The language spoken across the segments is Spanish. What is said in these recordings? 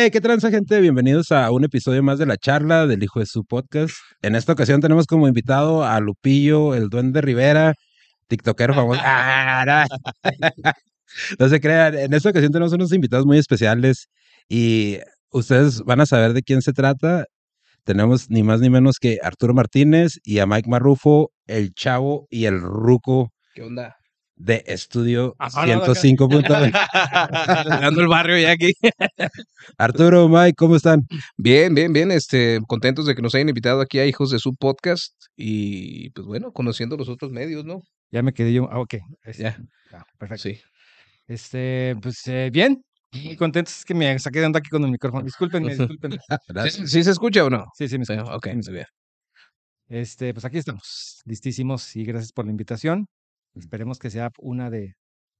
Hey, ¿qué transa, gente? Bienvenidos a un episodio más de la charla del hijo de su podcast. En esta ocasión tenemos como invitado a Lupillo, el duende Rivera, tiktokero famoso. Ah, no. no se crean, en esta ocasión tenemos unos invitados muy especiales y ustedes van a saber de quién se trata. Tenemos ni más ni menos que Arturo Martínez y a Mike Marrufo, el chavo y el ruco ¿Qué onda? De Estudio acá. 105.9. Dando el barrio ya aquí. Arturo, Mike, ¿cómo están? Bien, bien, bien. Este, contentos de que nos hayan invitado aquí a Hijos de su podcast y pues bueno, conociendo los otros medios, ¿no? Ya me quedé yo. Ah, ok. Este, Ya. ah, perfecto. Sí. Este, pues eh, bien. Muy contentos es que me saqué de onda aquí con el micrófono. Discúlpenme, discúlpenme. ¿Sí, sí se escucha o no? Sí, sí, me Sí, escucho, ok, muy bien. Este, pues aquí estamos, listísimos y gracias por la invitación. Esperemos que sea una de,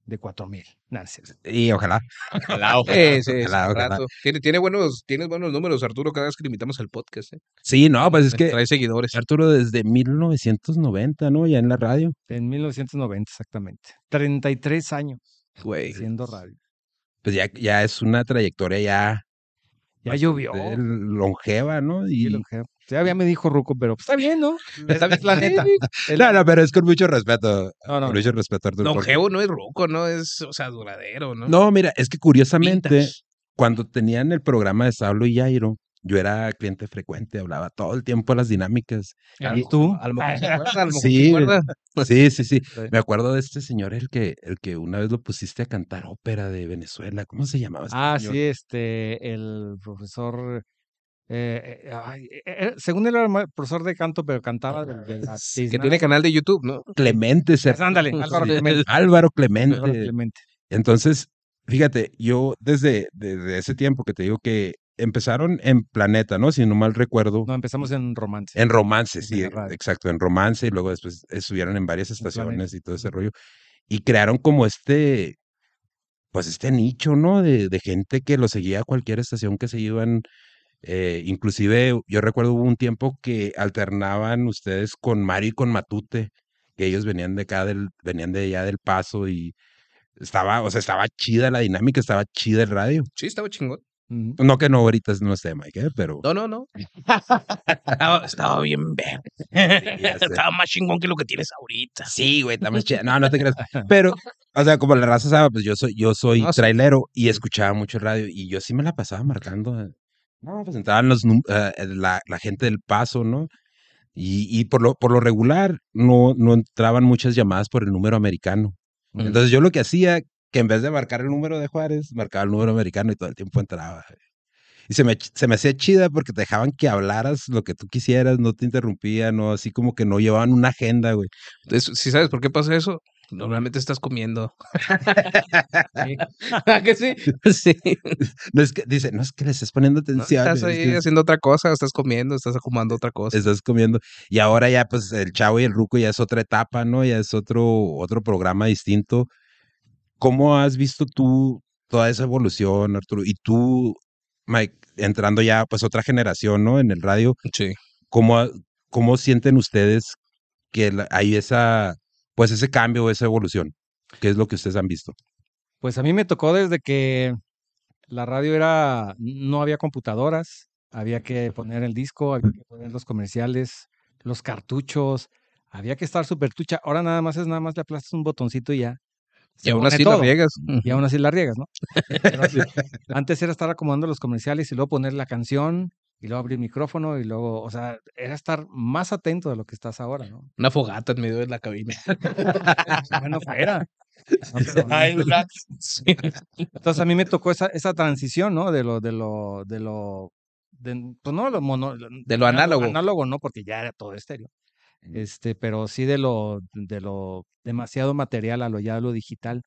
de cuatro mil. No, no es cierto. Y ojalá. Sí, sí, Ojalá, ojalá. Tiene, tiene buenos, tienes buenos números, Arturo, cada vez que le invitamos al podcast. ¿eh? Sí, no, pues es que Trae seguidores. Arturo desde 1990, ¿no? Ya en la radio. En 1990, exactamente. 33 años Güey. haciendo radio. Pues ya, ya es una trayectoria ya Ya llovió. eh, longeva, ¿no? Y... lo ya me dijo Ruco, pero pues, está bien, ¿no? Es, es la neta. No, no, pero es con mucho respeto. No, no, con no. mucho respeto, Arturo. porque- Longevo no es roco, no es, o sea, duradero, ¿no? No, mira, es que curiosamente, Vintage. cuando tenían el programa de Saulo y Jairo, yo era cliente frecuente, hablaba todo el tiempo de las dinámicas. ¿Y tú? A lo mejor Sí. Sí, sí, sí. Sí. Me acuerdo de este señor, el que, el que una vez lo pusiste a cantar ópera de Venezuela. ¿Cómo se llamaba? este Ah, señor? sí, este, el profesor, eh, eh, ay, eh, según él era profesor de canto, pero cantaba de, de la Que tiene canal de YouTube, ¿no? Clemente. Pues ándale, Álvaro Clemente. Álvaro Clemente. Álvaro Clemente. Entonces, fíjate, yo desde, desde ese tiempo que te digo que empezaron en Planeta, ¿no? Si no mal recuerdo. No, empezamos en romance. En romance, en sí, exacto, en romance, y luego después estuvieron en varias estaciones y todo ese rollo. Y crearon como este, pues este nicho, ¿no? De, de gente que lo seguía a cualquier estación que se iban. Eh, inclusive yo recuerdo hubo un tiempo que alternaban ustedes con Mario y con Matute, que ellos venían de acá del, venían de allá del paso y estaba, o sea, estaba chida la dinámica, estaba chida el radio. Sí, estaba chingón. No que no ahorita no esté Mike, ¿eh? pero No, no, no. estaba, estaba bien sé. estaba más chingón que lo que tienes ahorita. Sí, güey, está más chida. No, no te creas. Pero, o sea, como la raza sabe, pues yo soy, yo soy No, sí. trailero y escuchaba mucho radio y yo sí me la pasaba marcando. No, pues entraban los, eh, la, la gente del paso, ¿no? Y, y por lo, por lo regular no, no entraban muchas llamadas por el número americano. Mm. Entonces yo lo que hacía, que en vez de marcar el número de Juárez, marcaba el número americano y todo el tiempo entraba. Y se me, se me hacía chida porque te dejaban que hablaras lo que tú quisieras, no te interrumpían, no, así como que no llevaban una agenda, güey. Entonces, ¿sí sabes por qué pasa eso? Normalmente estás comiendo. Sí. ¿A que sí? Sí. No es que, dice, no es que le estés poniendo No, atención. estás es ahí que haciendo otra cosa, estás comiendo, estás acumulando otra cosa. estás comiendo. Y ahora ya, pues, el chavo y el ruco ya es otra etapa, ¿no? Ya es otro, otro programa distinto. ¿Cómo has visto tú toda esa evolución, Arturo? Y tú, Mike, entrando ya, pues, otra generación, ¿no? En el radio, Sí. ¿cómo, cómo sienten ustedes que hay esa, pues, ese cambio, esa evolución? ¿Qué es lo que ustedes han visto? Pues a mí me tocó desde que la radio era, no había computadoras, había que poner el disco, había que poner los comerciales, los cartuchos, había que estar súper tucha. Ahora nada más es nada más le aplastas un botoncito y ya. Y aún así la riegas. Y aún así la riegas, ¿no? Pero antes era estar acomodando los comerciales y luego poner la canción y luego abrir el micrófono y luego, o sea, era estar más atento de lo que estás ahora, ¿no? Una fogata en medio de la cabina. Bueno, fuera. No, pero. Entonces a mí me tocó esa, esa transición, ¿no? De lo, de lo, de lo, de, pues no, lo mono, De lo análogo. Análogo, no, porque ya era todo estéreo. Este, pero sí de lo, de lo demasiado material a lo ya lo digital.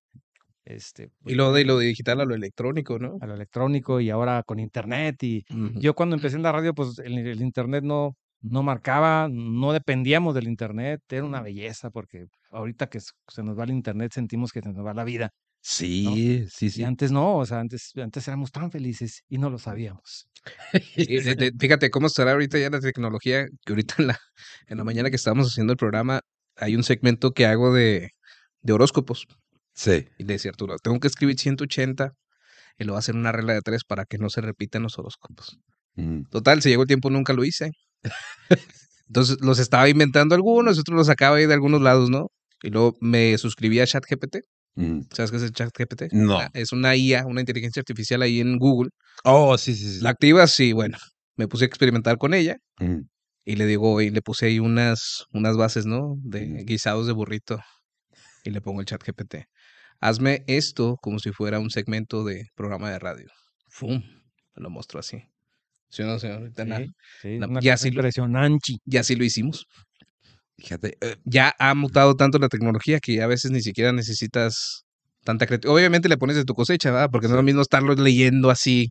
Este, Y lo de lo digital a lo electrónico, ¿no? a lo electrónico y ahora con internet y yo cuando empecé en la radio pues el, el internet no no marcaba, no dependíamos del internet, era una belleza porque ahorita que se nos va el internet sentimos que se nos va la vida Sí, sí, y sí. antes no, o sea, antes antes éramos tan felices y no lo sabíamos. Y fíjate cómo estará ahorita ya la tecnología, que ahorita en la, en la mañana que estábamos haciendo el programa, hay un segmento que hago de, de horóscopos. Sí. Y le decía Arturo, tengo que escribir 180 y lo voy a hacer una regla de tres para que no se repitan los horóscopos. Mm. Total, se llegó el tiempo, nunca lo hice. Entonces los estaba inventando algunos, otros los sacaba ahí de algunos lados, ¿no? Y luego me suscribí a ChatGPT. Mm. ¿Sabes qué es el ChatGPT? No. Ah, Es una IA, una inteligencia artificial ahí en Google. Oh, sí, sí, sí. La activas y bueno, me puse a experimentar con ella Mm. y le digo, y le puse ahí unas, unas bases, ¿no? De Ujú. guisados de burrito. Y le pongo el chat GPT. Hazme esto como si fuera un segmento de programa de radio. ¡Fum! Me lo mostró así. ¿Sí o no, señorita? Sí, sí, una ya cosa sí lo- impresionante. Y así lo hicimos. Fíjate, eh, Ya ha mutado tanto la tecnología que ya a veces ni siquiera necesitas tanta creatividad. Obviamente le pones de tu cosecha, ¿verdad? Porque no es lo mismo estarlo leyendo así,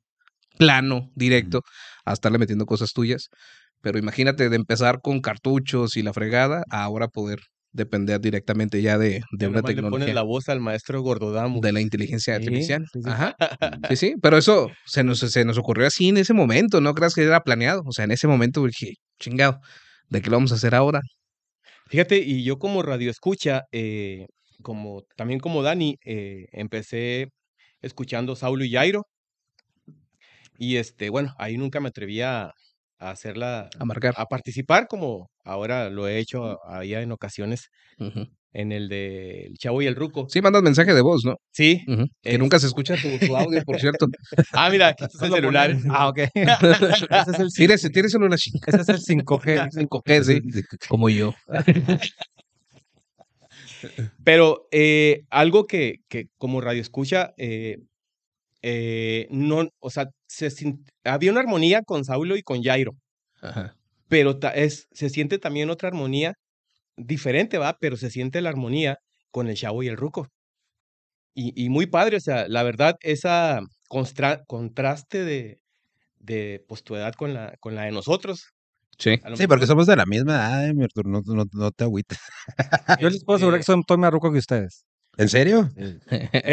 plano, directo, a estarle metiendo cosas tuyas. Pero imagínate de empezar con cartuchos y la fregada, a ahora poder depender directamente ya de, de una nomás le pones tecnología la voz al maestro Gordodamo. de la inteligencia artificial. sí, sí. Ajá. Sí, sí, pero eso se nos, se nos ocurrió así en ese momento, no creas que era planeado. O sea, en ese momento dije, chingado, ¿de qué lo vamos a hacer ahora? Fíjate, y yo como radio escucha, eh, como, también como Dani, eh, empecé escuchando Saulo y Jairo. Y este, bueno, ahí nunca me atreví a, hacerla, A marcar. a participar como ahora lo he hecho allá en ocasiones en el de El Chavo y el Ruco. Sí, mandas mensaje de voz, ¿no? Sí. Que Es- nunca se escucha tu, tu audio, por cierto. Ah, mira, aquí está el celular. Ah, ok. ese es el, Tírese, tíreselo una chica. ese es el 5G. 5G, sí. Como yo. Pero eh, algo que, que como radio escucha, eh, eh, no, o sea, se, había una armonía con Saulo y con Jairo, Ajá. pero ta- es, se siente también otra armonía diferente, ¿va? Pero se siente la armonía con el Chavo y el Ruco. Y, y muy padre, o sea, la verdad, esa constra- contraste de, de pues, tu edad con la, con la de nosotros. Sí. sí, porque somos de la misma edad, eh, mi Arturo, no, no, no te agüites. Yo les puedo asegurar que este, soy, estoy más ruco que ustedes. ¿En serio?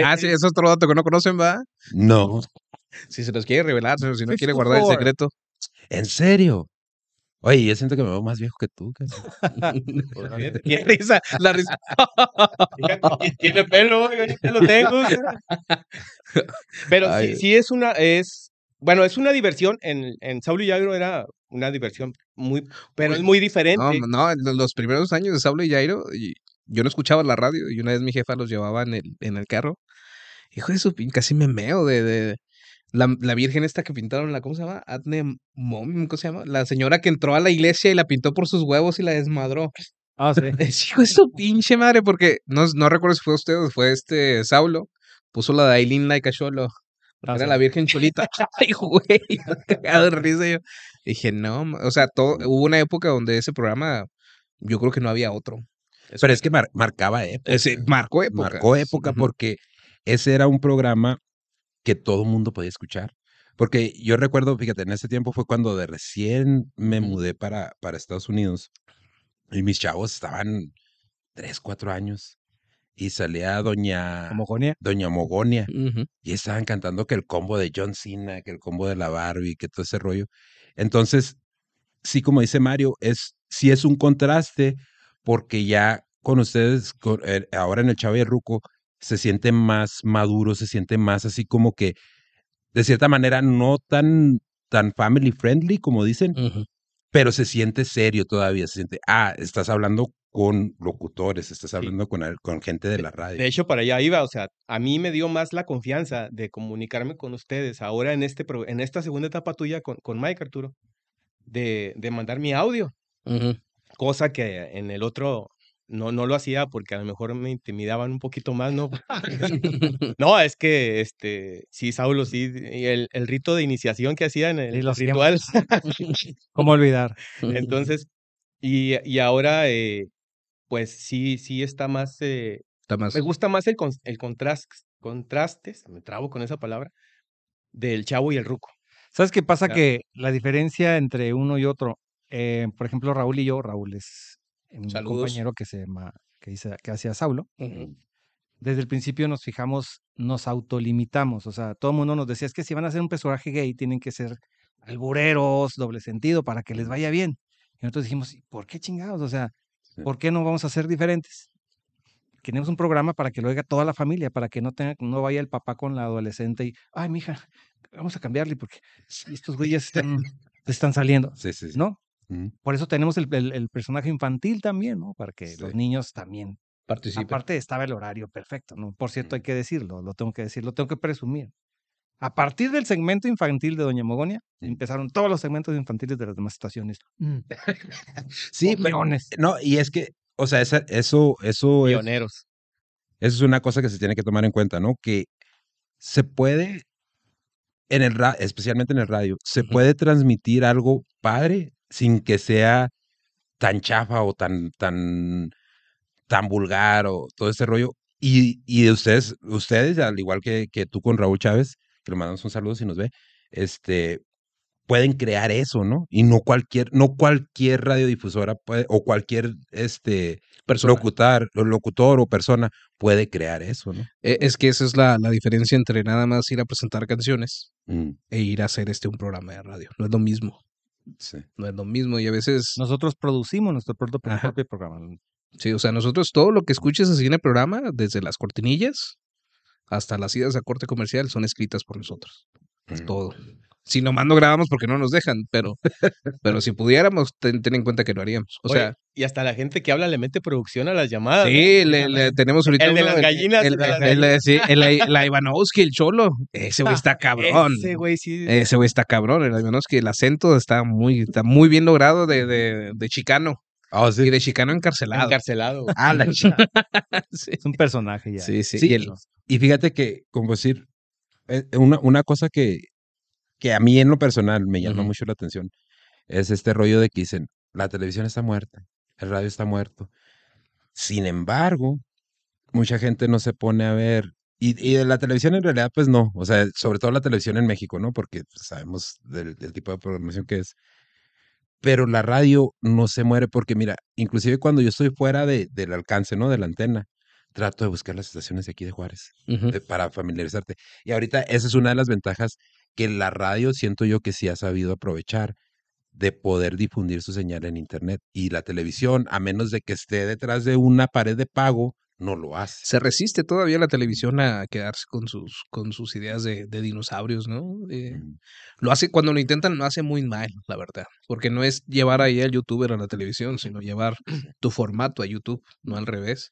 ah, sí, eso es otro dato que no conocen, ¿va? No. Si se los quiere revelar, si no quiere 54. guardar el secreto. ¿En serio? Oye, yo siento que me veo más viejo que tú. casi. pues, Qué risa, la risa. Tiene pelo, yo lo tengo. Pero sí, Ay. sí es una, es, bueno, es una diversión. En, en Saulo y Agro era una diversión muy, pero Uy, es muy diferente. No, no, en los primeros años de Saulo y Jairo, yo no escuchaba la radio y una vez mi jefa los llevaba en el, en el carro. Hijo de su pin, casi me meo de, de la, la virgen esta que pintaron, la, ¿cómo se llama? Adne Mom, ¿cómo se llama? La señora que entró a la iglesia y la pintó por sus huevos y la desmadró. Ah, sí. Es hijo de su pinche madre, porque no, no recuerdo si fue usted o fue este Saulo, puso la de Aileen Like a Cholo. Ah, era sí. la Virgen Cholita. Ay, güey, cagado de risa yo. Dije, no, o sea, todo, hubo una época donde ese programa, yo creo que no había otro. Pero es que mar- marcaba época. Ese marcó época. Marcó época porque ese era un programa que todo mundo podía escuchar. Porque yo recuerdo, fíjate, en ese tiempo fue cuando de recién me mudé para, para Estados Unidos y mis chavos estaban tres, cuatro años y salía doña, Homogonía. doña Mogonia y estaban cantando que el combo de John Cena, que el combo de la Barbie, que todo ese rollo. Entonces, sí, como dice Mario, es, sí es un contraste porque ya con ustedes, con- eh, ahora en el Chavo y el Ruco, se siente más maduro, se siente más así como que, de cierta manera, no tan, tan family friendly, como dicen, Ujú. pero se siente serio todavía, se siente, ah, estás hablando con locutores, estás Sí. hablando con, con gente de la radio. De hecho, para allá iba, o sea, a mí me dio más la confianza de comunicarme con ustedes ahora en, este, en esta segunda etapa tuya con, con Mike Arturo, de, de mandar mi audio, cosa que en el otro no, no lo hacía porque a lo mejor me intimidaban un poquito más, ¿no? No, es que, este, sí, Saulo, sí, el, el rito de iniciación que hacía en el Sí, lo ritual. ¿Cómo olvidar? Entonces, y, y ahora, eh, pues sí, sí está más, eh, Está más. me gusta más el, con- el contraste, contrastes, me trabo con esa palabra, del chavo y el ruco. ¿Sabes qué pasa? Que la diferencia entre uno y otro, eh, por ejemplo, Raúl y yo, Raúl es un Saludos. compañero que se llama, que, dice, que hacía Saulo. Ujú. Desde el principio nos fijamos, nos autolimitamos. O sea, todo el mundo nos decía, es que si van a hacer un personaje gay, tienen que ser albureros, doble sentido, para que les vaya bien. Y nosotros dijimos, "¿Y ¿por qué chingados? O sea, Sí. ¿por qué no vamos a ser diferentes? queremos un programa para que lo oiga toda la familia, para que no tenga, no vaya el papá con la adolescente y, ay, mija, vamos a cambiarle porque estos güeyes están, están saliendo, Sí, sí, sí. ¿no? Por eso tenemos el, el- el personaje infantil también, ¿no? Para que Sí. los niños también. Participa. Aparte estaba el horario perfecto, ¿no? Por cierto, hay Mm. que decirlo, lo tengo que decir, lo tengo que presumir. A partir del segmento infantil de Doña Mogonia, Mm. empezaron todos los segmentos infantiles de las demás estaciones. Mm. Sí, pero- no, y es que, o sea, esa- eso, eso es, Pioneros. eso es una cosa que se tiene que tomar en cuenta, ¿no? Que se puede, en el especialmente en el radio, se Ujú. puede transmitir algo padre sin que sea tan chafa o tan, tan, tan vulgar o todo ese rollo. Y, y de ustedes, ustedes, al igual que, que tú con Raúl Chávez, que le mandamos un saludo si nos ve, este, pueden crear eso, ¿no? Y no cualquier, no cualquier radiodifusora puede, o cualquier este Persona. locutar, locutor o persona puede crear eso, ¿no? Eh, Es que esa es la, la diferencia entre nada más ir a presentar canciones Mm, e ir a hacer este un programa de radio. No es lo mismo. Sí. No es lo mismo. Y a veces, Nosotros producimos nuestro propio, programa. sí, o sea, nosotros todo lo que escuches así en el programa, desde las cortinillas hasta las idas a corte comercial, son escritas por nosotros. Mm. Todo. Si nomás no grabamos porque no nos dejan, pero, pero si pudiéramos, ten, ten en cuenta que lo haríamos. O Oye, sea, y hasta la gente que habla le mete producción a las llamadas. ¿no? sí, le, le- tenemos ahorita El de las gallinas, El, el el- el- sí, el- la Ivanovsky, el cholo. Ese güey está cabrón. Ese güey sí. Ese güey está cabrón, el Ivanovsky. El acento está muy, está muy bien logrado de, de, de chicano. Ah, sí. Y de chicano encarcelado. encarcelado. güey. Ah, la Sí, Es un personaje ya. sí. sí. Sí, Y el- Y fíjate que, como decir, eh, una, una cosa que, que a mí en lo personal me llama mucho la atención es este rollo de que dicen, la televisión está muerta, el radio está muerto. Sin embargo, mucha gente no se pone a ver, y, y de la televisión en realidad pues no, o sea, sobre todo la televisión en México, ¿no? Porque pues, sabemos del, del tipo de programación que es. Pero la radio no se muere porque, mira, inclusive cuando yo estoy fuera de, del alcance, ¿no? De la antena, trato de buscar las estaciones de aquí de Juárez eh, para familiarizarte. Y ahorita esa es una de las ventajas que la radio siento yo que sí ha sabido aprovechar de poder difundir su señal en internet y la televisión, a menos de que esté detrás de una pared de pago, no lo hace. Se resiste todavía la televisión a quedarse con sus, con sus ideas de, de dinosaurios, ¿no? Mm, lo hace, cuando lo intentan, lo hace muy mal, la verdad. Porque no es llevar ahí al youtuber a la televisión, sino llevar tu formato a YouTube, no al revés.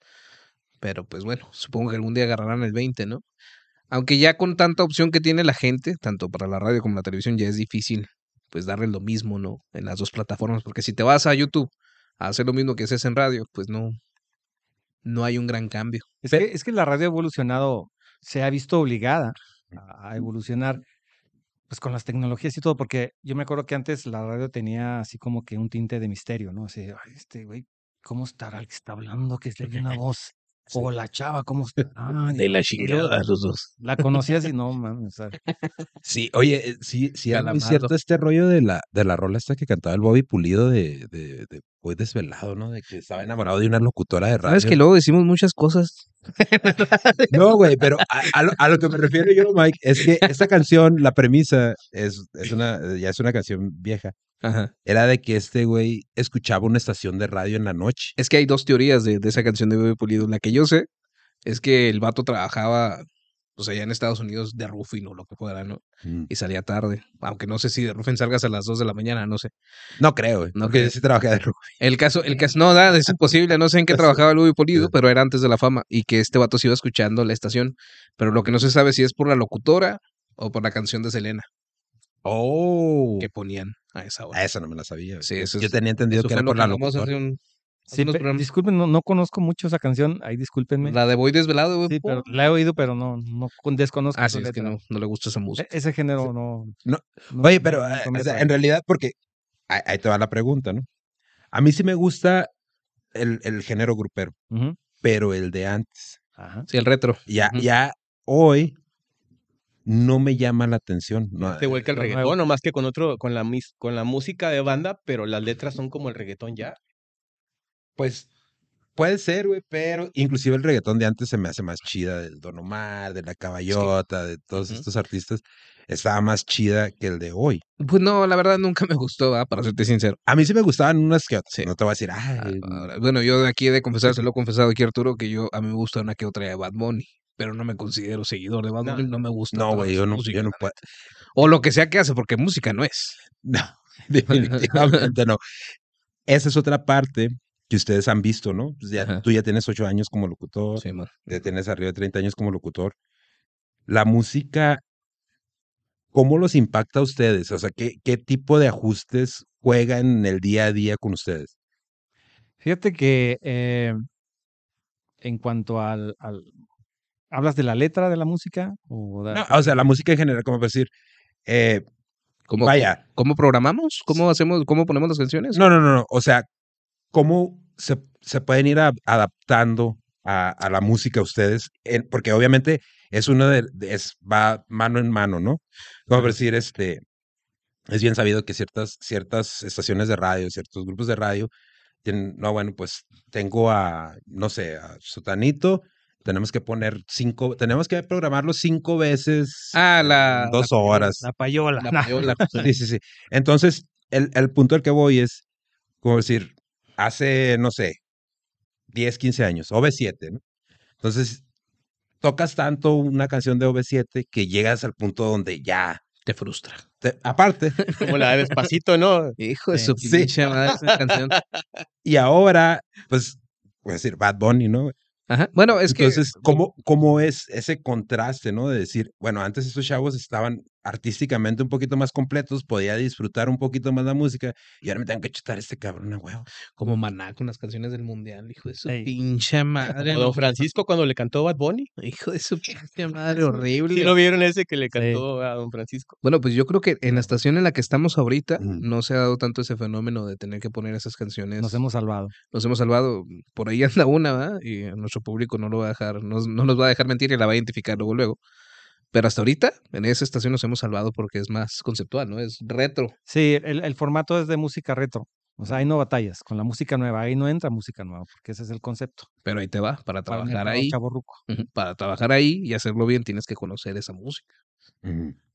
Pero pues bueno, supongo que algún día agarrarán el 20, ¿no? Aunque ya con tanta opción que tiene la gente, tanto para la radio como la televisión, ya es difícil pues darle lo mismo, ¿no? En las dos plataformas, porque si te vas a YouTube a hacer lo mismo que haces en radio, pues no, no hay un gran cambio. Es que, es que la radio ha evolucionado, se ha visto obligada a, evolucionar pues con las tecnologías y todo, porque yo me acuerdo que antes la radio tenía así como que un tinte de misterio, ¿no? Así, "Ay, este güey, ¿cómo estará el que está hablando? Que es de una voz. O la chava, ¿cómo está? De la chingada, los dos. La conocías y no, mames. Sí, oye, eh, sí, sí, es muy Calamardo. cierto este rollo de la, de la rola esta que cantaba el Bobby Pulido de, de, de Voy Desvelado, ¿no? De que estaba enamorado de una locutora de radio. Sabes que luego decimos muchas cosas. No, güey, pero a, a lo, a lo que me refiero yo, Mike, es que esta canción, la premisa, es, es una, ya es una canción vieja. Ajá. Era de que este güey escuchaba una estación de radio en la noche. Es que hay dos teorías de, de esa canción de Bebe Pulido. La que yo sé es que el vato trabajaba, pues allá en Estados Unidos, de roofing o lo que fuera, ¿no? Mm. Y salía tarde. Aunque no sé si de roofing salgas a las 2 de la mañana, no sé. No creo, güey. No creo. sí trabajé de rock. El caso, el caso, no, nada, es imposible, no sé en qué trabajaba el Bebe Pulido, pero era antes de la fama. Y que este vato se iba escuchando la estación. Pero lo que no se sabe si es por la locutora o por la canción de Selena Oh. que ponían a esa hora. A eso no me la sabía. Sí, eso yo es- tenía entendido Eso que fue era por la hace sí, disculpen, no, no conozco mucho esa canción, ahí discúlpenme. La de Voy Desvelado, güey. Sí, pero la he oído, pero no, no con- desconozco Ah, sí, es que no, no le gusta esa música. E- Ese género no. No, no- Oye, pero no eh, o sea, en realidad, porque ahí, ahí te va la pregunta, ¿no? A mí sí me gusta el, el género grupero, pero el de antes. Ajá. Sí, el retro. Ya, ya hoy no me llama la atención. No, Te vuelca el lo nuevo. reggaetón, nomás que con otro, con la, mis- con la música de banda, pero las letras son como el reggaetón ya. Pues puede ser, güey, pero inclusive el reggaetón de antes se me hace más chida, del Don Omar, de La Caballota, de todos estos artistas, estaba más chida que el de hoy. Pues no, la verdad nunca me gustó, ¿va? para serte sincero. A mí sí me gustaban unas que otras, Sí. no te voy a decir, Ahora, bueno, yo de aquí he de confesar, se lo he confesado aquí Arturo, que yo a mí me gusta una que otra de Bad Bunny, pero no me considero seguidor de Bad No. Bunny, no, me gusta. no, güey, yo no, música, yo no la puedo. O lo que sea que hace, porque música no es. No, definitivamente no. Esa es otra parte que ustedes han visto, ¿no? Pues ya, Ajá. tú ya tienes ocho años como locutor, Sí, man. ya tienes arriba de 30 años como locutor. La música, ¿cómo los impacta a ustedes? O sea, ¿qué, qué tipo de ajustes juegan en el día a día con ustedes? Fíjate que eh, en cuanto al, al- ¿Hablas de la letra de la música? O, de- No, o sea, la música en general, como decir, eh, ¿Cómo, vaya, ¿Cómo programamos? ¿Cómo hacemos, cómo ponemos las canciones? no, no, no, no, o sea, ¿cómo se, se pueden ir a- adaptando a, a la música ustedes? En- porque obviamente es uno de, es, va mano en mano, ¿no? Como decir, este, es bien sabido que ciertas, ciertas estaciones de radio, ciertos grupos de radio, tienen, no, bueno, pues tengo a, no sé, a Sotanito, tenemos que poner cinco, tenemos que programarlo cinco veces, Ah, la- dos la- horas. La payola. La payola. Sí, sí, sí. Entonces, el, el punto al que voy es, como decir, hace, no sé, 10, 15 años, OV7, ¿no? Entonces, tocas tanto una canción de OV7 que llegas al punto donde ya, Te frustra. te- aparte, Como la de Despacito, ¿no? Hijo de Sí. su Sí. pinche madre esa canción. y ahora, pues, voy a decir, Bad Bunny, ¿no? Ajá. Bueno, es Entonces, que. ¿cómo, ¿cómo es ese contraste, no? De decir, bueno, antes estos chavos estaban artísticamente un poquito más completos, podía disfrutar un poquito más la música, y ahora me tengo que chutar este cabrón a huevo. Como maná con las canciones del mundial, hijo de su Ey. pinche madre. O Don Francisco cuando le cantó Bad Bunny. Hijo de su pinche madre, horrible. ¿Sí lo vieron ese que le cantó a Don Francisco? Bueno, pues yo creo que en la estación en la que estamos ahorita no se ha dado tanto ese fenómeno de tener que poner esas canciones. Nos hemos salvado. nos hemos salvado. Por ahí anda una, ¿verdad? Y nuestro público no lo va a dejar, no, no nos va a dejar mentir y la va a identificar luego, luego. Pero hasta ahorita, en esa estación nos hemos salvado porque es más conceptual, ¿no? Es retro. Sí, el, el formato es de música retro. O sea, ahí no batallas con la música nueva. Ahí no entra música nueva, porque ese es el concepto. Pero ahí te va, para para trabajar mercado ahí. Para trabajar ahí y hacerlo bien tienes que conocer esa música.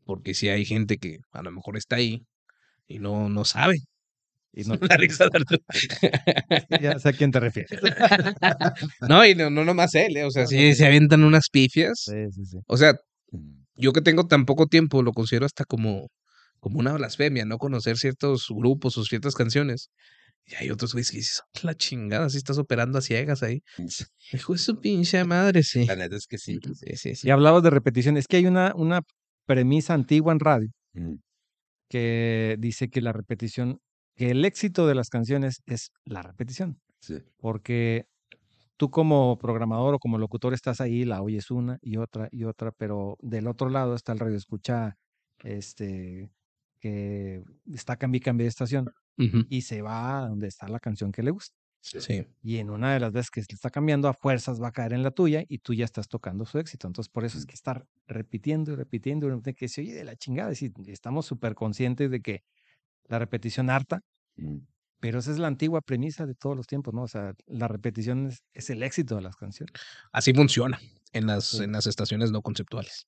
Porque si hay gente que a lo mejor está ahí y no, no sabe. Y no, La risa de Arturo. ya sé a quién te refieres. No, y no, no nomás él, ¿eh? o sea, si se avientan unas pifias. Sí, sí, sí. O sea, yo que tengo tan poco tiempo lo considero hasta como, como una blasfemia, no conocer ciertos grupos o ciertas canciones. Y hay otros güeyes que dices, "Ah, la chingada, si estás operando a ciegas ahí. Hijo de su pinche madre, sí. La neta es que sí. Sí, sí, sí. Y hablabas de repetición. Es que hay una, una premisa antigua en radio Mm. que dice que la repetición, que el éxito de las canciones es la repetición. Sí. Porque tú como programador o como locutor estás ahí, la oyes una y otra y otra, pero del otro lado está el radio escucha este que está cambie de estación Ujú, y se va a donde está la canción que le gusta. sí. Y en una de las veces que se está cambiando a fuerzas va a caer en la tuya y tú ya estás tocando su éxito. Entonces, por eso es que estar repitiendo y repitiendo y que se oye de la chingada. Y estamos súper conscientes de que la repetición harta, Mm. Pero esa es la antigua premisa de todos los tiempos, ¿no? O sea, la repetición es, es el éxito de las canciones. Así funciona en las, Sí. en las estaciones no conceptuales.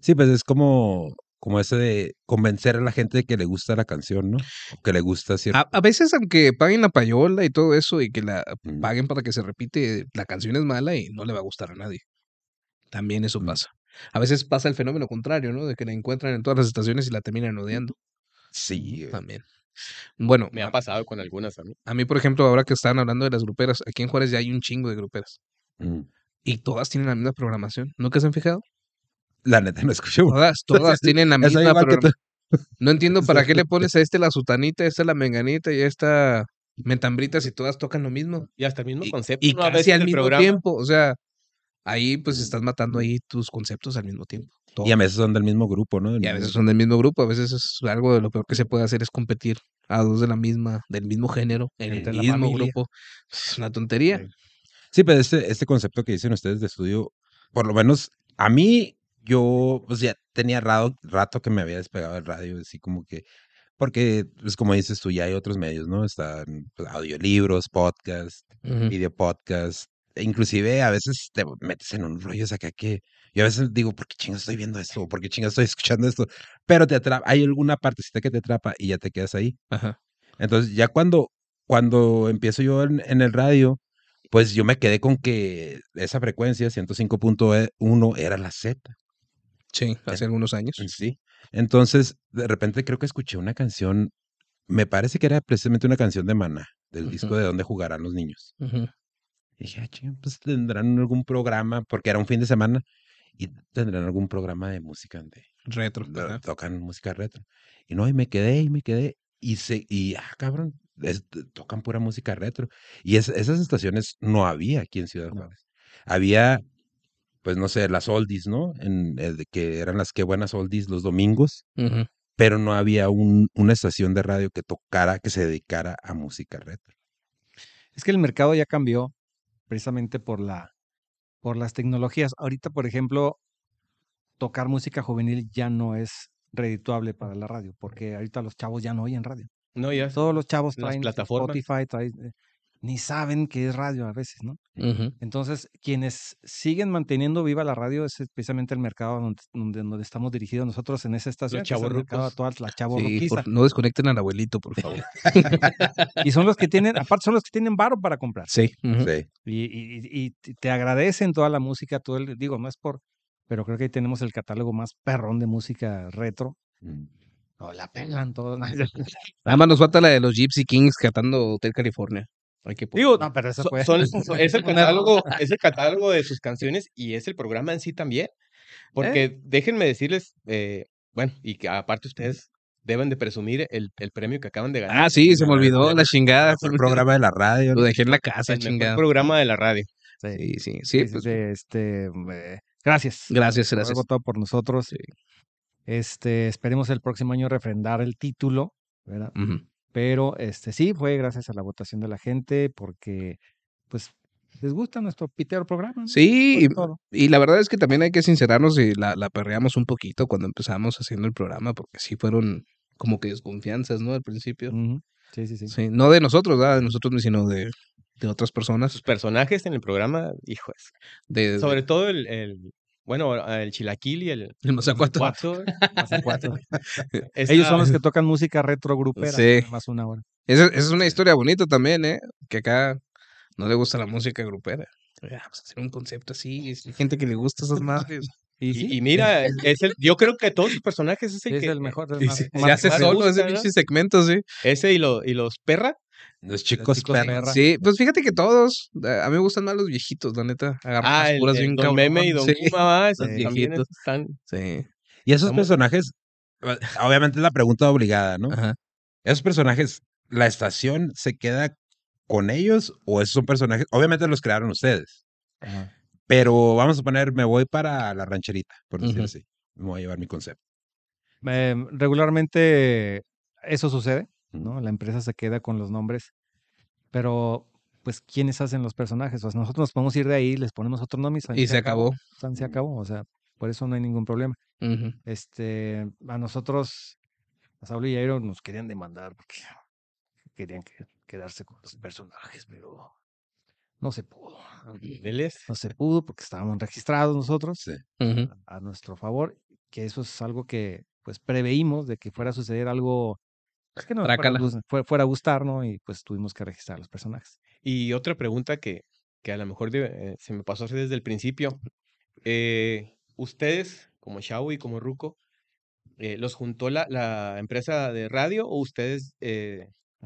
Sí, pues es como, como ese de convencer a la gente de que le gusta la canción, ¿no? O que le gusta cierto. A, a veces, aunque paguen la payola y todo eso y que la Mm. paguen para que se repite, la canción es mala y no le va a gustar a nadie. También eso Mm. pasa. A veces pasa el fenómeno contrario, ¿no? De que la encuentran en todas las estaciones y la terminan odiando. Sí, güey. También. Bueno, Me ha pasado con algunas a mí. a mí, por ejemplo, ahora que estaban hablando de las gruperas, aquí en Juárez ya hay un chingo de gruperas. Mm. Y todas tienen la misma programación. ¿Nunca se han fijado? La neta no escuché. güey. Todas, todas tienen la misma programación. No entiendo para qué le pones a este la sutanita, a esta la menganita y a esta mentambrita si todas tocan lo mismo. Y hasta el mismo Y, concepto. y. A casi al mismo programa- tiempo. O sea, ahí pues estás matando ahí tus conceptos al mismo tiempo. Y a veces son del mismo grupo, ¿no? Del Y a veces son del mismo grupo, a veces es algo de lo peor que se puede hacer es competir a dos de la misma, del mismo género, en el mismo grupo. Es una tontería. Sí. Pero este, este concepto que dicen ustedes de estudio, por lo menos a mí, yo pues ya tenía rato, rato que me había despegado del radio, así como que Porque, pues como dices tú, ya hay otros medios, ¿no? Están pues, audiolibros, podcast, Ujú. video podcast. E inclusive a veces te metes en un rollo acá que yo a veces digo, ¿por qué chingas estoy viendo esto? ¿O ¿Por qué chingas estoy escuchando esto? Pero te atrapa, hay alguna partecita que te atrapa y ya te quedas ahí. Ajá. Entonces, ya cuando, cuando empiezo yo en, en el radio, pues yo me quedé con que esa frecuencia, 105.1, era la Z. Sí, hace algunos años. Sí. Entonces, de repente creo que escuché una canción, me parece que era precisamente una canción de Maná, del disco de Dónde jugarán los niños. Y dije, ah, chinga, pues tendrán algún programa, porque era un fin de semana, y tendrán algún programa de música donde Retro. ajá. tocan música retro. Y no, y me quedé, y me quedé, y se, y ah, cabrón, es- tocan pura música retro. Y es- esas estaciones no había aquí en Ciudad No. Juárez. Había, pues no sé, las oldies, ¿no? En, eh, de que eran las que buenas oldies los domingos, pero no había un, una estación de radio que tocara, que se dedicara a música retro. Es que el mercado ya cambió precisamente por la por las tecnologías. Ahorita, por ejemplo, tocar música juvenil ya no es redituable para la radio, porque ahorita los chavos ya no oyen radio. No, ya. Todos los chavos traen plataformas. Spotify, traen, eh, ni saben qué es radio a veces, ¿no? Entonces, quienes siguen manteniendo viva la radio es precisamente el mercado donde, donde, donde estamos dirigidos nosotros en esa estación. chavorrucos. todas la Sí, chavorruquiza. por- no desconecten al abuelito, por favor. Y son los que tienen, aparte son los que tienen varo para comprar. Sí. Sí. Y, y- y- y te- agradecen toda la música, todo el, digo, no es por, pero creo que ahí tenemos el catálogo más perrón de música retro. Mm. No, la pelan todo. Nada más nos falta la de los Gypsy Kings cantando Hotel California. Hay que Digo, No, pero eso so- fue. son- son- es, el catálogo, es el catálogo de sus canciones y es el programa en sí también. Porque déjenme decirles, eh, bueno, y que aparte ustedes deben de presumir el, el premio que acaban de ganar. Ah, sí, se me olvidó la chingada. Fue el programa de la radio. Lo dejé en la casa, el chingada. programa de la radio. Sí, Sí, sí, sí. sí, sí, pues, sí, este, eh, gracias. Gracias, por gracias. votado por nosotros. Sí. Este, esperemos el próximo año refrendar el título, ¿verdad? Ujú. Pero este sí fue gracias a la votación de la gente, porque pues les gusta nuestro pitero programa. ¿no? Sí, y, la verdad es que también hay que sincerarnos y la, la perreamos un poquito cuando empezamos haciendo el programa, porque sí fueron como que desconfianzas, ¿no? Al principio. Sí, sí, sí. Sí, no de nosotros, ¿verdad? De nosotros, sino de, de otras personas. Sus personajes en el programa, hijos. De, de- Sobre todo el, el- bueno, el chilaquil y el el Mazacuato. guato. Mazacuato. Esa- Ellos son los que tocan música retro grupera. Sí. Más una hora. Esa, esa es una historia bonita también, ¿eh? Que acá no le gusta la música grupera. Vamos a hacer un concepto así. Hay gente que le gusta esas madres. Y, Y, sí, y mira, es el, yo creo que todos sus personajes es el es que el mejor. el y más- se- más- Se hace solo gusta, ese ¿no? segmento, sí. ese y, lo, y los perra. Los chicos, chicos perros. perra. Sí, pues fíjate que todos. eh, A mí me gustan más los viejitos, la neta. Agarran Ah, las el, curas el bien Don Meme y Don sí. Guma, esos viejitos. están. Sí. Y esos Estamos- personajes, eh, obviamente es la pregunta obligada, ¿no? Ajá. Esos personajes, ¿la estación se queda con ellos o esos son personajes? Obviamente los crearon ustedes, Ajá. pero vamos a poner, me voy para la rancherita, por decir así. Me voy a llevar mi concepto. Em, regularmente eso sucede. ¿No? La empresa se queda con los nombres, pero pues ¿quiénes hacen los personajes? O sea, nosotros nos podemos ir de ahí, les ponemos otro nombre y, san- Y se acabó. san- se acabó, o sea, por eso no hay ningún problema. Este, a nosotros, a Saulo y Jairo nos querían demandar porque querían que- quedarse con los personajes, pero no se pudo. No se pudo porque estábamos registrados nosotros Sí. Ujú. a nuestro favor, que eso es algo que pues preveímos de que fuera a suceder algo pues, que no fuera, fuera a gustar, ¿no? Y pues tuvimos que registrar los personajes. Y otra pregunta que, que a lo mejor de- eh, se me pasó a hacer desde el principio. Eh, ustedes, como Shao y como Ruco, eh, ¿los juntó la, la empresa de radio o ustedes...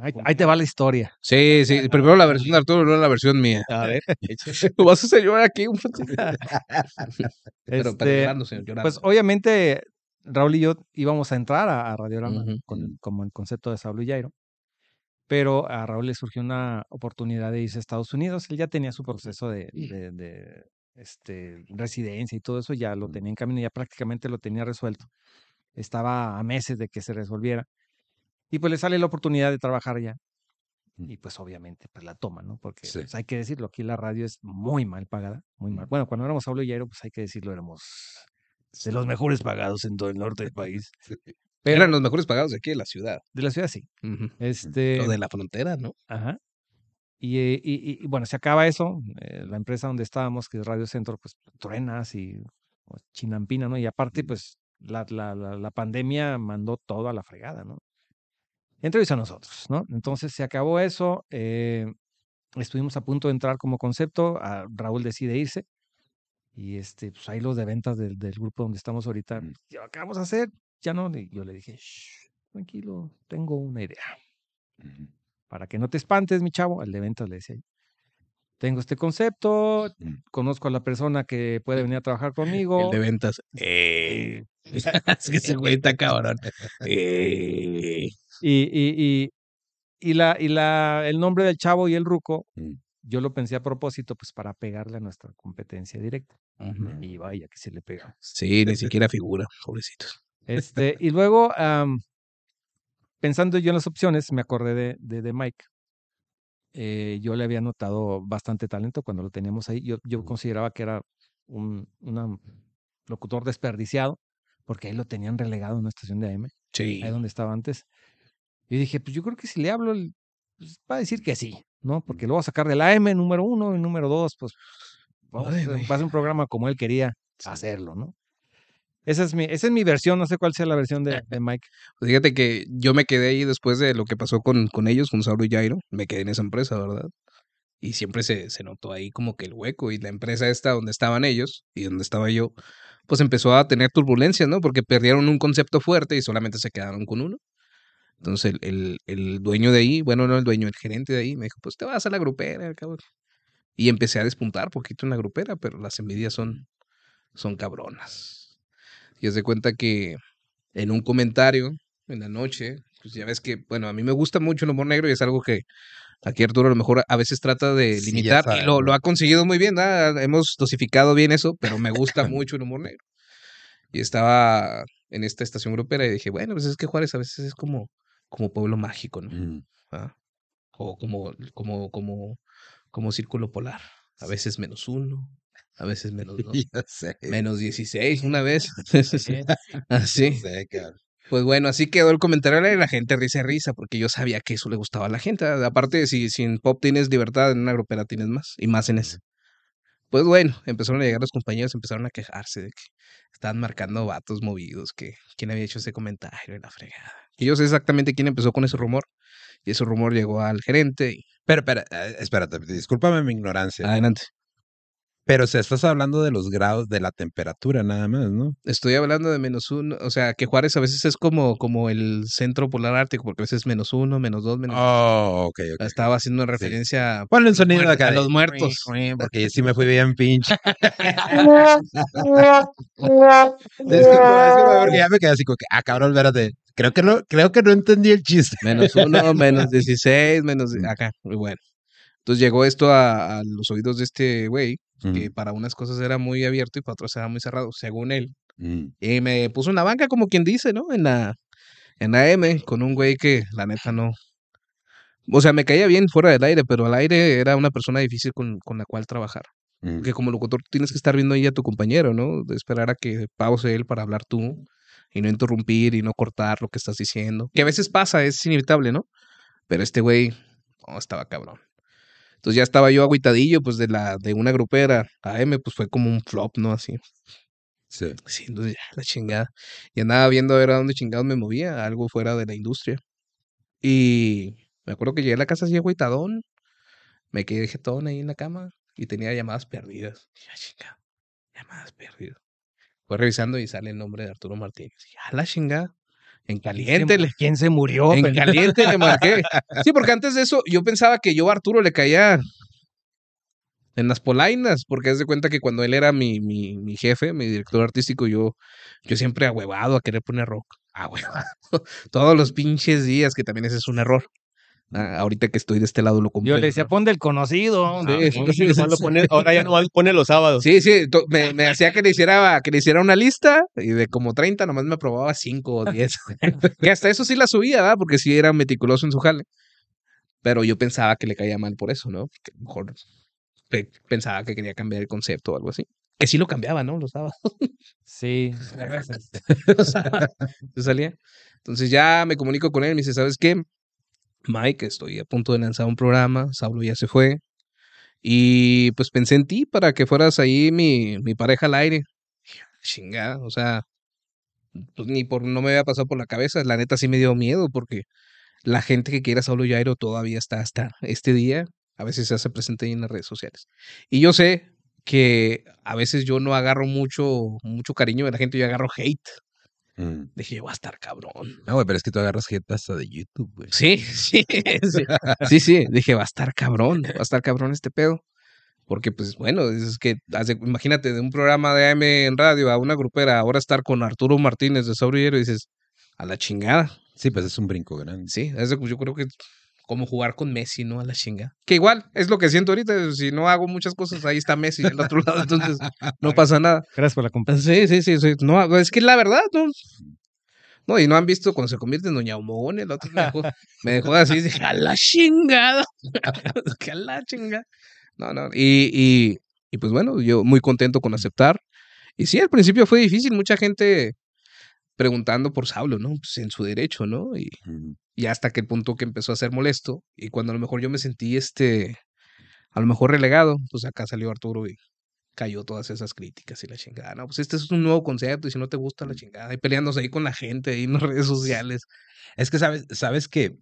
Ahí, ahí te va la historia. Sí, sí. Primero la versión de Arturo, luego la versión mía. a ver, vas a hacer llorar aquí un poquito. Pero, pero Este, llorando, señor, llorando. Pues obviamente Raúl y yo íbamos a entrar a, a Radiorama con, como el concepto de Saulo y Jairo, pero a Raúl le surgió una oportunidad de irse a Estados Unidos. Él ya tenía su proceso de, de- de, este, residencia y todo eso, ya lo tenía en camino, ya prácticamente lo tenía resuelto. Estaba a meses de que se resolviera. Y pues le sale la oportunidad de trabajar allá. Y pues obviamente pues la toma, ¿no? Porque Sí. pues, hay que decirlo, aquí la radio es muy mal pagada, muy mal. Bueno, cuando éramos Saulo y Jairo, pues hay que decirlo, éramos de los mejores pagados en todo el norte del país. Pero Eran los mejores pagados de aquí de la ciudad. de la ciudad sí. Este, O de la frontera, ¿no? Ajá. Y, eh, y- y- y bueno, se acaba eso. eh, la empresa donde estábamos, que es Radio Centro, pues truenas y pues, chinampina, ¿no? Y aparte, pues la, la, la, la pandemia mandó todo a la fregada, ¿no? Entre ellos a nosotros, ¿no? Entonces se acabó eso. eh, estuvimos a punto de entrar como concepto. a- Raúl decide irse. Y este, pues ahí los de ventas del, del grupo donde estamos ahorita. ¿qué vamos a hacer? Ya no. Y yo le dije, "Shh, tranquilo, tengo una idea para que no te espantes, mi chavo, al de ventas le decía. Tengo este concepto, conozco a la persona que puede venir a trabajar conmigo. El de ventas. Eh. es que ese güey está cabrón. Eh. Y, y, y, y la, y la, el nombre del chavo y el ruco. Yo lo pensé a propósito, pues para pegarle a nuestra competencia directa. Ujú. Y vaya que se le pega. Sí, ni siquiera figura, pobrecitos. Este, y luego, am, pensando yo en las opciones, me acordé de, de, de Mike. Eh, yo le había notado bastante talento cuando lo teníamos ahí. Yo, yo consideraba que era un una locutor desperdiciado, porque ahí lo tenían relegado en una estación de AM, Sí. ahí donde estaba antes. Y dije, pues yo creo que si le hablo, pues, va a decir que sí, ¿no? Porque lo voy a sacar del AM número uno y número dos, pues vamos Ay, va a hacer un programa como él quería hacerlo, ¿no? Esa es mi, esa es mi versión, no sé cuál sea la versión de, de Mike. Pues Fíjate que yo me quedé ahí después de lo que pasó con, con ellos, con Sauro y Jairo. Me quedé en esa empresa, ¿verdad? Y siempre se, se notó ahí como que el hueco. Y la empresa esta donde estaban ellos y donde estaba yo, pues empezó a tener turbulencias, ¿no? Porque perdieron un concepto fuerte y solamente se quedaron con uno. Entonces el, el, el dueño de ahí, bueno, no el dueño, el gerente de ahí, me dijo, pues te vas a la grupera, cabrón. Y empecé a despuntar poquito en la grupera, pero las envidias son, son cabronas. Y haz de cuenta que en un comentario en la noche, pues ya ves que, bueno, a mí me gusta mucho el humor negro y es algo que aquí Arturo a lo mejor a veces trata de Sí, limitar y lo, lo ¿no? ha conseguido muy bien, ¿verdad? hemos dosificado bien eso, pero me gusta mucho el humor negro. Y estaba en esta estación grupera y dije, bueno, pues es que Juárez a veces es como, como pueblo mágico, ¿no? Mm. ¿Ah? O como, como, como, como círculo polar. A veces menos uno, a veces menos dos. Ya sé. Menos 16 una vez. Así. sé, cabrón. Pues bueno, así quedó el comentario y la gente risa y risa, porque yo sabía que eso le gustaba a la gente. Aparte, si, si en pop tienes libertad, en una grupera tienes más, y más en ese. Pues bueno, empezaron a llegar los compañeros, empezaron a quejarse de que estaban marcando vatos movidos, que quién había hecho ese comentario y la fregada. Y yo sé exactamente quién empezó con ese rumor, y ese rumor llegó al gerente Pero, espera, eh, espérate, discúlpame mi ignorancia. adelante. Pero si estás hablando de los grados de la temperatura nada más, ¿no? Estoy hablando de menos uno, o sea, que Juárez a veces es como, como el centro polar ártico, porque a veces es menos uno, menos dos, menos Oh, ok, ok. Estaba haciendo una referencia Ponle un sonido muertos, acá. a los muertos. Porque sí me fui bien pinche. Disculpa, disculpa, porque ya me quedé así como que, ah, cabrón, espérate. Creo que no, creo que no entendí el chiste. Menos uno, menos 16, menos acá. Muy bueno. Entonces llegó esto a, a los oídos de este güey, que para unas cosas era muy abierto y para otras era muy cerrado, según él. Mm. Y me puso en la banca, como quien dice, ¿no? En la, en la M, con un güey que la neta no. O sea, me caía bien fuera del aire, pero al aire era una persona difícil con, con la cual trabajar. Mm. Porque como locutor tienes que estar viendo ahí a tu compañero, ¿no? De esperar a que pause él para hablar tú y no interrumpir y no cortar lo que estás diciendo. Que a veces pasa, es inevitable, ¿no? Pero este güey, estaba cabrón. Entonces ya estaba yo agüitadillo, pues de la, de una grupera a M, pues fue como un flop, ¿no? Así. Sí. Sí, entonces ya, la chingada. Y andaba viendo a ver a dónde chingados me movía, algo fuera de la industria. Y me acuerdo que llegué a la casa así agüitadón, me quedé jetón ahí en la cama y tenía llamadas perdidas. Y ya, chingada, llamadas perdidas. Fue revisando y sale el nombre de Arturo Martínez. Y ya, la chingada. En caliente, le, ¿Quién se murió? en pendejo? caliente le marqué. Sí, porque antes de eso yo pensaba que yo a Arturo le caía en las polainas, porque haz de cuenta que cuando él era mi, mi, mi jefe, mi director artístico, yo, yo siempre ahuevado a querer poner rock. Ahuevado. Todos los pinches días, que también ese es un error. Ah, ahorita que estoy de este lado lo Yo comprendo. le decía, pon del conocido. Sí, Ah, sí, Nomás lo pone- ahora ya nomás pone los sábados. Sí, sí, me, me hacía que le hiciera que le hiciera una lista y de como 30 nomás me aprobaba 5 o 10. que hasta eso sí la subía, ¿verdad? Porque sí era meticuloso en su jale. Pero yo pensaba que le caía mal por eso, ¿no? Lo mejor pe- pensaba que quería cambiar el concepto o algo así. Que sí lo cambiaba, ¿no? Los sábados. Sí. Se salía. Entonces ya me comunico con él, me dice, ¿sabes qué? Mike, estoy a punto de lanzar un programa, Saulo ya se fue. Y pues pensé en ti para que fueras ahí mi, mi pareja al aire. Chingada, o sea, pues ni por no me había pasado por la cabeza. La neta sí me dio miedo porque la gente que quiera Saulo Yairo todavía está hasta este día. A veces se hace presente ahí en las redes sociales. Y yo sé que a veces yo no agarro mucho, mucho cariño de la gente, yo agarro hate. Mm. Dije, va a estar cabrón. No, güey, pero es que tú agarras gente hasta de YouTube, güey. Sí, sí, sí, sí, sí. Dije, va a estar cabrón, va a estar cabrón este pedo. Porque, pues, bueno, es que, hace- imagínate, de un programa de AM en radio a una grupera, ahora estar con Arturo Martínez de Sobrillero dices, a la chingada. Sí, pues es un brinco grande. Sí, es de- yo creo que como jugar con Messi, ¿no? A la chingada. Que igual, es lo que siento ahorita. Si no hago muchas cosas, ahí está Messi del otro lado, entonces no pasa nada. Gracias por la. Sí, sí, sí, sí. No, es que la verdad, no. No, y no han visto cuando se convierte en Doña Humón, el otro me dejó, me dejó así, dije, a la chingada. que a la chingada. No, no. Y, y, y pues bueno, yo muy contento con aceptar. Y sí, al principio fue difícil, mucha gente preguntando por Saulo, ¿no? Pues en su derecho, ¿no? Y, y hasta que el punto que empezó a ser molesto. Y cuando a lo mejor yo me sentí este, a lo mejor relegado, pues acá salió Arturo y cayó todas esas críticas y la chingada. No, pues este es un nuevo concepto y si no te gusta la chingada, y peleándose ahí con la gente ahí en las redes sociales. Es que sabes, sabes que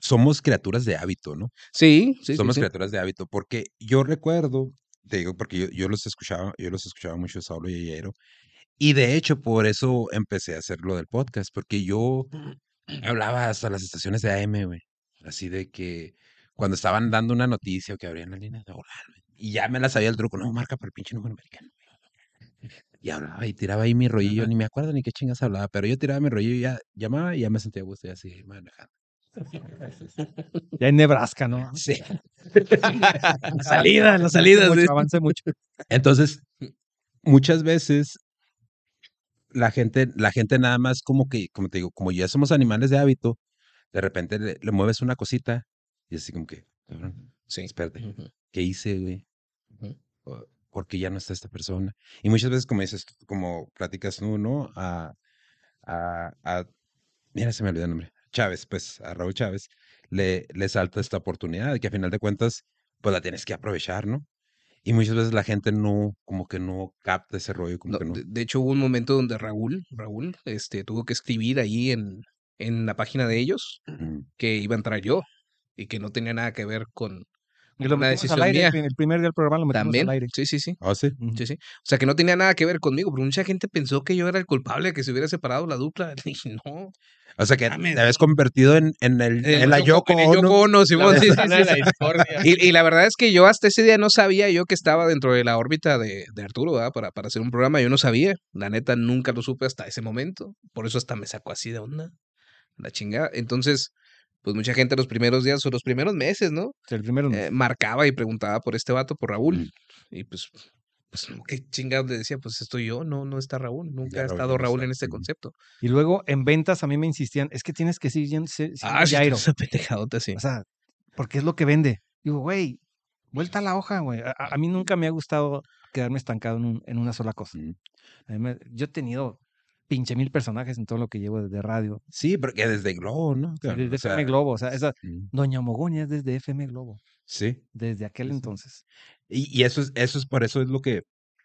somos criaturas de hábito, ¿no? Sí, sí, sí, somos sí. criaturas de hábito, porque yo recuerdo, te digo, porque yo, yo los escuchaba, yo los escuchaba mucho Saulo y Yayero, y de hecho por eso empecé a hacer lo del podcast, porque yo hablaba hasta las estaciones de AM, güey, así de que cuando estaban dando una noticia o que abrían la línea de güey, y ya me la sabía el truco, no, marca por el pinche número americano. güey. Y hablaba y tiraba ahí mi rollillo, ni me acuerdo ni qué chingas hablaba, pero yo tiraba mi rollillo y ya llamaba y ya me sentía a gusto y así manejando. Ya en Nebraska, ¿no? Sí. La salida, la salida. Mucho, avance mucho. Entonces, muchas veces la gente, la gente nada más como que, como te digo, como ya somos animales de hábito, de repente le, le mueves una cosita y así como que, cabrón, Sí. espérate, ¿qué hice, güey? ujú. O- Porque ya no está esta persona. Y muchas veces, como dices, tú, como platicas tú, ¿no? A, a, a- mira, se me olvidó el nombre. Chávez, pues, a Raúl Chávez, le, le salta esta oportunidad, que a final de cuentas, pues la tienes que aprovechar, ¿no? Y muchas veces la gente no, como que no capta ese rollo, como No, que no. de, de hecho, hubo un momento donde Raúl, Raúl, este, tuvo que escribir ahí en, en la página de ellos que iba a entrar yo y que no tenía nada que ver con Y lo una metimos decisión al aire, mía. el prim- el primer día del programa lo metimos También. al aire. Sí, sí, sí. ¿Ah, sí? Sí, sí. O sea, que no tenía nada que ver conmigo, pero mucha gente pensó que yo era el culpable de que se hubiera separado la dupla. Y dije, no. O sea que te habías convertido en, en, el, en la Yoko En el Yoko Ono. La sí, sí, la. Y, y la verdad es que yo hasta ese día no sabía yo que estaba dentro de la órbita de, de Arturo, ¿verdad? Para, para hacer un programa, yo no sabía. La neta, nunca lo supe hasta ese momento. Por eso hasta me sacó así de onda. La chingada. Entonces, pues mucha gente los primeros días o los primeros meses, ¿no? El primero. Eh, marcaba y preguntaba por este vato, por Raúl. Mm. Y pues, pues, qué chingados le decía, pues estoy yo, no, no está Raúl. Nunca Ya ha estado Raúl en este concepto. Y luego en ventas a mí me insistían, es que tienes que seguir siendo, siendo Ah, Jairo. esa pendejadota, sí. O sea, porque es lo que vende. Digo, güey, vuelta a la hoja, güey. A, a- a mí nunca me ha gustado quedarme estancado en, un- en una sola cosa. Mm. A mí me- yo he tenido pinche mil personajes en todo lo que llevo desde radio. Sí, porque desde Globo, ¿no? cabrón? Desde O sea, FM Globo. O sea, esa mm, Doña Mogoña es desde FM Globo. Sí. Desde aquel Sí, sí. entonces. Y, y eso es, eso es por eso es lo que,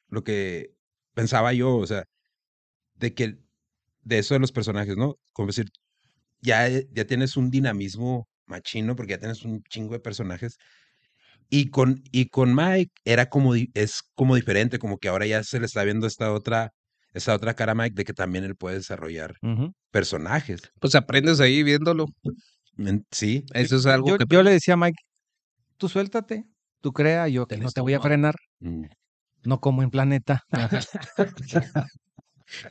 lo que pensaba yo, o sea, de que de eso de los personajes, ¿no? Como decir, ya, ya tienes un dinamismo machino, porque ya tienes un chingo de personajes. Y con, y con Mike era como, es como diferente, como que ahora ya se le está viendo esta otra, esta otra cara Mike de que también él puede desarrollar personajes. Pues aprendes ahí viéndolo. Sí. Eso es algo Yo, que yo le decía a Mike, tú suéltate, tú crea, yo que no te voy a frenar, Mm, no como en Planeta.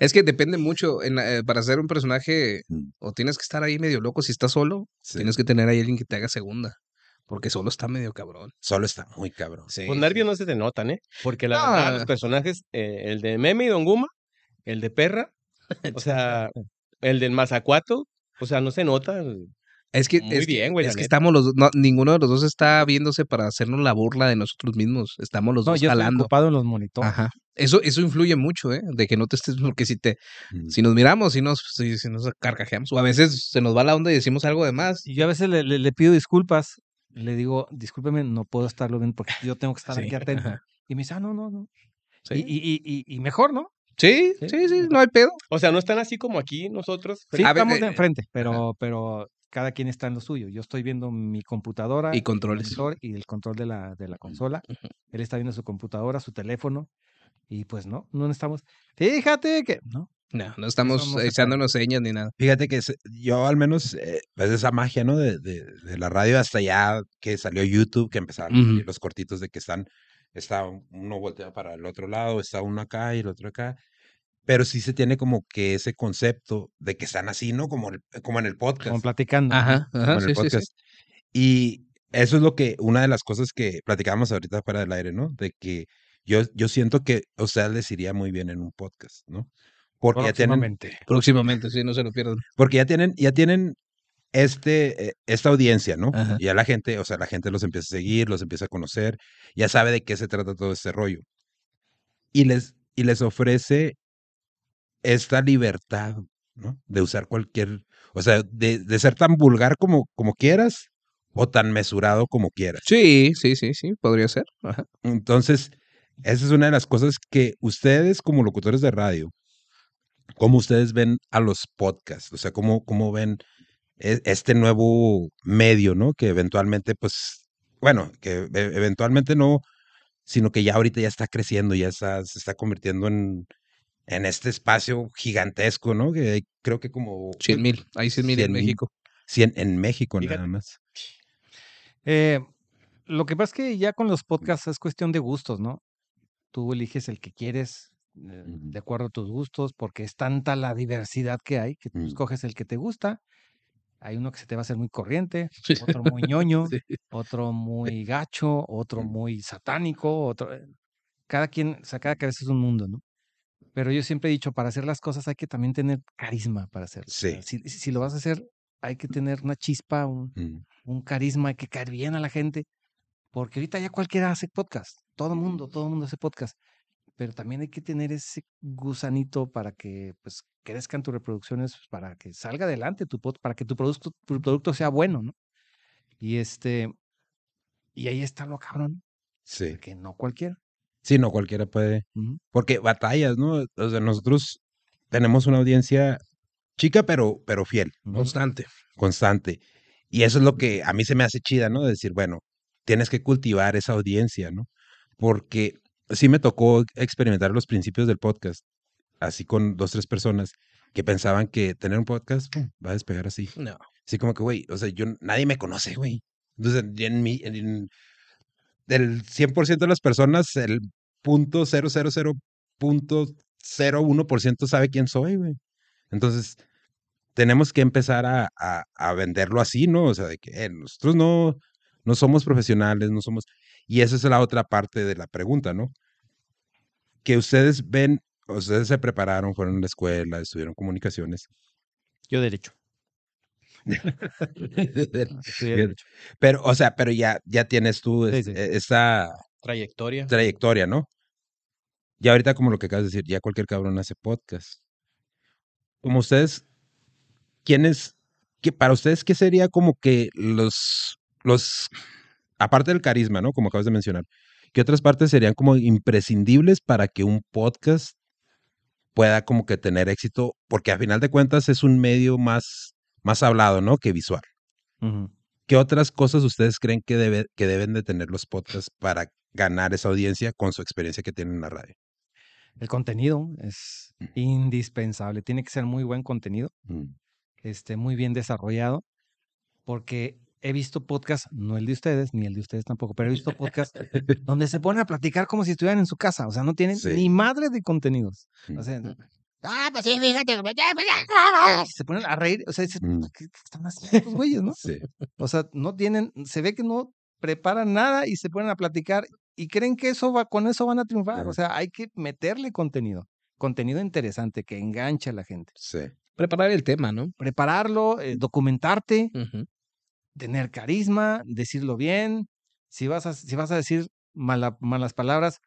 Es que depende mucho. En la- eh, para ser un personaje, Mm. o tienes que estar ahí medio loco si estás solo, sí. tienes que tener ahí alguien que te haga segunda. Porque solo está medio cabrón. Solo está muy cabrón. Sí, Los sí. nervios no se te notan, ¿eh? Porque la verdad, los personajes, eh, el de Meme y Don Guma, el de Perra, o sea, el del Mazacuato, o sea, no se nota. Es que, Muy es que- bien, güey, es que estamos los no, ninguno de los dos está viéndose para hacernos la burla de nosotros mismos. Estamos los No, dos yo jalando. ocupado en los monitores. Ajá. Eso, eso influye mucho, ¿eh? De que no te estés, porque si te, Mm. si nos miramos, si nos, si, si nos carcajeamos, o a veces se nos va la onda y decimos algo de más. Y yo a veces le, le- le pido disculpas. Le digo, discúlpeme, no puedo estarlo bien porque yo tengo que estar Sí, aquí atento. ajá. Y me dice, ah, no, no, no. Sí, y, y, y- y mejor, ¿no? Sí, Sí. sí, sí, no hay pedo. O sea, no están así como aquí nosotros. Sí, ver, estamos eh, de enfrente, pero, pero cada quien está en lo suyo. Yo estoy viendo mi computadora, Y el controles. monitor y el control de la, de la consola. Él está viendo su computadora, su teléfono. Y pues no, no estamos. Fíjate que. No. No, no estamos no echándonos señas ni nada. Fíjate que yo al menos, eh, pues esa magia, ¿no? De, de, de la radio hasta ya que salió YouTube, que empezaron los cortitos de que están, está uno volteado para el otro lado, está uno acá y el otro acá. Pero sí se tiene como que ese concepto de que están así, ¿no? Como, el- como en el podcast. Como platicando. Ajá, como ajá, en sí, el sí, sí. podcast. Y eso es lo que, una de las cosas que platicábamos ahorita fuera del aire, ¿no? De que yo, yo siento que a ustedes les iría muy bien en un podcast, ¿no? Porque ya tienen, Próximamente. Próximamente, sí, no se lo pierdan. porque ya tienen, ya tienen este, eh, esta audiencia, ¿no? Ajá. Ya la gente, o sea, la gente los empieza a seguir, los empieza a conocer, ya sabe de qué se trata todo este rollo. Y les, y les ofrece esta libertad, ¿no? De usar cualquier, o sea, de, de ser tan vulgar como, como quieras o tan mesurado como quieras. Sí, sí, sí, sí, podría ser. Ajá. Entonces, esa es una de las cosas que ustedes como locutores de radio, cómo ustedes ven a los podcasts, o sea, cómo, cómo ven este nuevo medio, ¿no? Que eventualmente, pues, bueno, que e- eventualmente no, sino que ya ahorita ya está creciendo, ya está, se está convirtiendo en, en este espacio gigantesco, ¿no? Que hay, creo que como 100 mil, hay 100 mil en 100,000. México. 100 en México Fíjate. nada más. Eh, lo que pasa es que ya con los podcasts es cuestión de gustos, ¿no? Tú eliges el que quieres eh, de acuerdo a tus gustos, porque es tanta la diversidad que hay que tú Mm. escoges el que te gusta. Hay uno que se te va a hacer muy corriente, otro muy ñoño, Sí. otro muy gacho, otro muy satánico, otro. eh, Cada quien, o sea, cada cabeza es un mundo, ¿no? Pero yo siempre he dicho, para hacer las cosas hay que también tener carisma para hacerlo. Sí. Si, si lo vas a hacer, hay que tener una chispa, un, Mm. un carisma, hay que caer bien a la gente, porque ahorita ya cualquiera hace podcast, todo el mundo, todo el mundo hace podcast, pero también hay que tener ese gusanito para que pues crezcan tus reproducciones, pues, para que salga adelante tu para que tu producto, tu producto sea bueno, ¿no? Y este, y ahí está lo cabrón, Sí. que no cualquiera. Sí, no cualquiera puede. Porque batallas, ¿no? O sea, nosotros tenemos una audiencia chica, pero, pero fiel, Ujú. Constante. constante. Y eso es lo que a mí se me hace chida, ¿no? De decir, bueno, tienes que cultivar esa audiencia, ¿no? Porque sí me tocó experimentar los principios del podcast, así con dos, tres personas que pensaban que tener un podcast pum, va a despegar así. No. Así como que, güey, o sea, yo, nadie me conoce, güey. Entonces, en mi, en- del 100% de las personas, el punto 000.01% sabe quién soy, güey. Entonces, tenemos que empezar a, a- a venderlo así, ¿no? O sea, de que eh, nosotros no, no somos profesionales, no somos... Y esa es la otra parte de la pregunta, ¿no? Que ustedes ven, ustedes se prepararon, fueron a la escuela, estudiaron comunicaciones. Yo derecho. Pero, o sea, pero ya, ya tienes tú Sí, e- esta Trayectoria. trayectoria, ¿no? Ya ahorita como lo que acabas de decir, ya cualquier cabrón hace podcast. Como ustedes, ¿quiénes, que para ustedes qué sería como que los, los, aparte del carisma, ¿no? Como acabas de mencionar, ¿qué otras partes serían como imprescindibles para que un podcast pueda como que tener éxito? Porque a final de cuentas es un medio más, más hablado, ¿no? Que visual. ¿Qué otras cosas ustedes creen que, debe, que deben de tener los podcasts para ganar esa audiencia con su experiencia que tienen en la radio? El contenido es indispensable. Tiene que ser muy buen contenido. Mm, este, muy bien desarrollado, porque he visto podcasts, no el de ustedes, ni el de ustedes tampoco, pero he visto podcasts donde se ponen a platicar como si estuvieran en su casa, o sea, no tienen Sí. ni madre de contenidos. O sea, ah, pues sí, fíjate, se ponen a reír, o sea, dices, Mm. ¿qué, qué están haciendo estos güeyes, no? Sí. O sea, no tienen, se ve que no preparan nada y se ponen a platicar y creen que eso va, con eso van a triunfar. O sea, hay que meterle contenido, contenido interesante que enganche a la gente. Sí. Preparar el tema, ¿no? Prepararlo, eh, documentarte, Ujú. Tener carisma, decirlo bien. Si vas a, si vas a decir mala- malas palabras,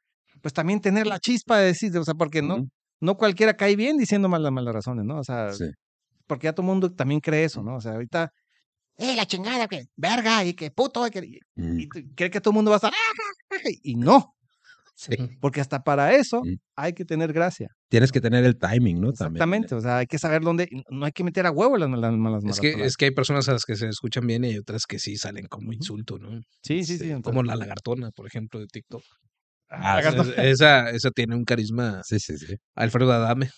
pues también tener la chispa de decir, o sea, porque no, no cualquiera cae bien diciendo malas, malas razones, ¿no? O sea, Sí. porque ya todo el mundo también cree eso, ¿no? O sea, ahorita, eh, la chingada, que verga, y que puto, y, que, y cree que todo el mundo va a estar, "Ah, ja, ja", y no, sí. porque hasta para eso hay que tener gracia. Tienes que tener el timing, ¿no? También. Exactamente, o sea, hay que saber dónde, no hay que meter a huevo las, las malas, Es malas que, es que hay personas a las que se escuchan bien y hay otras que sí salen como insulto, ¿no? Sí, sí, sí, sí. Como la lagartona, por ejemplo, de TikTok. Ah, sí, Es- Esa, esa tiene un carisma. sí, sí, sí. Alfredo Adame.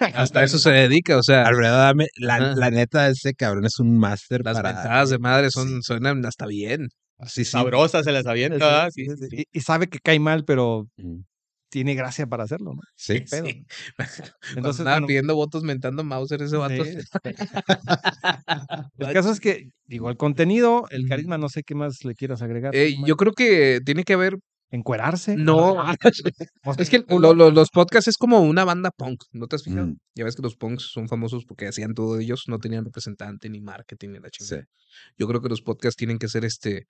Hasta eso se dedica, o sea, Alfredo, dame, la, la neta, ese cabrón es un máster las para... de madre son, sí. suenan hasta bien. Sí, sí. Sabrosas se las avienta. Y, sabe que cae mal, pero Mm, tiene gracia para hacerlo, ¿no? Sí. pedo. Entonces, bueno, pidiendo votos mentando Mauser ese vato. sí. el caso es que, digo, el contenido, el carisma, no sé qué más le quieras agregar. Eh, yo creo que tiene que haber. ¿Encuerarse? No. Es que lo- lo- los podcasts es como una banda punk, ¿no te has fijado? Mm. Ya ves que los punks son famosos porque hacían todo ellos, no tenían representante ni marketing ni la Sí. chingada. Yo creo que los podcasts tienen que ser este,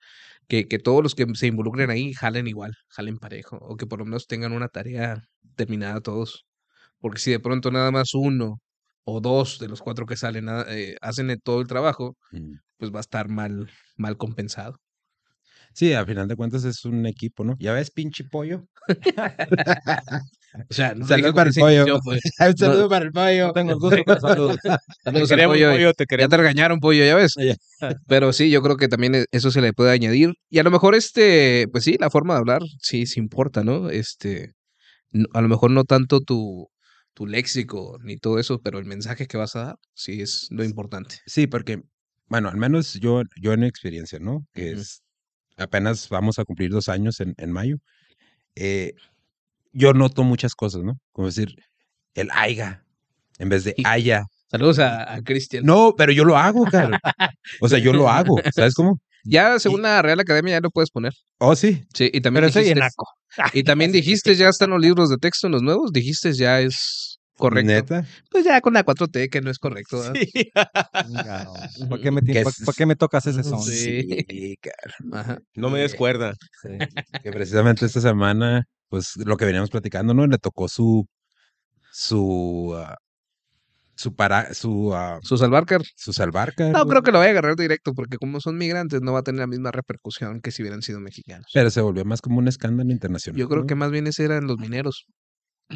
que, que todos los que se involucren ahí jalen igual, jalen parejo, o que por lo menos tengan una tarea terminada todos. Porque si de pronto nada más uno o dos de los cuatro que salen ah, eh, hacen todo el trabajo, Mm. pues va a estar mal, mal compensado. Sí, al final de cuentas es un equipo, ¿no? ¿Ya ves, pinche pollo? O sea, no Saludos para el pollo. pues. Un saludo para el pollo. No tengo el gusto, pero saludos. Saludos al queremos, pollo y- pollo, te Ya te regañaron, pollo, ya ves. Pero sí, yo creo que también e- eso se le puede añadir. Y a lo mejor, este, pues sí, la forma de hablar, sí, sí importa, ¿no? Este, a lo mejor no tanto tu, tu léxico ni todo eso, pero el mensaje que vas a dar, sí es lo importante. Sí, porque, bueno, al menos yo, yo en mi experiencia, ¿no? Que es, apenas vamos a cumplir dos años en, en mayo. eh, yo noto muchas cosas, ¿no? Como decir, el aiga, en vez de haya. Saludos a, a Cristian. No, pero yo lo hago, cara. O sea, yo lo hago, ¿sabes cómo? Ya según la Real Academia ya lo puedes poner. Oh, sí. Sí, y también Pero dijiste, y también dijiste, ya están los libros de texto en los nuevos, dijiste ya es correcto. Neta. Pues ya con la 4T que no es correcto. Sí. Chingado. ¿Por qué me, por- por qué me tocas ese son? Sí. Sí. Ajá. No me des cuerda. Sí. Que precisamente esta semana, pues lo que veníamos platicando, ¿no? Le tocó su, su, ah, su para, su, ah, Su Salvarcar. su salvarca. No, creo que lo voy a agarrar directo porque como son migrantes no va a tener la misma repercusión que si hubieran sido mexicanos. Pero se volvió más como un escándalo internacional. Yo creo ¿no? que más bien ese eran los mineros.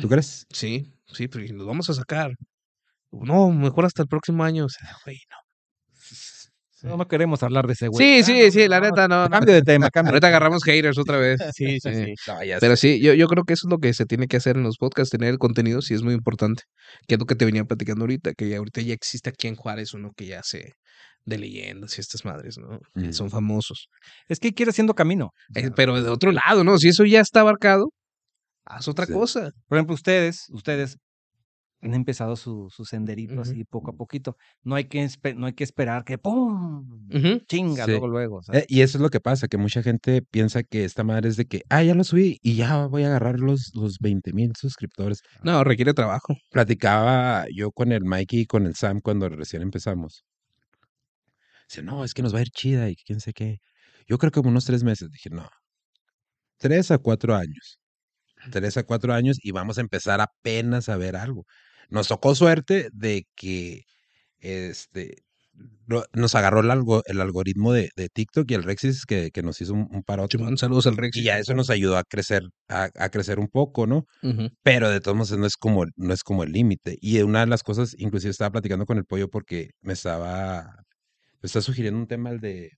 ¿Tú crees? Sí, sí, pero nos vamos a sacar. No, mejor hasta el próximo año. O sea, güey, no. No, no queremos hablar de ese güey. Sí, Ah, sí, no, sí, la no, neta no. no. Cambio de tema, cambio. Ahorita agarramos haters otra vez. Sí, sí, Sí. sí. No, ya Pero sé. sí, yo, yo creo que eso es lo que se tiene que hacer en los podcasts, tener el contenido, sí es muy importante. Que es lo que te venía platicando ahorita, que ya ahorita ya existe aquí en Juárez uno que ya hace de leyendas y estas madres, ¿no? Mm. Son famosos. Es que ir haciendo camino. Eh, pero de otro lado, ¿no? Si eso ya está abarcado, haz otra Sí. cosa. Por ejemplo, ustedes, ustedes han empezado su, su senderito así poco a poquito. No hay que, no hay que esperar que ¡pum! Chinga, Sí. luego, luego. Eh, y eso es lo que pasa, que mucha gente piensa que esta madre es de que, ah, ya lo subí y ya voy a agarrar los, los 20 mil suscriptores. No, requiere trabajo. Platicaba yo con el Mikey y con el Sam cuando recién empezamos. Dice, no, es que nos va a ir chida y quién sé qué. Yo creo que como unos tres meses. Dije, no, tres a cuatro años. Tres a cuatro años y vamos a empezar apenas a ver algo. Nos tocó suerte de que este nos agarró el, algo, el algoritmo de, de TikTok y el Rexis que, que nos hizo un, un parote. Saludos al Rex. Y ya eso nos ayudó a crecer, a, a crecer un poco, ¿no? Pero de todos modos no es como, no es como el límite. Y una de las cosas, inclusive estaba platicando con el pollo porque me estaba, me está sugiriendo un tema el de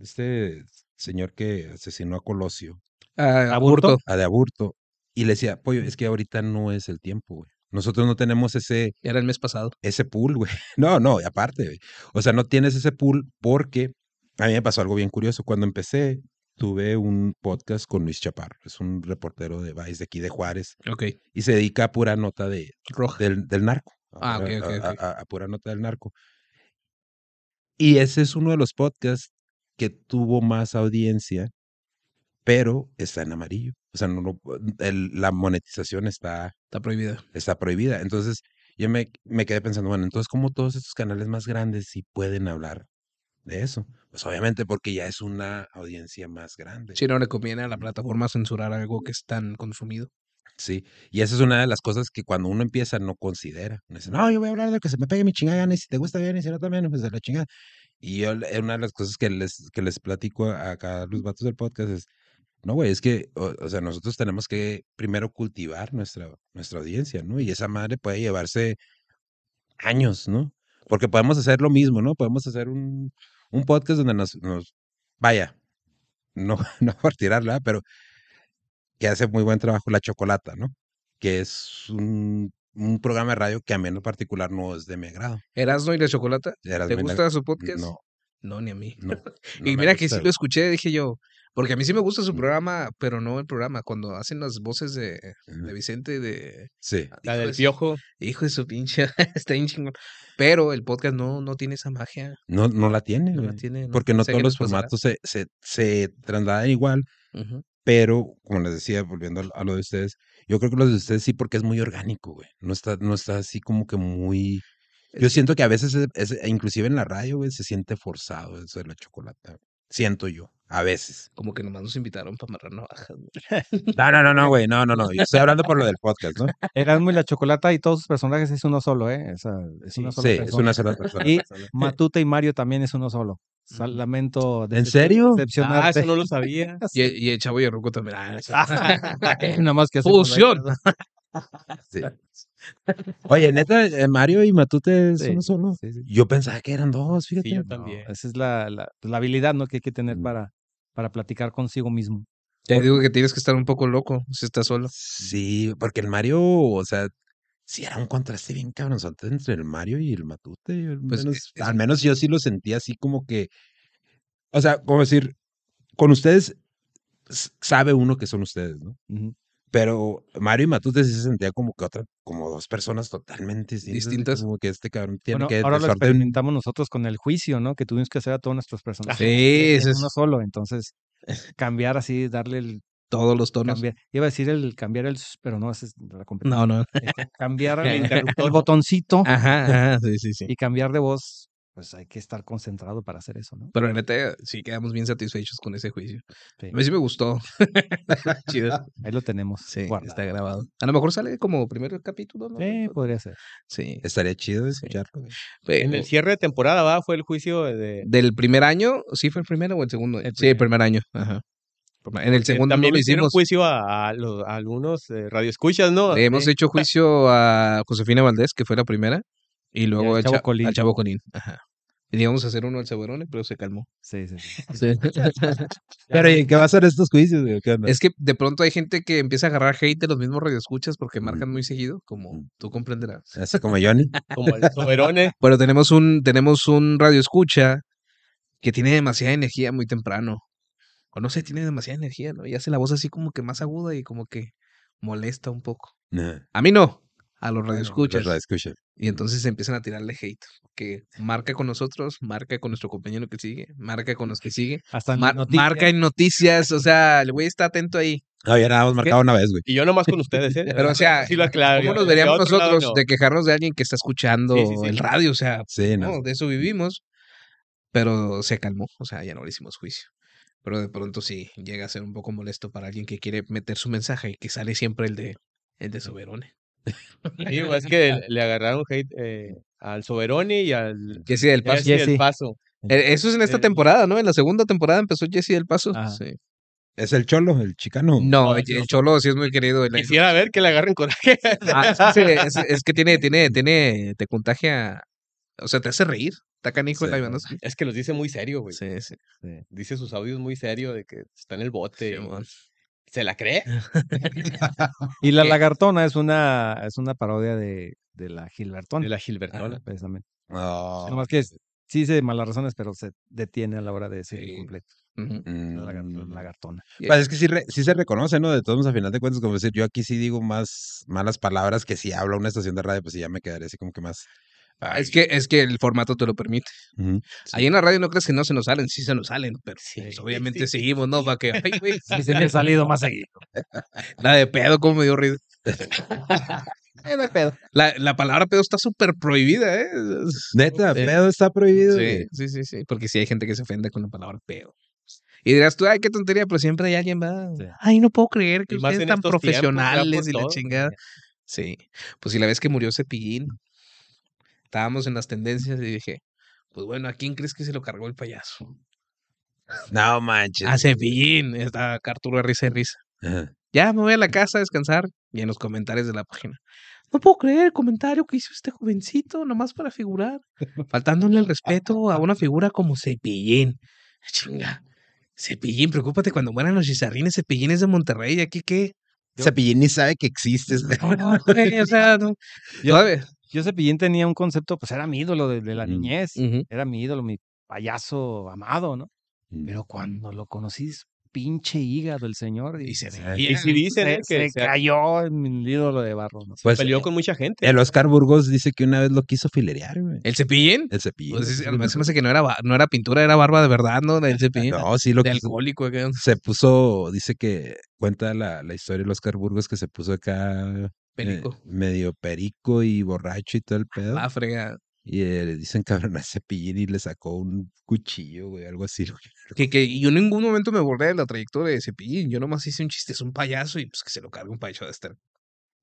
este señor que asesinó a Colosio, Ah, ¿Aburto? Aburto. a de Aburto, y le decía, pollo, es que ahorita no es el tiempo, güey. Nosotros no tenemos ese, Era el mes pasado. ese pool, güey. No, no, y aparte, güey. O sea, no tienes ese pool porque a mí me pasó algo bien curioso. Cuando empecé, tuve un podcast con Luis Chaparro, es un reportero de Vice de aquí de Juárez, Ok. y se dedica a pura nota de, Roja. del, del narco. Ah, a, ok, ok, a- a- a pura nota del narco. Y ese es uno de los podcasts que tuvo más audiencia, pero está en amarillo. O sea, no, lo- el- la monetización está, Está prohibida. está prohibida. Entonces, yo me, me quedé pensando, bueno, entonces, ¿cómo todos estos canales más grandes sí pueden hablar de eso. Pues obviamente porque ya es una audiencia más grande. Si no le conviene a la plataforma censurar algo que es tan consumido. Sí, y esa es una de las cosas que cuando uno empieza no considera. Uno dice, no, yo voy a hablar de que se me pegue mi chingada, gana, y si te gusta bien, y si no también, pues de la chingada. Y yo, una de las cosas que les, que les platico a- acá a los vatos del podcast es, no, güey, es que, o, o sea, nosotros tenemos que primero cultivar nuestra, nuestra audiencia, ¿no? Y esa madre puede llevarse años, ¿no? Porque podemos hacer lo mismo, ¿no? Podemos hacer un, un podcast donde nos, nos vaya, no, no por tirarla, pero que hace muy buen trabajo La Chocolata, ¿no? Que es un, un programa de radio que a mí en lo particular no es de mi agrado. Erasmo y la Chocolata. ¿Te gusta su podcast? No, No, ni a mí. no. no y mira que sí lo escuché, dije yo, porque a mí sí me gusta su programa, pero no el programa, cuando hacen las voces de, de Vicente de... Sí. La hijo del de piojo. Hijo de su pinche, está bien chingón. Pero el podcast no, no tiene esa magia. No, no la tiene, No la tiene. Porque no todos los formatos se, se, se trasladan igual, pero como les decía, volviendo a- a lo de ustedes, yo creo que los de ustedes sí porque es muy orgánico, güey. No está, no está así como que muy... Yo Es- siento que a veces, es- es- inclusive en la radio, güey, se siente forzado eso de la chocolata. Siento yo, a veces. Como que nomás nos invitaron para amarrar navajas. güey. No, no, no, no, güey, no, no, no. Yo estoy hablando por lo del podcast, ¿no? Erasmo y la Chocolata y todos sus personajes es uno solo, ¿eh? Esa- es una sola Sí, es una sola persona. Y Matute y Mario también es uno solo. Lamento ¿En serio? Ah, eso no lo sabía. Y, y el chavo y el ruco también. Ah, eso. Nada más que hacemos Fusión. Sí. Oye, neta, eh, Mario y Matute son uno solo. sí, sí. Yo pensaba que eran dos, fíjate. Sí, yo No, también. esa es la, la, la habilidad ¿no? que hay que tener Mm. para, para platicar consigo mismo. Te digo que tienes que estar un poco loco si estás solo. Sí, porque el Mario, o sea, sí era un contraste bien cabronzote entre el Mario y el Matute. yo al, Pues, menos, es- es- al menos yo sí lo sentía así como que, o sea, como decir, con ustedes sabe uno que son ustedes, ¿no? Ujú. Pero Mario y Matute sí se sentía como que otra, como dos personas totalmente distintas. Como que este cabrón tiene Bueno, que ahora lo experimentamos nosotros con el juicio, ¿no? Que tuvimos que hacer a todos nuestros personajes. Sí, es uno solo. Entonces, cambiar así, darle el. todos los tonos. Cambiar, iba a decir el cambiar el. Pero no, es la competencia. No, no. Cambiar El el, botoncito Ajá, ajá, sí, sí, sí. y cambiar de voz. Pues hay que estar concentrado para hacer eso, ¿no? Pero la neta, sí quedamos bien satisfechos con ese juicio. Sí. A mí sí me gustó. Chido. Ahí lo tenemos. Sí, guardado. está grabado. A lo mejor sale como primer capítulo, ¿no? Sí, podría ser. Sí. Estaría chido escucharlo. En el cierre de temporada, ¿va? Fue el juicio de... Del primer año, ¿sí fue el primero o el segundo? El sí, el primer año. Ajá. En el segundo no también le hicieron hicimos. juicio a, a los- a algunos eh, radioescuchas, ¿no? Le hemos hecho juicio a Josefina Valdés, que fue la primera, y luego al al Chavo Cha- Colín. al Chavo Colín. Ajá. Y íbamos a hacer uno al Saberone, pero se calmó. Sí, sí. sí. Pero ¿y qué va a ser estos juicios? güey? ¿Qué onda? es que de pronto hay gente que empieza a agarrar hate de los mismos radioescuchas porque marcan muy seguido, como tú comprenderás. Así como Johnny. Como el Soberone. Bueno, tenemos un, tenemos un radioescucha que tiene demasiada energía muy temprano. O no sé, tiene demasiada energía, ¿no? Y hace la voz así como que más aguda y como que molesta un poco. Nah, A mí no, a los los radioescuchas. radioescuchas. Y entonces empiezan a tirarle hate. Que marca con nosotros, marca con nuestro compañero que sigue, marca con los que sigue, Hasta en mar- noticias. marca en noticias. O sea, el güey está atento ahí. No, ya nada más marcado una vez, güey. Y yo nomás con ustedes, ¿eh? Pero, o sea, Sí lo aclaro. ¿Cómo nos De veríamos nosotros no. de quejarnos de alguien que está escuchando Sí, sí, sí. el radio? O sea, Sí, no. no, de eso vivimos. Pero se calmó, o sea, ya no le hicimos juicio. Pero de pronto sí llega a ser un poco molesto para alguien que quiere meter su mensaje y que sale siempre el de el de Soberone. Sí, pues, es que le agarraron hate eh, al Soberone y al Jesse del Paso. Jesse del. Paso. Eh, Eso es en esta El- temporada, ¿no? En la segunda temporada empezó Jesse del Paso. Ajá. Sí. Es el cholo, el chicano. No, el, Cholo sí es muy querido. el- Quisiera ver que le agarren coraje. Ah, sí, es, es que tiene, tiene, tiene, te contagia, o sea, te hace reír. Está canijo Sí. Sí, Es que los dice muy serio, güey. sí. sí. Dice sus audios muy serio de que está en el bote. Simón. ¿Se la cree? Y la lagartona es una, es una parodia de, de la Gilbertona. De la Gilbertona. Ajá, precisamente. No. Nomás que es- sí dice malas razones, pero se detiene a la hora de decir Sí. el completo. La, Mm. la lagartona. Pues es que sí, re- sí se reconoce, ¿no? De todos modos, a final de cuentas, como decir, yo aquí sí digo más malas palabras que si hablo a una estación de radio, pues sí ya me quedaré así como que más. Es que, es que el formato te lo permite. Ahí en la radio no crees que no se nos salen, sí se nos salen, pero Sí, pues, obviamente sí, seguimos, ¿no? Para que, ay, güey, se me ha salido más seguido. nada de pedo, como me dio ruido. Eh, no pedo. La, la palabra pedo está súper prohibida, ¿eh? Neta, Eh, pedo está prohibido. Sí, sí, sí, sí. Porque sí hay gente que se ofende con la palabra pedo. Y dirás tú, ay, qué tontería, pero siempre hay alguien va. Ay, no puedo creer que ustedes tan tiempos, profesionales y la chingada. Sí. Pues si la vez que murió Cepillín, estábamos en las tendencias y dije, pues bueno, ¿a quién crees que se lo cargó el payaso? No manches. A Cepillín. Está Arturo risa y risa. Ajá. Ya me voy a la casa a descansar. Y en los comentarios de la página. No puedo creer el comentario que hizo este jovencito, nomás para figurar. Faltándole el respeto a una figura como Cepillín. Chinga. Cepillín, preocúpate cuando mueran los chizarrines. Cepillín es de Monterrey. ¿y ¿Aquí qué? Cepillín ni sabe que existes. No, güey, o sea, no. Yo- Todavía. Yo Cepillín tenía un concepto, pues era mi ídolo de, de la Mm. niñez. Era mi ídolo, mi payaso amado, ¿no? Pero cuando lo conocí, es pinche hígado el señor. Y se. Y si dicen se, eh, que se se cayó en mi ídolo de barro. ¿no? Pues peleó con mucha gente. el Oscar Burgos dice que una vez lo quiso filerear, güey. ¿El cepillín? El cepillín. Pues es- a se me hace que no era, no era pintura, era barba de verdad, ¿no? Del cepillín. No, sí lo de quiso. alcohólico. acá. Se puso, dice que cuenta la, la historia del Oscar Burgos que se puso acá eh, Perico. medio perico y borracho y todo el pedo. La frega. Y eh, le dicen cabrón a Cepillín y le sacó un cuchillo, güey, algo así. güey. Que, que yo en ningún momento me borré de la trayectoria de Cepillín. Yo nomás hice un chiste, es un payaso y pues que se lo cargue un payaso de estar,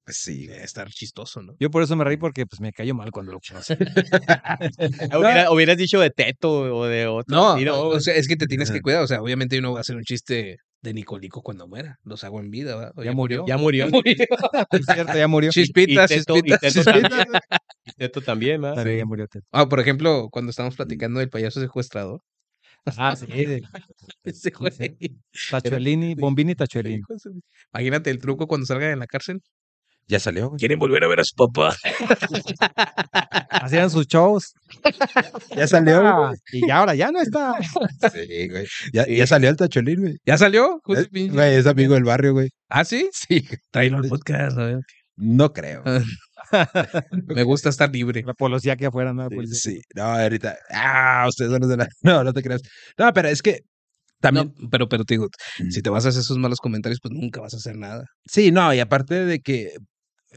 Pues sí, de güey. estar chistoso, ¿no? Yo por eso me reí porque pues me cayó mal cuando lo conocí. Hubiera- hubieras dicho de Teto o de otro. No, sí, o o sea, es que te tienes que cuidar. O sea, obviamente yo no voy a hacer un chiste de Nicolico cuando muera. Los hago en vida, ¿verdad? O Ya murió. ya murió. Es cierto, ya murió. Chispitas, Teto- chispitas, Teto chispitas. también. Teto ¿verdad? También ya murió. Ted. Ah, por ejemplo, cuando estábamos platicando del payaso secuestrador. Ah, sí. Ese güey. Tachuelini, Bombini Tachuelini. Imagínate el truco cuando salga de la cárcel. Ya salió, güey. Quieren volver a ver a su papá. Hacían sus shows. Ya salió, Ah, y ya ahora ya no está. Sí, güey. Ya, ya salió el tacholín, güey. ¿Ya salió? Es- Pinche? Güey, es amigo del barrio, güey. ¿Ah, sí? Sí. Tráelo al podcast, a ver. No creo. Me gusta estar libre. La policía que afuera, ¿no? Sí. Sí, no, ahorita. Ah, ustedes son los de la. No, no te creas. No, pero es que también. No, pero, pero te digo, Mm. si te vas a hacer esos malos comentarios, pues nunca vas a hacer nada. Sí, no, y aparte de que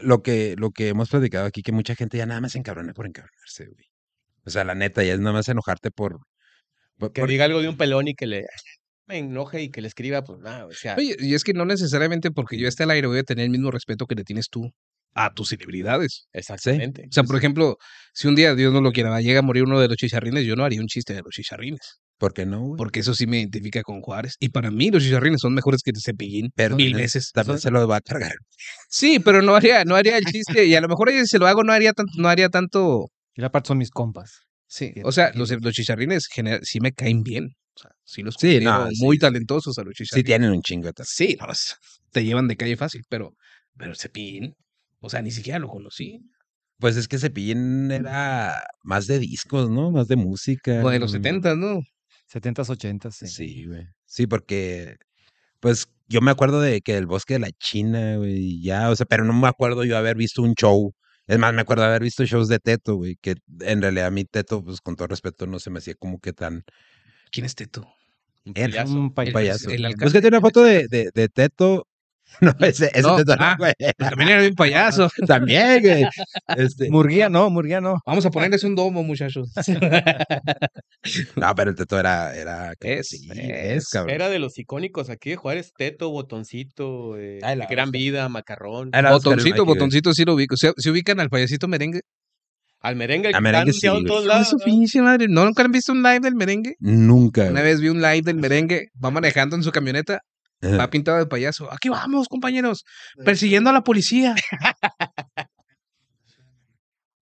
lo que lo que hemos platicado aquí, que mucha gente ya nada más se encabrona por encabronarse, güey. O sea, la neta, ya es nada más enojarte por. por- Que por- diga algo de un pelón y que le me enoje y que le escriba, pues nada, o sea. Oye, y es que no necesariamente porque yo esté al aire voy a tener el mismo respeto que le tienes tú a tus celebridades. Exactamente. O sea, por ejemplo, si un día Dios no lo quiera, llega a morir uno de los chicharrines, yo no haría un chiste de los chicharrines. ¿Por qué no, güey? Porque eso sí me identifica con Juárez. Y para mí los chicharrines son mejores que el cepillín. Pero mil veces. También se lo va a cargar. Sí, pero no haría, no haría el chiste. Y a lo mejor si se lo hago, no haría tanto, no haría tanto. Y la parte son mis compas. Sí. O sea, los, los chicharrines sí me caen bien. O sea, sí los Sí, no, sí. muy talentosos a los Sí, chicharrines. tienen un chingo de talento. Sí, no, te llevan de calle fácil, pero, pero Cepillín, o sea, ni siquiera lo conocí. Pues es que Cepillín era más de discos, ¿no? Más de música. O de los 70, ¿no? 70s, 80s, sí. Sí, güey. Sí, porque, pues, yo me acuerdo de que el bosque de la China, güey, ya, o sea, pero no me acuerdo yo haber visto un show. Es más, me acuerdo haber visto shows de Teto, güey, que en realidad a mí Teto, pues, con todo respeto, no se me hacía como que tan... ¿Quién es Teto? un payaso. Un payaso. el alcalde. Búscate una foto de, de, de Teto. No, ese, ese No, Teto no, ah. güey. También era un payaso. También, güey. Este, Murguía no, Murguía no. Vamos a ponerles un domo, muchachos. no, pero el Teto era... era Es, sí, es, es, cabrón. Era de los icónicos aquí de Juárez, Teto, Botoncito, eh, Ay, la Gran Oscar. Vida, Macarrón. Botoncito, botoncito sí lo ubico. ¿Se, se ubican al payasito merengue? Al merengue, A que merengue está anunciado sí, todos lados. su ¿no? madre. ¿No nunca han visto un live del merengue? Nunca. Una vez vi un live del merengue, va manejando en su camioneta. Va pintado de payaso. Aquí vamos, compañeros, persiguiendo a la policía.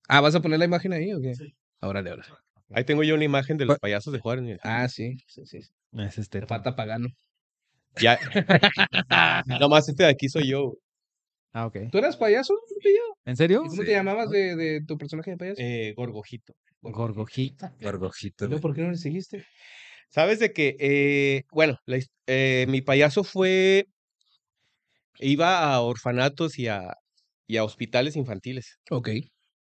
ah, ¿vas a poner la imagen ahí o qué? Órale, órale. Ahí tengo yo una imagen de los Pa- payasos de Juárez. mira. Ah, sí, sí, sí. Es este. Te falta pagano. Ya. Nomás este de aquí soy yo. Ah, ok. ¿Tú eras payaso? ¿En serio? ¿Y cómo Sí. te llamabas de, de tu personaje de payaso? Eh, Gorgojito. Gorgojita. Gorgojito, ¿Y luego güey. ¿Por qué no le seguiste? ¿Sabes de que, eh, bueno, la eh, mi payaso fue, iba a orfanatos y a, y a hospitales infantiles. Ok.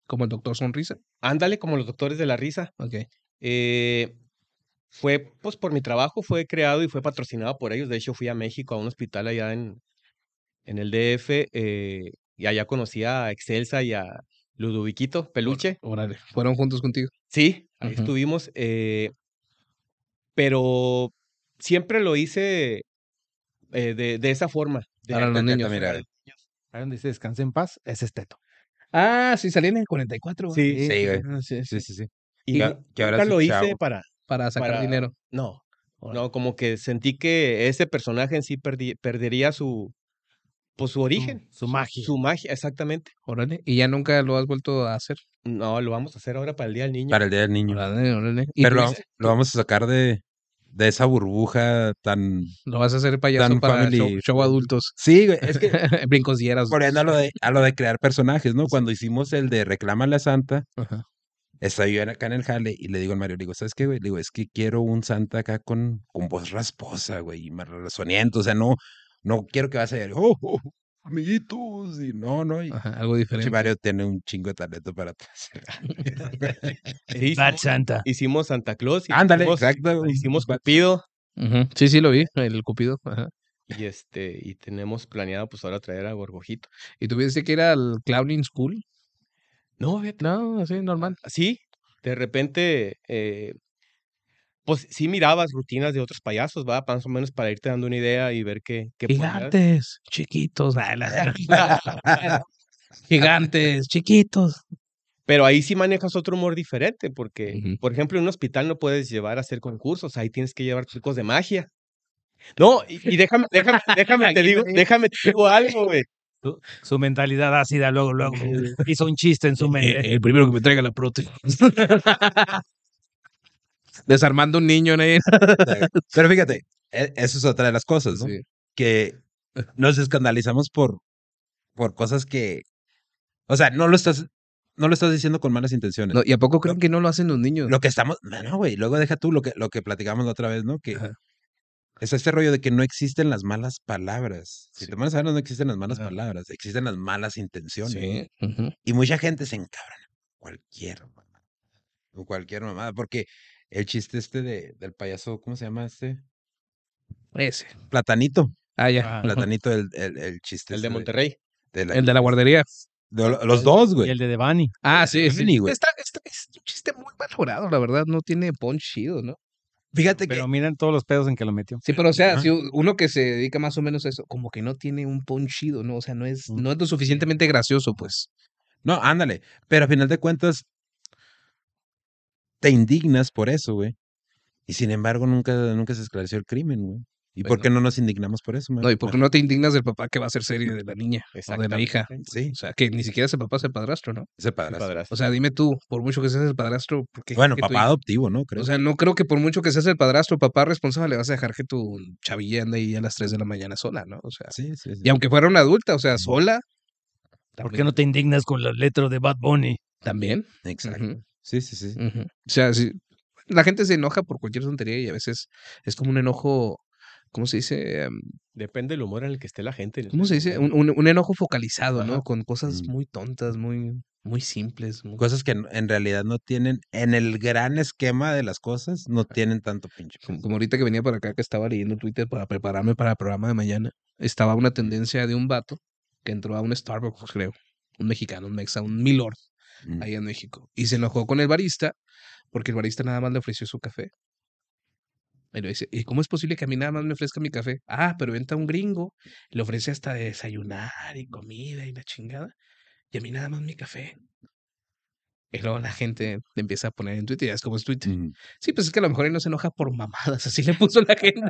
Como el doctor Sonrisa. Ándale, como los doctores de la risa. Ok. Eh, fue, pues por mi trabajo, fue creado y fue patrocinado por ellos. De hecho, fui a México a un hospital allá en, en el DF. eh, y allá conocí a Excelsa y a Ludoviquito, Peluche. Órale. ¿Fueron juntos contigo? Sí, ahí estuvimos. eh, pero siempre lo hice eh, de, de esa forma. de- Para los niños. para Mira. Ahí donde dice descanse en paz, ese es Teto. Ah, sí, salían en el 44. Sí, Sí, güey. Sí, sí. Sí, sí, sí. Y Que- ahora lo hice chavo. para, Para sacar para- dinero. No, no, como que sentí que ese personaje en sí perdi- perdería su, pues su origen. su magia. Su magia, exactamente. Órale. ¿Y ya nunca lo has vuelto a hacer? No, lo vamos a hacer ahora para el Día del Niño. Para el Día del Niño. Órale, órale. ¿Y Pero lo, vamos a sacar de, de esa burbuja tan... lo vas a hacer payaso para show, show adultos. Sí, güey, es que Brincosieras. volviendo a lo de, a lo de crear personajes, ¿no? Cuando hicimos el de Reclámale a Santa, Ajá. estaba yo acá en el jale y le digo al Mario, le digo, ¿sabes qué, güey? Le digo, es que quiero un Santa acá con, con voz rasposa, güey, y más soniento, o sea, no, no quiero que vas a ir, oh, oh, amiguitos, y no, no, y Ajá, algo diferente. Mario tiene un chingo de talento para Bad hicimos, Santa. hicimos Santa Claus. y Ándale, hicimos- exacto. Hicimos Bad- Cupido. Ujú. Sí, sí, lo vi, el Cupido. Ajá. Y este, y tenemos planeado pues ahora traer a Gorgojito. ¿Y tú viste que era el Clowning School? No, No, así, normal. sí, de repente, eh, pues sí mirabas rutinas de otros payasos, va, más o menos para irte dando una idea y ver qué, qué. Gigantes, chiquitos. Gigantes, chiquitos. Pero ahí sí manejas otro humor diferente, porque, por ejemplo, en un hospital no puedes llevar a hacer concursos, ahí tienes que llevar trucos de magia. No, y, y déjame, déjame, déjame te digo, déjame te digo algo, güey. Su mentalidad ácida, luego, luego hizo un chiste en su mente. el primero que me traiga la prótesis. Desarmando un niño, ¿no? Pero fíjate, e- eso es otra de las cosas, ¿no? Sí. Que nos escandalizamos por, por cosas que, o sea, no lo estás, no lo estás diciendo con malas intenciones. No, ¿Y a poco creen que no lo hacen los niños? Lo que estamos, no, güey, luego deja tú lo que, lo que platicamos la otra vez, ¿no? Que Ajá. es este rollo de que no existen las malas palabras. Si Sí. te pones a ver, no existen las malas Ajá. palabras, existen las malas intenciones. Sí. Y mucha gente se encabrona. Cualquier. O cualquier mamada. Porque el chiste este de, del payaso, ¿cómo se llama este? Ese. Platanito. Ah, ya. Ah. Platanito, el, el, el chiste. El de este Monterrey. de la- El de la guardería. de lo- los dos, Y güey. el de Devani. Ah, sí, sí. Disney, güey. Está, está- es un chiste muy mal logrado, la verdad. No tiene punch chido, ¿no? Fíjate que. Pero miren todos los pedos en que lo metió. Sí, pero o sea, si uno que se dedica más o menos a eso, como que no tiene un punch chido, ¿no? O sea, no es, no es lo suficientemente gracioso, pues. No, ándale. Pero a final de cuentas, te indignas por eso, güey. Y sin embargo, nunca, nunca se esclareció el crimen, güey. ¿Y por Bueno. qué no nos indignamos por eso, No, y porque no te indignas del papá que va a ser serie de la niña o de la hija. Sí, O sea, que ni siquiera es el papá, es el padrastro, ¿no? ese El padrastro. padrastro. O sea, dime tú, por mucho que seas el padrastro, ¿por qué? Bueno, papá adoptivo, ¿no? Creo. O sea, no creo que por mucho que seas el padrastro, papá responsable, vas a dejar que tu chavilla ande ahí a las 3 de la mañana sola, ¿no? O sea, sí, sí, sí. y aunque fuera una adulta, o sea, sola. ¿Por qué no te indignas con la letra de Bad Bunny? También. Exacto. Sí, sí, sí. O sea, sí, la gente se enoja por cualquier tontería y a veces es como un enojo, ¿cómo se dice? Em, Depende del humor en el que esté la gente. en ¿Cómo se dice? Un, un- un enojo focalizado, ¿no? Con cosas Mm. muy tontas, muy, muy simples. muy- Cosas que en- en realidad no tienen, en el gran esquema de las cosas, no tienen tanto pinche. Como, como ahorita que venía para acá, que estaba leyendo Twitter para prepararme para el programa de mañana, estaba una tendencia de un vato que entró a un Starbucks, creo, un mexicano, un mexa, un Milord, Mm. ahí en México, y se enojó con el barista porque el barista nada más le ofreció su café. Y le dice, ¿y cómo es posible que a mí nada más me ofrezca mi café? Ah, pero entra un gringo, le ofrece hasta de desayunar y comida y la chingada, y a mí nada más mi café. Y luego la gente le empieza a poner en Twitter, ya es como es Twitter. Mm. Sí, pues es que a lo mejor él no se enoja por mamadas, así le puso la gente.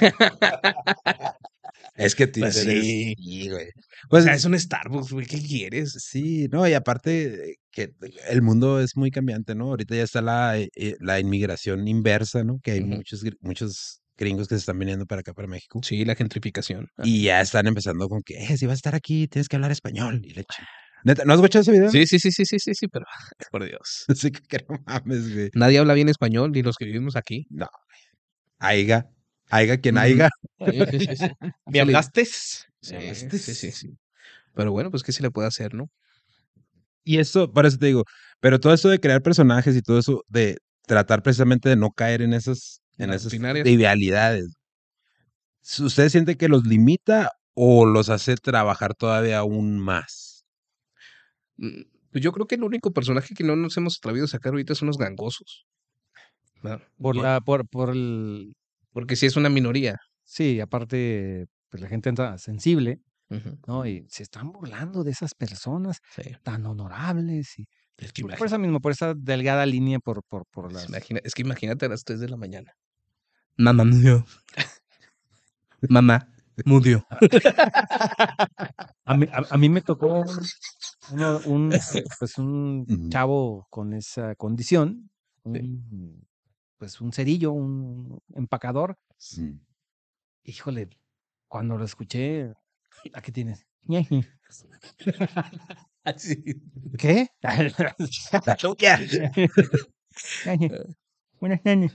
Es que Twitter Pues es- sí. sí, güey. O Pues sea, es un Starbucks, güey, ¿qué quieres? Sí, no, y aparte que el mundo es muy cambiante, ¿no? Ahorita ya está la, eh, eh, la inmigración inversa, ¿no? Que hay muchos, muchos gringos que se están viniendo para acá, para México. Sí, la gentrificación. Y ya están empezando con que, eh, si vas a estar aquí, tienes que hablar español. Y le chi- Neta, ¿No has escuchado ese video? Sí, sí, sí, sí, sí, sí, sí, pero por Dios. Sí, que que no mames, güey. Nadie habla bien español, ni los que vivimos aquí. No. Aiga. Aiga quien Ujú. aiga. Sí, sí, sí, sí. ¿Me hablaste? Sí, sí, sí. Pero bueno, pues qué se le puede hacer, ¿no? Y eso, por eso te digo, pero todo eso de crear personajes y todo eso de tratar precisamente de no caer en esas, En las esas trivialidades. ¿Usted siente que los limita o los hace trabajar todavía aún más? Mm, Pues yo creo que el único personaje que no nos hemos atrevido a sacar ahorita son los gangosos. Por la, por, por el, Porque sí es una minoría. sí, aparte, pues la gente entra sensible, ¿no? Y se están burlando de esas personas Sí. tan honorables y Es que, por eso mismo, por esa delgada línea, por, por, por las... imagina- es que imagínate a las 3 de la mañana. Mamá murió. Mamá murió. A mí, a, a mí me tocó uno- un, pues un chavo con esa condición, un, pues un cerillo, un empacador. Híjole, cuando lo escuché, ¿a qué tienes? Así. ¿Qué? Ñeji. Buenas tardes.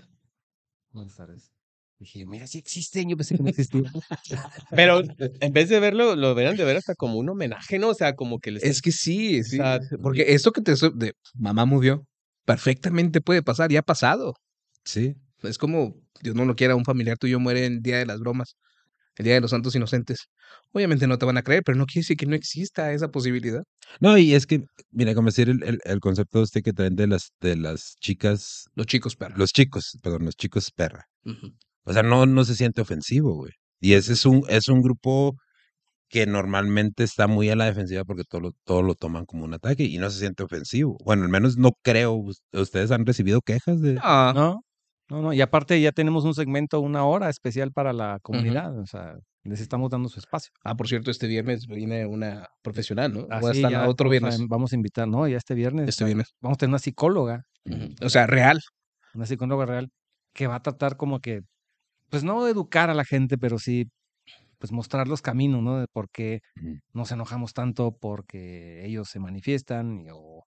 Buenas tardes. Dije, mira, sí existen, yo pensé que no existían. Pero en vez de verlo, lo deberían de ver hasta como un homenaje, ¿no? O sea, como que les Es que sí, sí. sea, Porque esto que te de mamá murió, perfectamente puede pasar, ya ha pasado. Sí. Es como, Dios no lo quiera, un familiar tuyo muere el día de las bromas, el día de los santos inocentes. Obviamente no te van a creer, pero no quiere decir que no exista esa posibilidad. No, y es que, mira, como decir el, el, el concepto este que traen de las, de las chicas, Los chicos perros. los chicos, perdón, los chicos perra. O sea, no, no se siente ofensivo, güey. Y ese es un, es un grupo que normalmente está muy a la defensiva porque todo lo, todo lo toman como un ataque y no se siente ofensivo. Bueno, al menos no creo. us- ¿Ustedes han recibido quejas de...? No, No, no, no. Y aparte ya tenemos un segmento, una hora especial para la comunidad. O sea, les estamos dando su espacio. Ah, por cierto, este viernes viene una profesional, ¿no? Así Voy a estar ya otro viernes. vamos a invitar, ¿no? Ya este viernes. Este viernes. Vamos a tener una psicóloga. O sea, real. una psicóloga real, que va a tratar como que, pues no educar a la gente, pero sí, pues mostrar los caminos, ¿no? De por qué Ujú. nos enojamos tanto porque ellos se manifiestan y- o,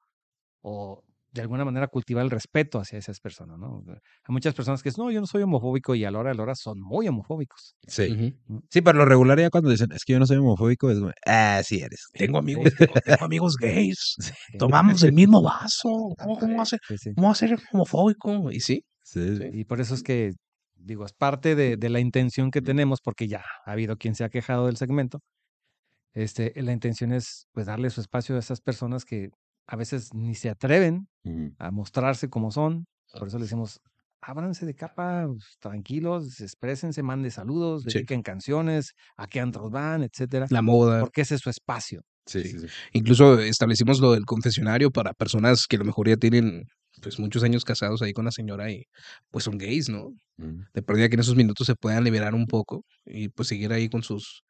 o de alguna manera cultivar el respeto hacia esas personas, ¿no? Hay muchas personas que dicen, no, yo no soy homofóbico y a la hora de la hora son muy homofóbicos. Sí. Ujú. Sí, pero lo regular ya cuando dicen, es que yo no soy homofóbico, es como, ah, sí eres. Tengo amigos, tengo, tengo amigos gays. Tomamos el mismo vaso. ¿Cómo, cómo va a ser, Sí, sí. cómo va a ser homofóbico? Y sí. Sí. Sí. Y por eso es que, digo, es parte de, de la intención que tenemos, porque ya ha habido quien se ha quejado del segmento. Este, la intención es pues darle su espacio a esas personas que a veces ni se atreven a mostrarse como son. Por eso le decimos, ábranse de capa, pues, tranquilos, exprésense, mande saludos, Sí. dediquen canciones, a qué antros van, etcétera. La moda. Porque ese es su espacio. Sí, sí. Incluso establecimos lo del confesionario para personas que a lo mejor ya tienen pues muchos años casados ahí con la señora y pues son gays, ¿no? Ujú. De perdida que en esos minutos se puedan liberar un poco y pues seguir ahí con sus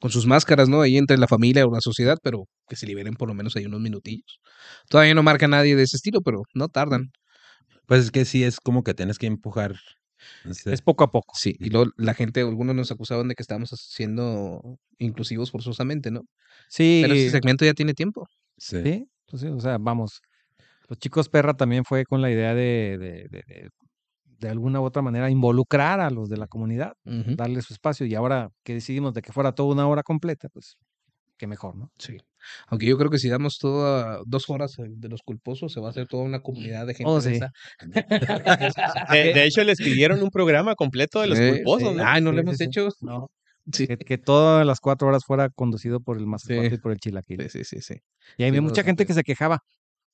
con sus máscaras, ¿no? Ahí entre la familia o la sociedad, pero que se liberen por lo menos ahí unos minutillos. Todavía no marca nadie de ese estilo, pero no tardan. Pues es que sí es como que tienes que empujar. no sé. Es poco a poco. Sí, y luego la gente, algunos nos acusaban de que estábamos siendo inclusivos forzosamente, ¿no? Sí, Pero ese segmento ya tiene tiempo. Sí. Sí, pues sí, o sea, vamos. Los chicos perra también fue con la idea de, de, de, de- alguna u otra manera involucrar a los de la comunidad, darle su espacio. Y ahora que decidimos de que fuera toda una hora completa, pues qué mejor, ¿no? Sí. Aunque yo creo que si damos toda dos horas de los culposos, se va a hacer toda una comunidad de gente. Oh, de sí. esa. De, de hecho, les pidieron un programa completo de los Sí, culposos, sí. ¿no? Ay, no Sí, lo sí, hemos sí. hecho. No. Sí. Que, que todas las cuatro horas fuera conducido por el mazacuate Sí. y por el chilaquil. Sí, sí, sí, sí. Y hay mucha gente que se quejaba.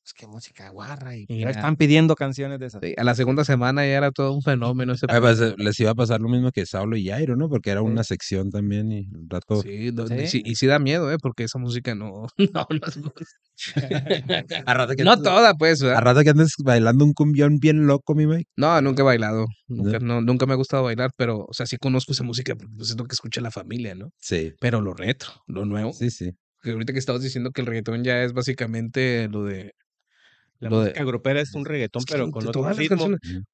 Pues qué música guarra. Y Y están pidiendo canciones de esas. Sí, A la segunda semana ya era todo un fenómeno. Ese les iba a pasar lo mismo que Saulo y Jairo, ¿no? Porque era Sí. una sección también y un rato. Sí, Sí. y sí da miedo, ¿eh? Porque esa música no. No, no, es- A rato que no andes- toda, pues. A rato que andes bailando un cumbión bien loco, mi Mike. No, nunca he bailado. Nunca, no, nunca me ha gustado bailar, pero, o sea, sí conozco esa música porque pues, es lo que escucha la familia, ¿no? Sí. Pero lo retro, lo nuevo. Sí, sí. Que ahorita que estabas diciendo que el reggaetón ya es básicamente lo de. La lo de- música grupera es un reggaetón, Es que pero de con otro ritmo.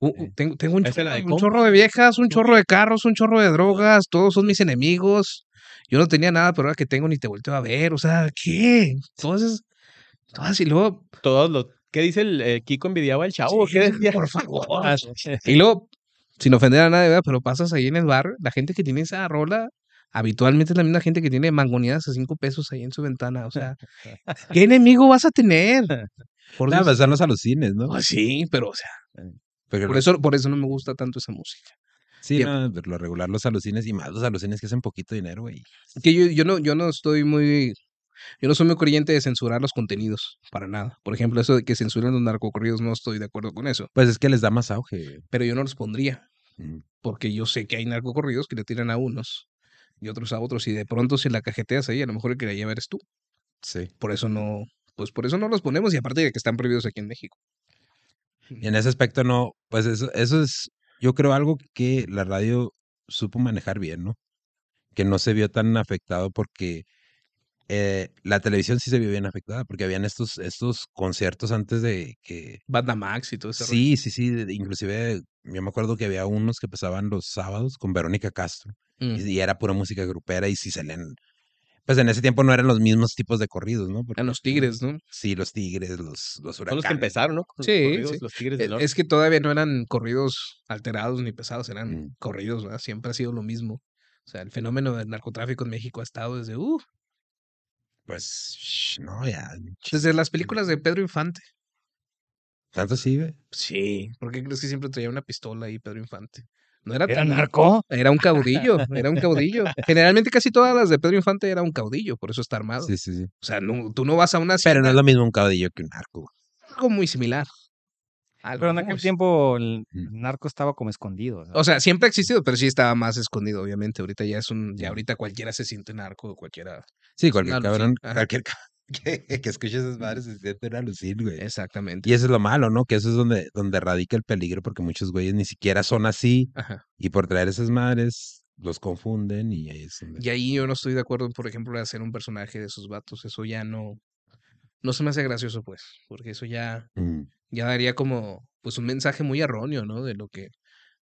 Uh, uh, Sí. tengo, tengo un, chorro, de un chorro de viejas, un chorro de carros, un chorro de drogas, todos son mis enemigos. Yo no tenía nada, pero ahora que tengo ni te volteo a ver. O sea, ¿qué? Esas. Todas y luego. Todos los. ¿Qué dice el eh, Kiko envidiaba al chavo? Sí, ¿Qué decía? por favor. Ah, Y luego, sin ofender a nadie, ¿verdad? pero pasas ahí en el barrio, la gente que tiene esa rola, habitualmente es la misma gente que tiene mangoneadas a cinco pesos ahí en su ventana. O sea, ¿qué enemigo vas a tener? Por Nada, los alucines, ¿no? Ah, sí, pero o sea, Porque por eso, por eso no me gusta tanto esa música. Sí, no, pero lo regular los alucines y más los alucines que hacen poquito dinero, güey. Que yo, yo no, yo no estoy muy Yo no soy muy creyente de censurar los contenidos, para nada. Por ejemplo, eso de que censuren los narcocorridos, no estoy de acuerdo con eso. Pues es que les da más auge. Pero yo no los pondría, Mm. porque yo sé que hay narcocorridos que le tiran a unos y otros a otros. Y de pronto, si la cajeteas ahí, a lo mejor el que la lleva eres tú. Sí. Por eso no, pues por eso no los ponemos. Y aparte de que están prohibidos aquí en México. Y en ese aspecto no, pues eso, eso es, yo creo algo que la radio supo manejar bien, ¿no? Que no se vio tan afectado porque eh, la televisión sí se vio bien afectada, porque habían estos, estos conciertos antes de que... Banda Max y todo eso. Sí, sí, sí, inclusive yo me acuerdo que había unos que pasaban los sábados con Verónica Castro Mm. y, y era pura música grupera y si salían... Pues en ese tiempo no eran los mismos tipos de corridos, ¿no? Porque, Eran los Tigres, ¿no? Sí, los tigres, los, los Son los que huracanes. empezaron, ¿no? Los Sí, corridos, sí. Los Tigres del Eh, Norte. Es que todavía no eran corridos alterados ni pesados, eran Mm. corridos, ¿verdad? Siempre ha sido lo mismo. O sea, el fenómeno del narcotráfico en México ha estado desde, uh, Pues, no, ya. desde las películas de Pedro Infante. Tanto sí, güey. Sí. ¿Por qué crees que siempre traía una pistola ahí Pedro Infante? No era, ¿Era tan- narco? Era un caudillo, era un caudillo. Generalmente casi todas las de Pedro Infante era un caudillo, por eso está armado. Sí, sí, sí. O sea, no, tú no vas a una Pero no es lo mismo un caudillo que un narco. algo muy similar. Algo Pero en aquel muy- tiempo el Mm. narco estaba como escondido. ¿no? O sea, siempre ha existido, pero sí estaba más escondido, obviamente. Ahorita ya es un, ya Mm. ahorita cualquiera se siente narco, cualquiera. Sí, cualquier cabrón, cualquier ca- que, que escuche esas madres se siente una lucir, güey. Exactamente. Y eso es lo malo, ¿no? Que eso es donde, donde radica el peligro, porque muchos güeyes ni siquiera son así, Ajá. y por traer esas madres los confunden y ahí es donde... Y ahí yo no estoy de acuerdo, por ejemplo, de hacer un personaje de esos vatos. Eso ya no, no se me hace gracioso, pues, porque eso ya, Mm, ya daría como, pues, un mensaje muy erróneo, ¿no? De lo que,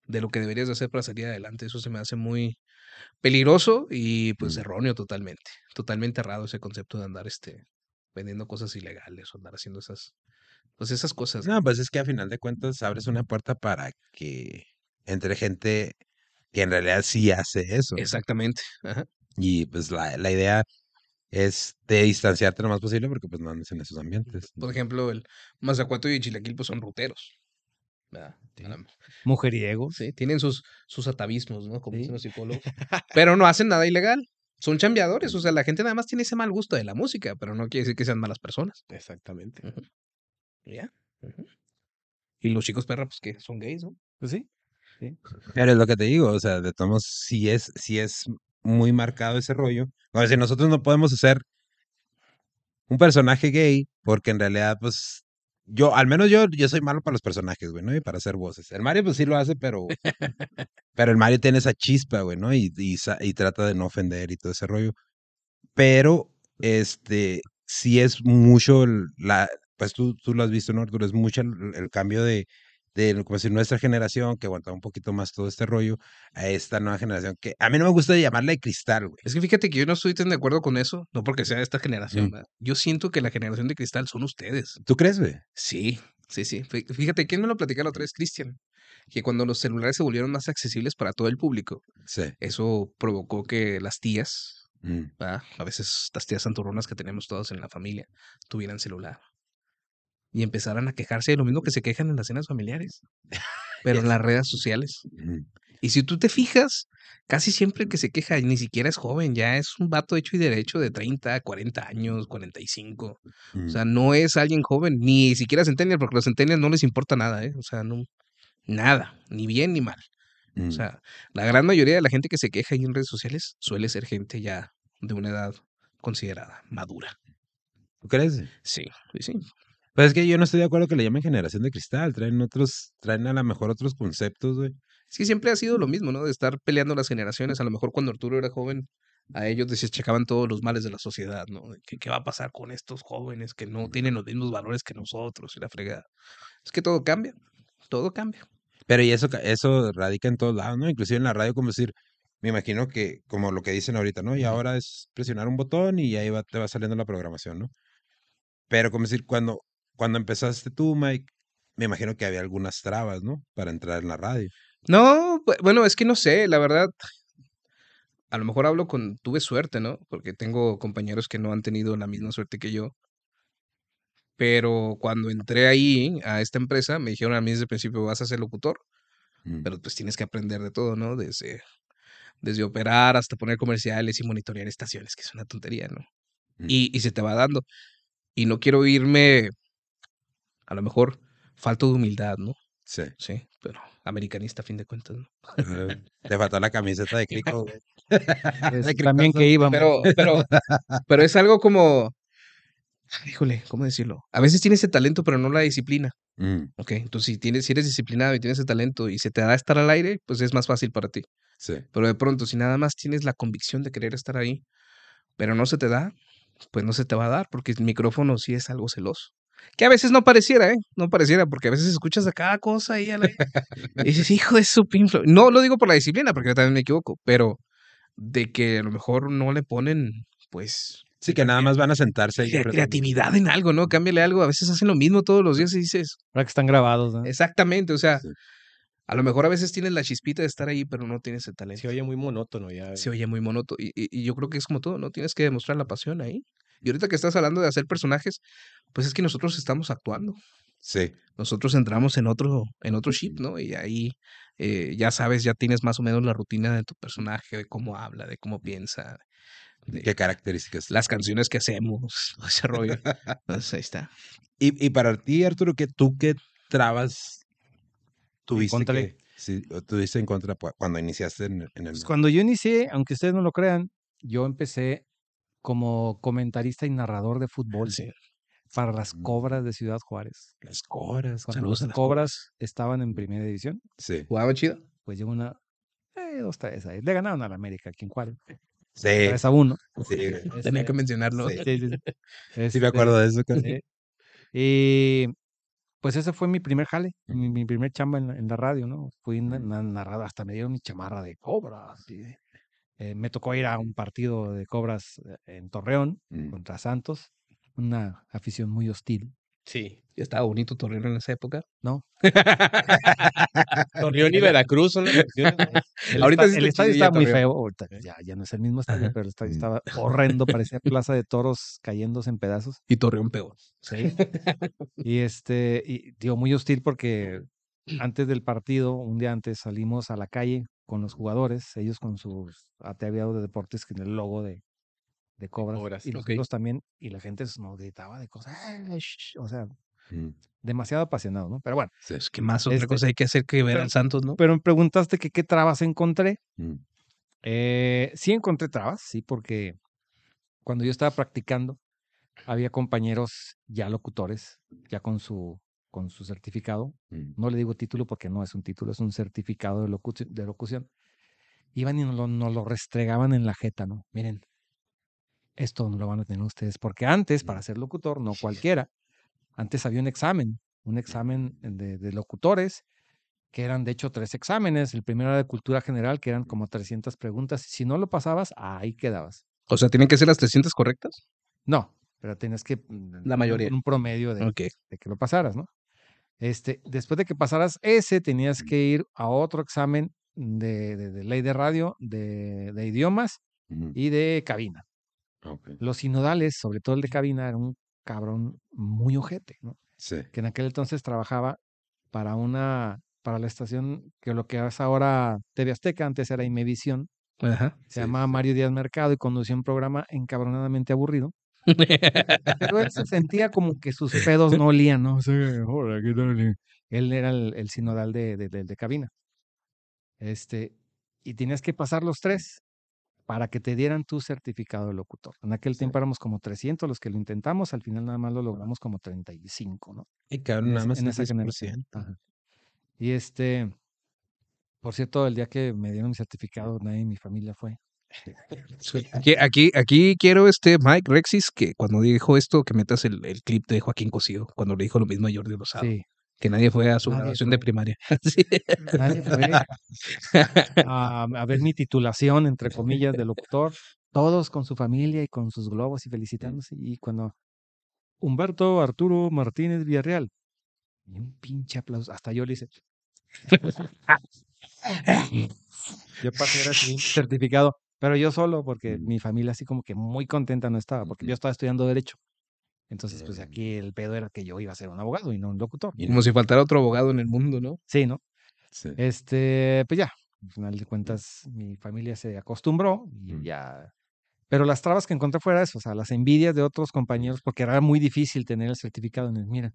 de lo que deberías de hacer para salir adelante. Eso se me hace muy peligroso y, pues, Mm. erróneo totalmente. Totalmente errado ese concepto de andar, este, vendiendo cosas ilegales o andar haciendo esas, pues, esas cosas. No, pues es que a final de cuentas abres una puerta para que entre gente que en realidad sí hace eso. Exactamente. Ajá. Y pues la, la idea es de distanciarte lo más posible porque pues no andes en esos ambientes. Por ejemplo, el Mazacuato y el Chilaquil, pues, son ruteros. Sí. Mujeriegos. Sí, tienen sus, sus atavismos, ¿no? Como Sí. dicen los psicólogos. Pero no hacen nada ilegal. Son chambeadores. O sea, la gente nada más tiene ese mal gusto de la música, pero no quiere decir que sean malas personas. Exactamente. ¿Ya? Y los chicos perra, pues que son gays, ¿no? Pues sí. Pero es lo que te digo, o sea, de todos modos, sí es, sí es muy marcado ese rollo. O sea, si nosotros no podemos hacer un personaje gay, porque en realidad, pues, yo, al menos yo, yo soy malo para los personajes, güey, ¿no? Y para hacer voces. El Mario, pues sí lo hace, pero, pero el Mario tiene esa chispa, güey, ¿no? Y, y, trata de no ofender y todo ese rollo. Pero, este, sí es mucho la, pues tú, tú lo has visto, ¿no, Arturo? Es mucho el cambio de, de como decir, nuestra generación, que aguantaba un poquito más todo este rollo, a esta nueva generación, que a mí no me gusta llamarla de cristal, güey. Es que fíjate que yo no estoy tan de acuerdo con eso, no porque sea de esta generación. Mm. ¿verdad? Yo siento que la generación de cristal son ustedes. ¿Tú crees, güey? Sí, sí, sí. Fí- Fíjate, ¿quién me lo platicaba la otra vez? Cristian. Que cuando los celulares se volvieron más accesibles para todo el público, Sí. eso provocó que las tías, Mm. A veces las tías santurronas que tenemos todos en la familia tuvieran celular. Y empezaran a quejarse de lo mismo que se quejan en las cenas familiares, pero en las redes sociales. Mm. Y si tú te fijas, casi siempre el que se queja ni siquiera es joven, ya es un vato hecho y derecho de 30, 40 años, 45. Mm. O sea, no es alguien joven, ni siquiera centennial, porque a los centennials no les importa nada, ¿eh? O sea, no, nada, ni bien ni mal. Mm. O sea, la gran mayoría de la gente que se queja ahí en redes sociales suele ser gente ya de una edad considerada madura. ¿Tú crees? sí, sí. Pues es que yo no estoy de acuerdo que le llamen generación de cristal, traen otros, traen a lo mejor otros conceptos, güey. Sí, siempre ha sido lo mismo, ¿no? De estar peleando las generaciones. A lo mejor cuando Arturo era joven, a ellos desechaban todos los males de la sociedad, ¿no? Que, ¿Qué va a pasar con estos jóvenes que no tienen los mismos valores que nosotros y la fregada? Es que todo cambia, todo cambia. Pero y eso, eso radica en todos lados, ¿no? Inclusive en la radio, como decir, me imagino que, como lo que dicen ahorita, ¿no? Y ahora es presionar un botón y ahí va, te va saliendo la programación, ¿no? Pero como decir, cuando, cuando empezaste tú, Mike, me imagino que había algunas trabas, ¿no? Para entrar en la radio. No, bu- bueno, es que no sé, la verdad. A lo mejor hablo con, tuve suerte, ¿no? Porque tengo compañeros que no han tenido la misma suerte que yo. Pero cuando entré ahí, a esta empresa, me dijeron a mí desde el principio, vas a ser locutor, Mm. pero pues tienes que aprender de todo, ¿no? Desde, desde operar hasta poner comerciales y monitorear estaciones, que es una tontería, ¿no? Mm. y, y se te va dando. Y no quiero irme, a lo mejor, falto de humildad, ¿no? Sí. Sí, pero americanista a fin de cuentas, ¿no? Te faltó la camiseta de Crico, De también que íbamos. Pero, pero, pero es algo como, híjole, ¿cómo decirlo? A veces tienes ese talento, pero no la disciplina. Mm, Ok, entonces si tienes, si eres disciplinado y tienes ese talento y se te da estar al aire, pues es más fácil para ti. sí. Pero de pronto, si nada más tienes la convicción de querer estar ahí, pero no se te da, pues no se te va a dar, porque el micrófono sí es algo celoso. Que a veces no pareciera, ¿eh? No pareciera, porque a veces escuchas a cada cosa a la... y dices, hijo de su pinflo. No lo digo por la disciplina, porque yo también me equivoco, pero de que a lo mejor no le ponen, pues, Sí, que nada más van a sentarse ahí. crea- creatividad en algo, ¿no? Cámbiale algo. A veces hacen lo mismo todos los días y dices, Ahora que están grabados, ¿no? exactamente, o sea, Sí. a lo mejor a veces tienes la chispita de estar ahí, pero no tienes el talento. Se oye muy monótono ya. se oye muy monótono. Y, y- y yo creo que es como todo, ¿no? Tienes que demostrar la pasión ahí. Y ahorita que estás hablando de hacer personajes, pues es que nosotros estamos actuando. Sí. Nosotros entramos en otro, en otro chip, ¿no? Y ahí eh, ya sabes, ya tienes más o menos la rutina de tu personaje, de cómo habla, de cómo piensa, de ¿Qué características? las canciones que hacemos, ese rollo. Entonces ahí está. Y, y para ti, Arturo, que tú qué trabas tuviste Encontré. que, sí, o tuviste en contra cuando iniciaste en, en el Pues, cuando yo inicié, aunque ustedes no lo crean, yo empecé como comentarista y narrador de fútbol Sí. para las cobras de Ciudad Juárez. las coras? Cuando las las cobras estaban en primera división, Sí. ¿Jugaba chido? pues llegó una, eh, dos, tres ahí. Le ganaron a la América aquí en Juárez. Sí. 3 a 1. Sí. Tenía Este, que mencionarlo. Sí. Sí, sí, sí. Sí, me Este, acuerdo de eso. sí. Y pues ese fue mi primer jale, mi, mi primer chamba en la, en la radio, ¿no? Fui na- na- narrado, hasta me dieron mi chamarra de cobras. y, eh, me tocó ir a un partido de cobras eh, en Torreón Mm. contra Santos, una afición muy hostil. Sí. Estaba bonito Torreón en esa época. No. Torreón y Veracruz son las Ahorita el estadio estaba muy feo, ahorita ya, ya no es el mismo estadio, pero el estadio Mm. estaba horrendo, parecía plaza de toros cayéndose en pedazos. Y Torreón peor. Sí. y este, y digo, muy hostil porque antes del partido, un día antes, salimos a la calle con los jugadores, ellos con sus ataviados de deportes con el logo de, de cobras, Cobras, y ok. nosotros también, y la gente nos gritaba de cosas, o sea, Mm, demasiado apasionado, ¿no? Pero bueno. Es que más otra Este, cosa hay que hacer que ver pero- al Santos, ¿no? pero me preguntaste que qué trabas encontré. Mm, Eh, sí encontré trabas, sí, porque cuando yo estaba practicando, había compañeros ya locutores, ya con su, con su certificado. mm. No le digo título porque no es un título, es un certificado de, de locución. Iban y nos lo, nos lo restregaban en la jeta, ¿no? Miren, esto no lo van a tener ustedes, porque antes, para ser locutor, no cualquiera, antes había un examen, un examen de, de locutores, que eran de hecho tres exámenes. El primero era de cultura general, que eran como 300 preguntas. Si no lo pasabas, ahí quedabas. O sea, ¿tienen que ser las 300 correctas? No, pero tenías que... mm, La mayoría. Un promedio de, de que lo pasaras, ¿no? Este, después de que pasaras ese, tenías que ir a otro examen de, de- de ley de radio, de, de idiomas y de cabina. Los sinodales, sobre todo el de cabina, era un cabrón muy ojete, ¿no? Sí. Que en aquel entonces trabajaba para una, para la estación que lo que es ahora TV Azteca, antes era Imevisión, Ajá. se Sí, llamaba. Mario Díaz Mercado y conducía un programa encabronadamente aburrido. Pero él se sentía como que sus pedos no olían, ¿no? Él era el, el sinodal de, de, de- de cabina. Este, y tenías que pasar los tres para que te dieran tu certificado de locutor. En aquel tiempo éramos como 300 los que lo intentamos, al final nada más lo logramos como 35, ¿no? Y cabrón, nada más en esa 10%. generación. Ajá. Y este, por cierto, el día que me dieron mi certificado, nadie en mi familia fue. Aquí, aquí, aquí quiero este Mike Rexis que cuando dijo esto, que metas el, el clip de Joaquín Cosío, cuando le dijo lo mismo a Jordi Rosado, Sí, que nadie fue a su Nadie graduación de primaria. Sí. nadie fue a, a ver mi titulación, entre comillas, de locutor. Todos con su familia y con sus globos y felicitándose. Y cuando Humberto Arturo Martínez Villarreal, y un pinche aplauso, hasta yo le hice. yo pasé a recibir mi certificado, pero yo solo, porque mi familia así como que muy contenta no estaba, porque yo estaba estudiando Derecho. Entonces, pues Mm. aquí el pedo era que yo iba a ser un abogado y no un locutor. Y Como si faltara otro abogado en el mundo, ¿no? Sí, ¿no? Sí. Este, pues ya, al final de cuentas mi familia se acostumbró y ya Pero las trabas que encontré fuera eso, o sea, las envidias de otros compañeros, porque era muy difícil tener el certificado. en el- Mira,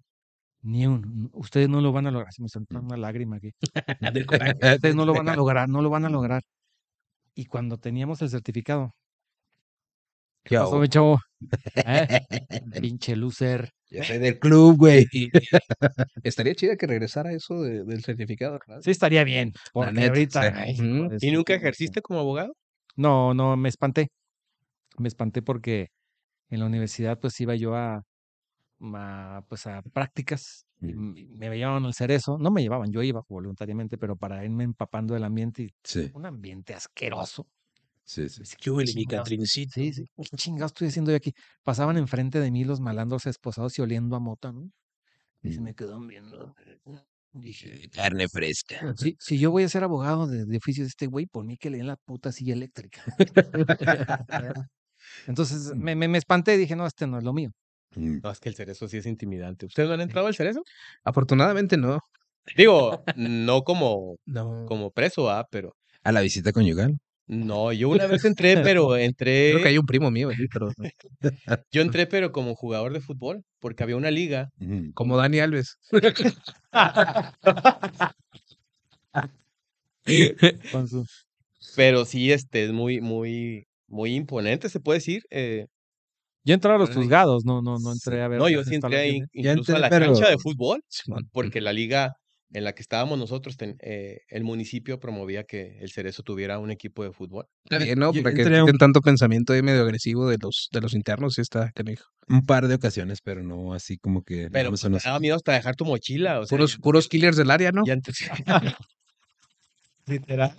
ni uno, ustedes no lo van a lograr. Se me saltó una lágrima aquí. Ustedes no lo van a lograr, no lo van a lograr. Y cuando teníamos el certificado, ¿qué pasó, mi chavo? ¿Eh? Pinche loser. Yo soy del club, güey. Estaría chida que regresara eso de- del certificado, ¿verdad? Sí, estaría bien. Porque neta, ahorita. sí. ay, ¿Y nunca ejerciste como abogado? No, no, me espanté. Me espanté porque en la universidad pues iba yo a, a, pues a prácticas Mm. me llevaban al cerezo. No me llevaban, yo iba voluntariamente, pero para irme empapando del ambiente y Sí, un ambiente asqueroso. sí, sí. ¿Qué huele, mi? Catrincito? Sí, sí. ¿Qué chingados estoy haciendo yo aquí? Pasaban enfrente de mí los malandros esposados y oliendo a mota, ¿no? Y se Mm. me quedaban viendo. Dije, Carne fresca. si, si yo voy a ser abogado de, de oficio de este güey, por mí que le den la puta silla eléctrica. Entonces me, me, me espanté y dije, no, este no es lo mío. Mm. No, es que el cerezo sí es intimidante. ¿Ustedes no han entrado al cerezo? Afortunadamente no. Digo, no como, No. como preso, ah, pero A la visita conyugal. no, yo una vez entré, pero entré, Creo que hay un primo mío ahí, pero yo entré, pero como jugador de fútbol, porque había una liga. Mm. como Dani Alves. Pero sí, este, es muy, muy, muy imponente, se puede decir. eh, Yo entré a los juzgados, no, no, no entré a ver. no, yo sí entré ahí, incluso a la pero- cancha de fútbol, porque la liga en la que estábamos nosotros, ten- eh, el municipio promovía que el cerezo tuviera un equipo de fútbol. Bien, ¿no? Para que un- tanto pensamiento ahí medio agresivo de los, de los internos, sí está canijo. Un par de ocasiones, pero no así como que. Pero pues, nos- daba miedo hasta dejar tu mochila. O sea, Puros, puros killers del área, ¿no? ya entré- Literal.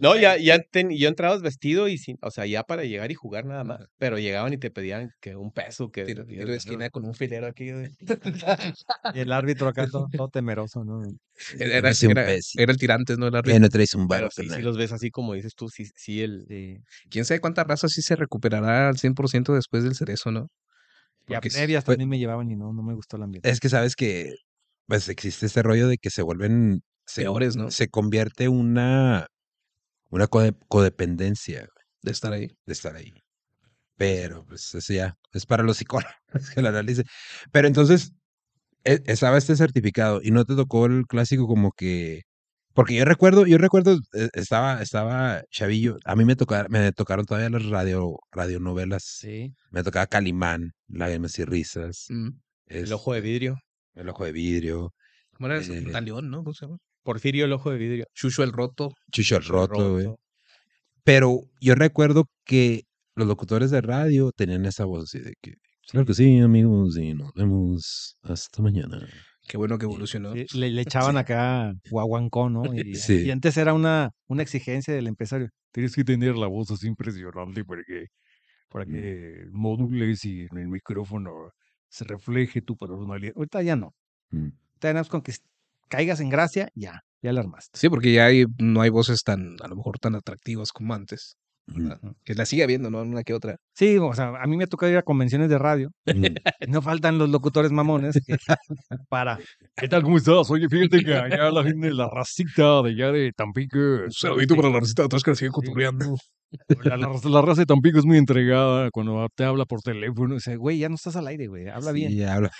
No, ya, ya ten- yo entrabas vestido y sin, o sea, ya para llegar y jugar nada más. Pero llegaban y te pedían que un peso, que Tiro, tiro de esquina con un filero aquí. de- Y el árbitro acá todo, todo temeroso, ¿no? Era, Dame un era, era el tirantes, ¿no? El Ya árbitro. no traes un Pero bar. sí, sí los ves así como dices tú, sí, sí el... Sí. ¿Quién sabe cuánta raza sí se recuperará al 100% después del cerezo, no? Y a Porque previas fue- también me llevaban y no, no me gustó el ambiente. Es que sabes que pues existe este rollo de que se vuelven se, Peores, ¿no? se convierte una una code- codependencia De estar ahí. de estar ahí. Pero pues eso ya es para los psicólogos que lo analicen. Pero entonces e- estaba este certificado y no te tocó el clásico como que porque yo recuerdo, yo recuerdo eh, estaba estaba chavillo, a mí me tocaron me tocaron todavía las radio radionovelas. Sí. Me tocaba Calimán, Lágrimas y risas, Mm. El ojo de vidrio. el ojo de vidrio, ¿Cómo era eso? Eh, Talión, ¿no? ¿Cómo se llama? Porfirio el ojo de vidrio. Chucho el roto. Chucho el roto, güey. Pero yo recuerdo que los locutores de radio tenían esa voz así de que, claro que sí, amigos, y nos vemos hasta mañana. Qué bueno que evolucionó. Sí, Le, le echaban acá guaguancó, ¿no? Y, Sí. y antes era una, una exigencia del empresario. Tienes que tener la voz así impresionante para que, para Mm. que modules y en el micrófono se refleje tu personalidad. Ahorita ya no. Mm. Tenemos con que caigas en gracia, ya, ya la armaste. Sí, porque ya hay, no hay voces tan, a lo mejor tan atractivas como antes. Mm. ¿verdad? Que la sigue habiendo, ¿no? Una que otra. Sí, o sea, a mí me ha tocado ir a convenciones de radio. Mm. No faltan los locutores mamones que para. ¿Qué tal? ¿Cómo estás? Oye, fíjate que allá la gente de la racita de allá de Tampico. para la receta de atrás que la cotorreando. La, la, la raza de Tampico es muy entregada cuando te habla por teléfono. Dice, güey, ya no estás al aire, güey. Habla bien. Sí, habla.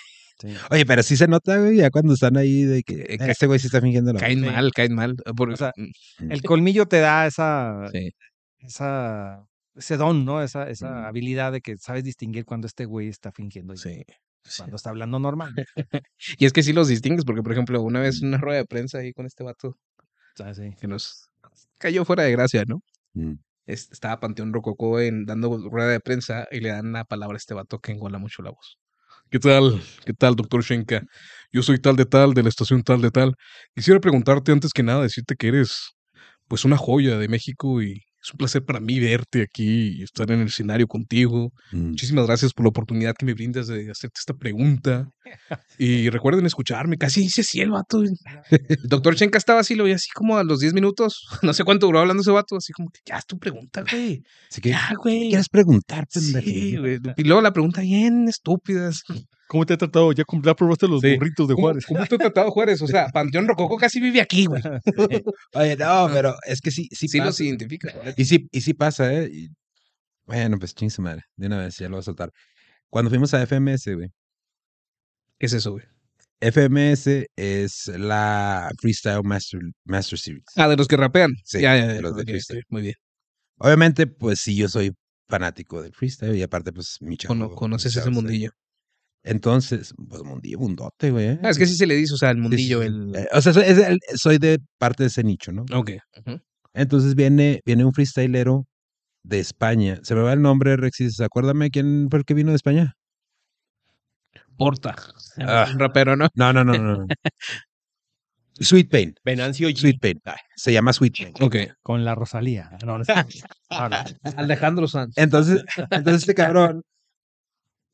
Sí. Oye, pero sí se nota, güey, ya cuando están ahí de que Eh, "Ah, este güey sí está fingiendo la Caen mal, caen mal. Por- O sea, mm, El colmillo te da esa, sí. esa, ese don, ¿no? Esa, esa Mm. habilidad de que sabes distinguir cuando este güey está fingiendo y Sí. cuando está hablando normal. Y es que sí los distingues, porque por ejemplo, una vez una rueda de prensa ahí con este vato sí. que nos cayó fuera de gracia, ¿no? Mm. Es- estaba Panteón Rococó en, dando rueda de prensa y le dan la palabra a este vato que engola mucho la voz. ¿Qué tal? ¿Qué tal, doctor Shenka? Yo soy tal de tal, de la estación tal de tal. Quisiera preguntarte antes que nada, decirte que eres pues una joya de México y es un placer para mí verte aquí y estar en el escenario contigo. Mm. Muchísimas gracias por la oportunidad que me brindas de hacerte esta pregunta. Y recuerden escucharme, casi dice así el vato. El doctor Chenka estaba así, lo vi así como a los 10 minutos. No sé cuánto duró hablando ese vato, así como que ya es tu pregunta, güey. Así que, Ya, ¿qué güey. quieres preguntar, Sí, güey. Y luego la pregunta bien estúpidas. ¿Cómo te ha tratado? ¿Ya, ya probaste los Sí. burritos de ¿Cómo, Juárez? ¿Cómo te ha tratado Juárez? O sea, Panteón Rococó casi vive aquí, güey. Oye, no, pero es que sí, sí, Sí pasa. los identifica. Y sí, y sí pasa, ¿eh? Y Bueno, pues ching su madre. De una vez ya lo voy a soltar. Cuando fuimos a FMS, güey. ¿Qué es eso, güey? FMS es la Freestyle Master, Master Series. Ah, de los que rapean. Sí, ya, ya, de los de ok, freestyle. Muy bien. Obviamente, pues sí, yo soy fanático del freestyle y aparte, pues mi chavo. Cono- conoces ese mundillo. Entonces, pues mundillo, mundote, güey. ¿eh? Ah, es que sí se le dice, o sea, el mundillo, sí. el. Eh, o sea, soy, es el- soy de parte de ese nicho, ¿no? Ok. Entonces viene, viene un freestylero de España. Se me va el nombre, Rexis. Acuérdame quién fue el que vino de España. Porta. Ah. Un rapero, ¿no? No, no, no, no. Sweet Pain. Venancio G. Sweet Pain. Se llama Sweet Pain. Ok. Con la Rosalía. No, no, no, no. Alejandro Sanz. Entonces, entonces este cabrón,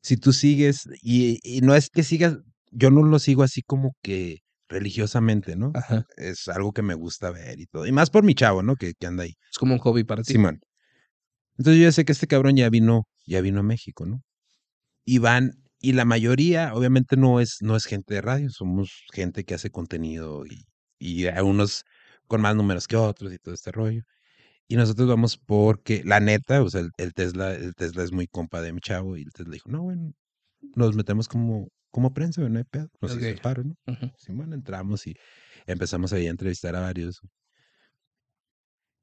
si tú sigues, y, y no es que sigas, yo no lo sigo así como que religiosamente, ¿no? Ajá. Es algo que me gusta ver y todo. Y más por mi chavo, ¿no? Que, que anda ahí. Es como un hobby para ti. Simón. Entonces yo ya sé que este cabrón ya vino, ya vino a México, ¿no? Y van, y la mayoría, obviamente, no es, no es gente de radio, somos gente que hace contenido y, y hay unos con más números que otros y todo este rollo. Y nosotros vamos porque, la neta, o sea, el, el Tesla, el Tesla es muy compa de mi chavo, y el Tesla dijo, no, bueno, nos metemos como, como prensa, no hay pedo. Nos hizo el Ok. paro, ¿no? Ujú. Simón, entramos y empezamos ahí a entrevistar a varios.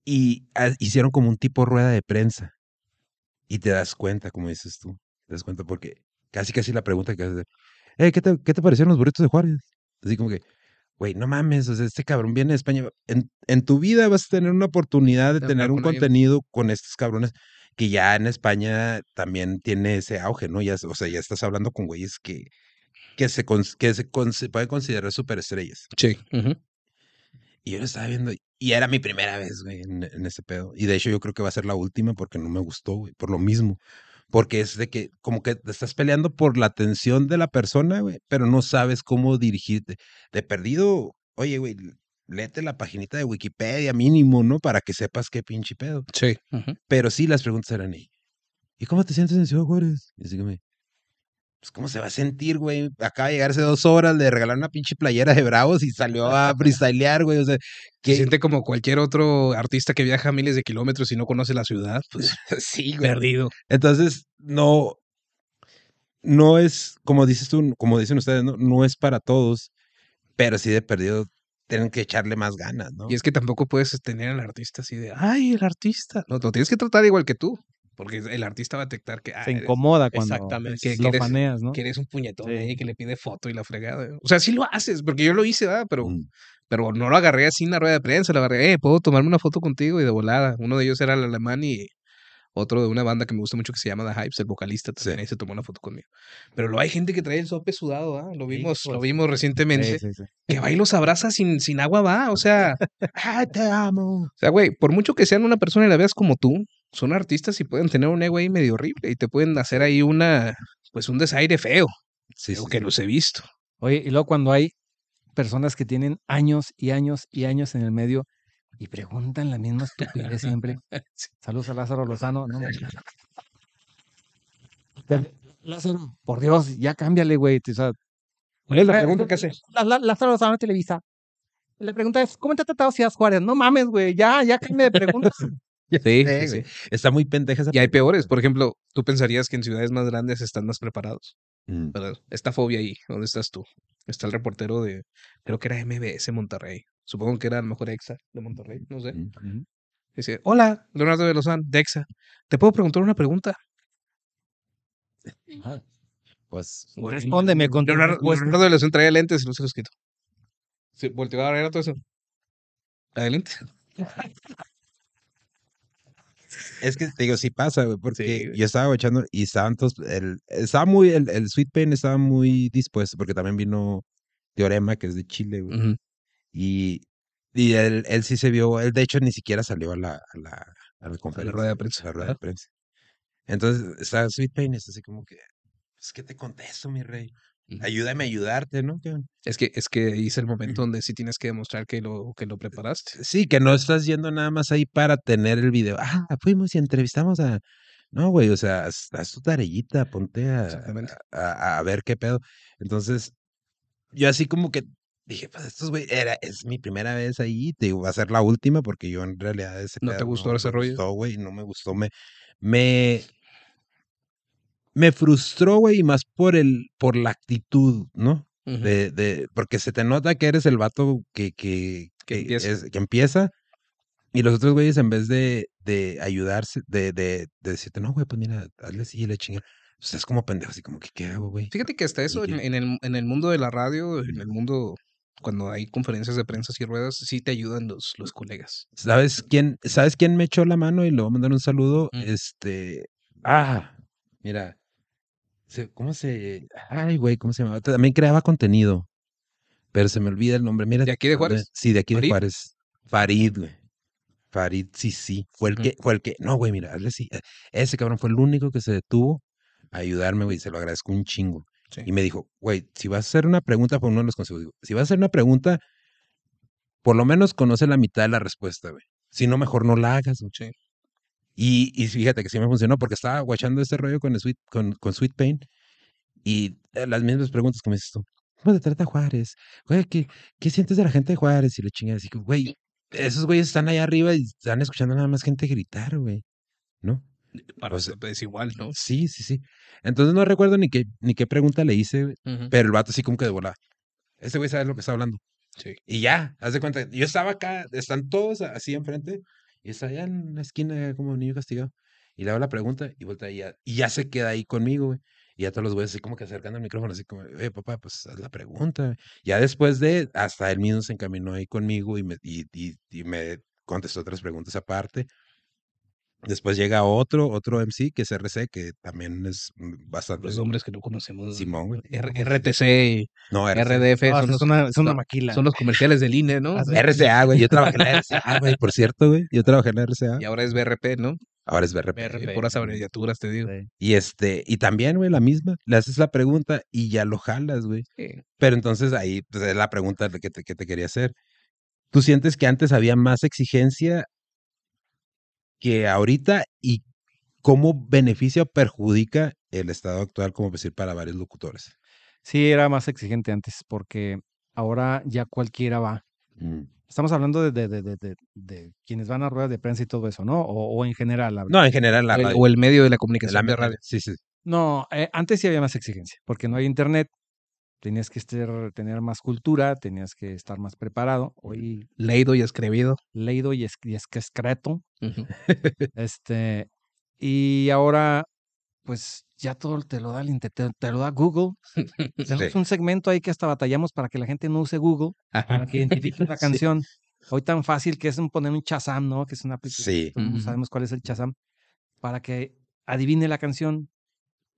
Y hicieron como un tipo rueda de prensa. Y te das cuenta, como dices tú, te das cuenta porque casi casi la pregunta que haces, "Eh, ¿qué, te, ¿qué te parecieron los burritos de Juárez? Así como que, güey, no mames, o sea, este cabrón viene de España. En, en tu vida vas a tener una oportunidad de De tener un con ellos. contenido con estos cabrones que ya en España también tiene ese auge, ¿no? Ya, o sea, ya estás hablando con güeyes que, que se, que se, cons- se pueden considerar superestrellas. Sí. ujú. Y yo lo estaba viendo y era mi primera vez, güey, en, en ese pedo. Y de hecho yo creo que va a ser la última porque no me gustó, güey, por lo mismo. Porque es de que como que te estás peleando por la atención de la persona, güey, pero no sabes cómo dirigirte. De perdido, oye, güey, léete la paginita de Wikipedia mínimo, ¿no? Para que sepas qué pinche pedo. Sí. Pero sí, las preguntas eran, ¿y ¿y cómo te sientes en Ciudad Juárez? Y así que me, pues, ¿cómo se va a sentir, güey? Acaba de llegar hace dos horas, le regalaron una pinche playera de Bravos y salió a freestylear, güey. O sea, Se siente como cualquier otro artista que viaja miles de kilómetros y no conoce la ciudad. Pues sí, güey. perdido. Entonces, no, no es, como dices tú, como dicen ustedes, no, no es para todos, pero sí de perdido tienen que echarle más ganas, ¿no? Y es que tampoco puedes tener al artista así de, ay, el artista. No, lo tienes que tratar igual que tú. Porque el artista va a detectar que, ah, Se eres- incomoda cuando Exactamente. que, que lo eres, faneas, ¿no? que eres un puñetón Sí. ahí que le pide foto y la fregada. O sea, sí lo haces, porque yo lo hice, ¿verdad? Pero, Mm. pero no lo agarré así en la rueda de prensa, lo agarré, eh, puedo tomarme una foto contigo y de volada. Uno de ellos era el alemán y otro de una banda que me gusta mucho que se llama The Hypes, el vocalista también Sí. se tomó una foto conmigo. Pero luego hay gente que trae el sope sudado, ¿ah? Lo vimos, lo Hijos. vimos recientemente, Sí, sí, sí. que va y los abraza sin, sin agua, va. O sea, ¡Ay, te amo! o sea, güey, por mucho que sean una persona y la veas como tú, son artistas y pueden tener un ego ahí medio horrible y te pueden hacer ahí una, pues un desaire feo, Sí, sí, que sí. los he visto. Oye, y luego cuando hay personas que tienen años y años y años en el medio y preguntan la misma estupidez siempre. Saludos a Lázaro Lozano. No, Te- Lázaro, por Dios, ya cámbiale, güey. O sea, ¿Cuál es la Eh, pregunta que hace? La- la- Lázaro Lozano Televisa. La pregunta es, ¿cómo te ha tratado Ciudad Juárez? No mames, güey, ya, ya cambia de preguntas. Sí, Sí, sí, sí. Está muy pendeja esa Y hay peores, por ejemplo, tú pensarías que en ciudades más grandes están más preparados, Mm. ¿verdad? Esta fobia ahí, ¿dónde estás tú? Está el reportero de, creo que era MBS Monterrey, supongo que era a lo mejor EXA de Monterrey, no sé. Mm. Dice, hola, Leonardo de Lozán, de EXA, ¿te puedo preguntar una pregunta? Pues, Respóndeme con Leonardo. Leonardo de Lozán traía lentes y no se los quitó. Se volteó a ver todo eso. Adelante. es que te digo, sí pasa, güey, porque yo estaba echando y estaban todos, el, estaba muy, el, el Sweet Pain estaba muy dispuesto, porque también vino Teorema, que es de Chile, güey. Y, y él, él sí se vio, él de hecho ni siquiera salió a la, a la, a la conferencia. rueda de güey, prensa, a la rueda de ajá. prensa. Entonces, está Sweet Pain, es así como que, pues, ¿qué te contesto, mi rey? Ayúdame a ayudarte, ¿no? Es que, es que es el momento donde sí tienes que demostrar que lo, que lo preparaste. Sí, que no estás yendo nada más ahí para tener el video. Ah, fuimos y entrevistamos a... No, güey, o sea, haz, haz tu tarellita, ponte a, a, a ver qué pedo. Entonces, yo así como que dije, pues estos güey, era, es mi primera vez ahí, te digo, va a ser la última porque yo en realidad ese ¿No te gustó no ese me rollo? gustó, güey, no me gustó, me, me, me frustró, güey, y más por el, por la actitud, ¿no? De, de, porque se te nota que eres el vato que, que, Que que empieza. es- que empieza, y los otros güeyes, en vez de, de ayudarse, de, de, de decirte, no, güey, pues mira, hazle así, le chinga. Pues es como pendejo, así como que, ¿qué hago, güey? Fíjate que hasta eso en, el, en el mundo de la radio, en el mundo, cuando hay conferencias de prensa y ruedas, sí te ayudan los, los colegas. ¿Sabes quién, ¿Sabes quién me echó la mano? Y le voy a mandar un saludo. Mm. Este. Ah, mira. Se- ¿Cómo se.? Ay, güey, ¿cómo se llamaba? También creaba contenido. Pero se me olvida el nombre. Mira. ¿De aquí de. Juárez? Sí, de aquí ¿Farid? de Juárez. Farid, güey. Farid, sí, sí. Fue el Ujú. que, fue el que. No, güey, mira, hazle así. eh, Ese cabrón fue el único que se detuvo a ayudarme, güey. Se lo agradezco un chingo. Sí. Y me dijo, güey, si vas a hacer una pregunta, por uno de los consejos, si vas a hacer una pregunta, por lo menos conoce la mitad de la respuesta, güey. Si no, mejor no la hagas, güey. Sí. Y, y fíjate que sí me funcionó porque estaba guachando este rollo con, el Sweet, con, con Sweet Pain y eh, las mismas preguntas que me dices tú. ¿Cómo te trata Juárez? Güey, ¿qué, ¿qué sientes de la gente de Juárez? Y le chingas así, que, güey, esos güeyes están allá arriba y están escuchando nada más gente gritar, güey. ¿No? Para sea, es igual, ¿no? Sí, sí, sí. Entonces no recuerdo ni qué, ni qué pregunta le hice, güey, Ujú. pero el vato así como que de volada. Ese güey sabe lo que está hablando. Sí. Y ya, haz de cuenta, yo estaba acá, están todos así enfrente, y está allá en la esquina como niño castigado. Y le hago la pregunta y voltea y ya, y ya se queda ahí conmigo, güey. Y ya todos los güeyes así como que acercando el micrófono, así como, eh, papá, pues haz la pregunta. güey". Ya después de, hasta él mismo se encaminó ahí conmigo y me, y- y me contestó otras preguntas aparte. Después llega otro, otro MC que es RC, que también es mm, bastante. Los hombres que no conocemos. Simón, RTC y No. RDF No, son, los, una, es una son- maquila. son los comerciales del INE, ¿no? Ah. RCA, güey. Yo trabajé en la RCA, güey, por cierto, güey. Yo trabajé en la RCA. Y ahora es BRP, ¿no? Ahora es BRP. Y BRP. puras abreviaturas, te digo. Sí. Y este, y también, güey, la misma. Le haces la pregunta y ya lo jalas, güey. Sí. Pero entonces ahí, pues es la pregunta que te, que te quería hacer. ¿Tú sientes que antes había más exigencia que ahorita y cómo beneficia o perjudica el estado actual, como decir, para varios locutores? Sí, era más exigente antes, porque ahora ya cualquiera va. Mm. Estamos hablando de, de, de, de, quienes van a ruedas de prensa y todo eso, ¿no? O, o en general. hablo. No, en general la O el, radio. o el medio de la la comunicación de radio. Sí, sí. No, eh, antes sí había más exigencia, porque no hay internet, tenías que tener más cultura, tenías que estar más preparado. Hoy Leído y escribido. leído y, es, y es que. Este, y ahora, pues ya todo te lo da el te, te lo da Google. Tenemos Sí. un segmento ahí que hasta batallamos para que la gente no use Google, para que identifique la Sí. canción. Hoy tan fácil que es un- poner un Shazam, ¿no? Que es una aplicación. Sí. Ujú. sabemos cuál es el Shazam. Para que adivine la canción,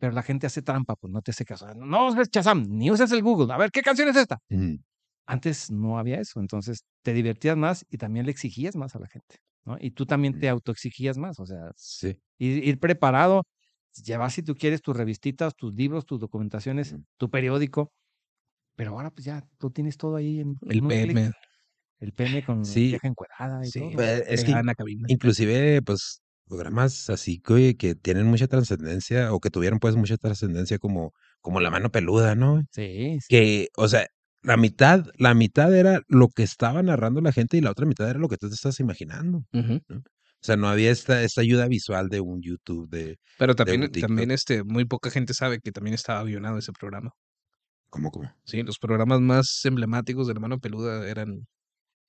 pero la gente hace trampa, pues no te hace caso. No uses Shazam, ni uses el Google. A ver, ¿qué canción es esta? Mm. Antes no había eso, entonces te divertías más y también le exigías más a la gente, ¿no? Y tú también te autoexigías más, o sea, Sí. ir, ir preparado, llevar si tú quieres tus revistitas, tus libros, tus documentaciones, tu periódico, pero ahora pues ya tú tienes todo ahí en El en. PM. el PM con Sí. vieja encuerada y Sí. todo. Pues, es que cabina. inclusive, pues, programas así que, que tienen mucha trascendencia o que tuvieron pues mucha trascendencia como, como La Mano Peluda, ¿no? Sí, sí. Que, o sea, la mitad, la mitad era lo que estaba narrando la gente y la otra mitad era lo que tú te estás imaginando. Ujú. O sea, no había esta, esta ayuda visual de un YouTube, de, Pero también, también este, muy poca gente sabe que también estaba avionado ese programa. ¿cómo, cómo? Sí, los programas más emblemáticos de la mano peluda eran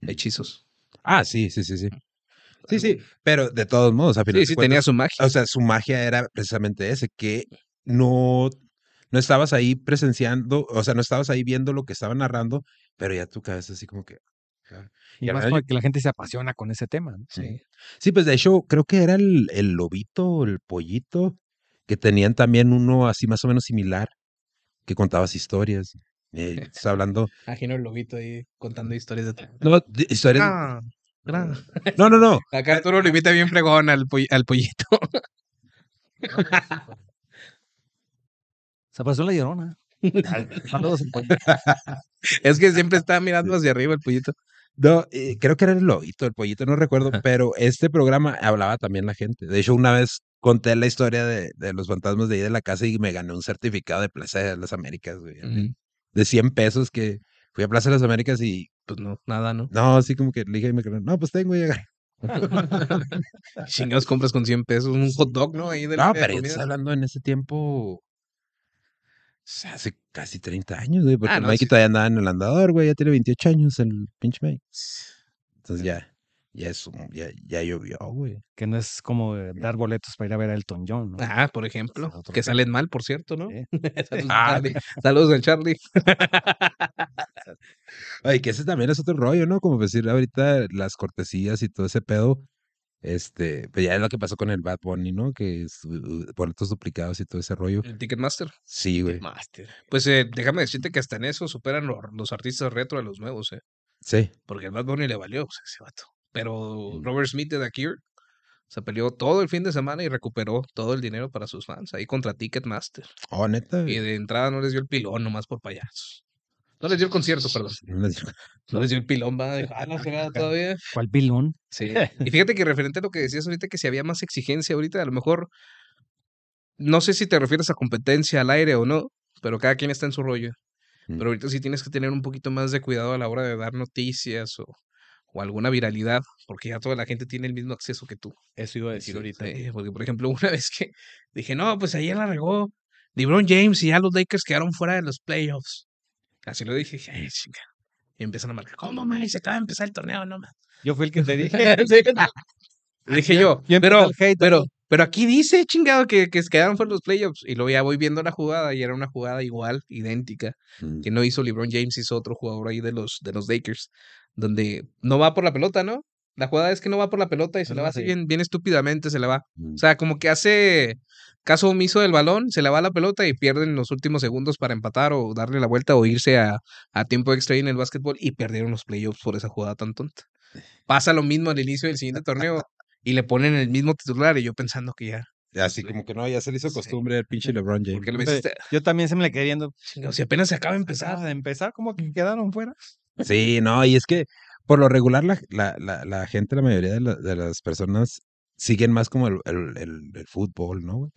hechizos. Ah, sí, sí, sí, sí. Sí, sí, pero de todos modos, a final Sí, sí, cuentas, tenía su magia. O sea, su magia era precisamente ese, que no, no estabas ahí presenciando, o sea, no estabas ahí viendo lo que estaba narrando, pero ya tu cabeza así como que... ah. Y y más ahora porque la gente se apasiona con ese tema. ¿no? Sí. Sí, pues de hecho, creo que era el, el lobito, el pollito, que tenían también uno así más o menos similar, que contabas historias. Eh, estás hablando... Imagino el lobito ahí contando historias de... No, de- historias... Ah, No, no, no. Acá Arturo lo invita bien fregón al, poll- al pollito. Se pasó la llorona. Es que siempre está mirando hacia arriba el pollito. No, eh, creo que era el lobito, el pollito, no recuerdo, pero este programa hablaba también la gente. De hecho, una vez conté la historia de, de los fantasmas de ahí de la casa y me gané un certificado de Plaza de las Américas, güey, Mm, de 100 pesos que fui a Plaza de las Américas y Pues no, nada, ¿no? no, así como que le dije y me quedé, no, pues tengo ya. Chingados compras con 100 pesos un hot dog, ¿no? Ahí de No, pero estoy hablando en ese tiempo. o sea, hace casi 30 años, güey. Porque Ah, no, Mikey sí. todavía andaba en el andador, güey. Ya tiene 28 años el pinche Mike. Entonces ya, ya es un- ya, ya llovió, güey. Que no es como dar boletos para ir a ver a Elton John, ¿no? Ah, por ejemplo. Que salen mal, por cierto, ¿no? Saludos, Ah, Charlie. Saludos al Charlie. Ay, que ese también es otro rollo, ¿no? Como decir ahorita las cortesías y todo ese pedo. Este, pues ya es lo que pasó con el Bad Bunny, ¿no? Que es uh, boletos duplicados y todo ese rollo. El Ticketmaster. Sí, güey. Master. Pues eh, déjame decirte que hasta en eso superan lo- los artistas retro a los nuevos, ¿eh? Sí. Porque el Bad Bunny le valió ese vato. Pero Mm. Robert Smith de The Cure se peleó todo el fin de semana y recuperó todo el dinero para sus fans ahí contra Ticketmaster. Oh, neta. Y de entrada no les dio el pilón nomás por payasos. No les dio el concierto, perdón. No les digo- No les dio el pilón, va. Dijo, ah, no se va todavía. ¿Cuál pilón? Sí. Y fíjate que referente a lo que decías ahorita, que si había más exigencia ahorita, a lo mejor, no sé si te refieres a competencia al aire o no, pero cada quien está en su rollo. Mm. Pero ahorita sí tienes que tener un poquito más de cuidado a la hora de dar noticias o, o alguna viralidad, porque ya toda la gente tiene el mismo acceso que tú. Eso iba a decir Sí, ahorita. sí, porque, por ejemplo, una vez que dije, no, pues ayer la regó LeBron James y ya los Lakers quedaron fuera de los playoffs. Así lo dije, ay, chinga. Y empiezan a marcar, ¿cómo, man? Se acaba de empezar el torneo, no, man. Yo fui el que te dije. Dije yo, Y empezó pero, pero, pero aquí dice, chingado, que, que se quedaron fuera de los playoffs. Y luego ya voy viendo la jugada y era una jugada igual, idéntica, Mm. que no hizo LeBron James, hizo otro jugador ahí de los, de los Lakers, donde no va por la pelota, ¿no? La jugada es que no va por la pelota y se le va así bien, bien estúpidamente, se le va. Mm. O sea, como que hace caso omiso del balón, se le va la pelota y pierden los últimos segundos para empatar o darle la vuelta o irse a, a tiempo extra en el básquetbol y perdieron los playoffs por esa jugada tan tonta. Pasa lo mismo al inicio del siguiente torneo y le ponen el mismo titular y yo pensando que ya, Así como que no, ya se le hizo costumbre el pinche LeBron James. porque lo Hombre, metiste, Yo también se me le quedé viendo. si apenas se acaba de empezar. Empezar de empezar, como que quedaron fuera. Sí, no, y es que por lo regular la, la, la, la gente, la mayoría de, la- de las personas siguen más como el, el, el, el fútbol, ¿no?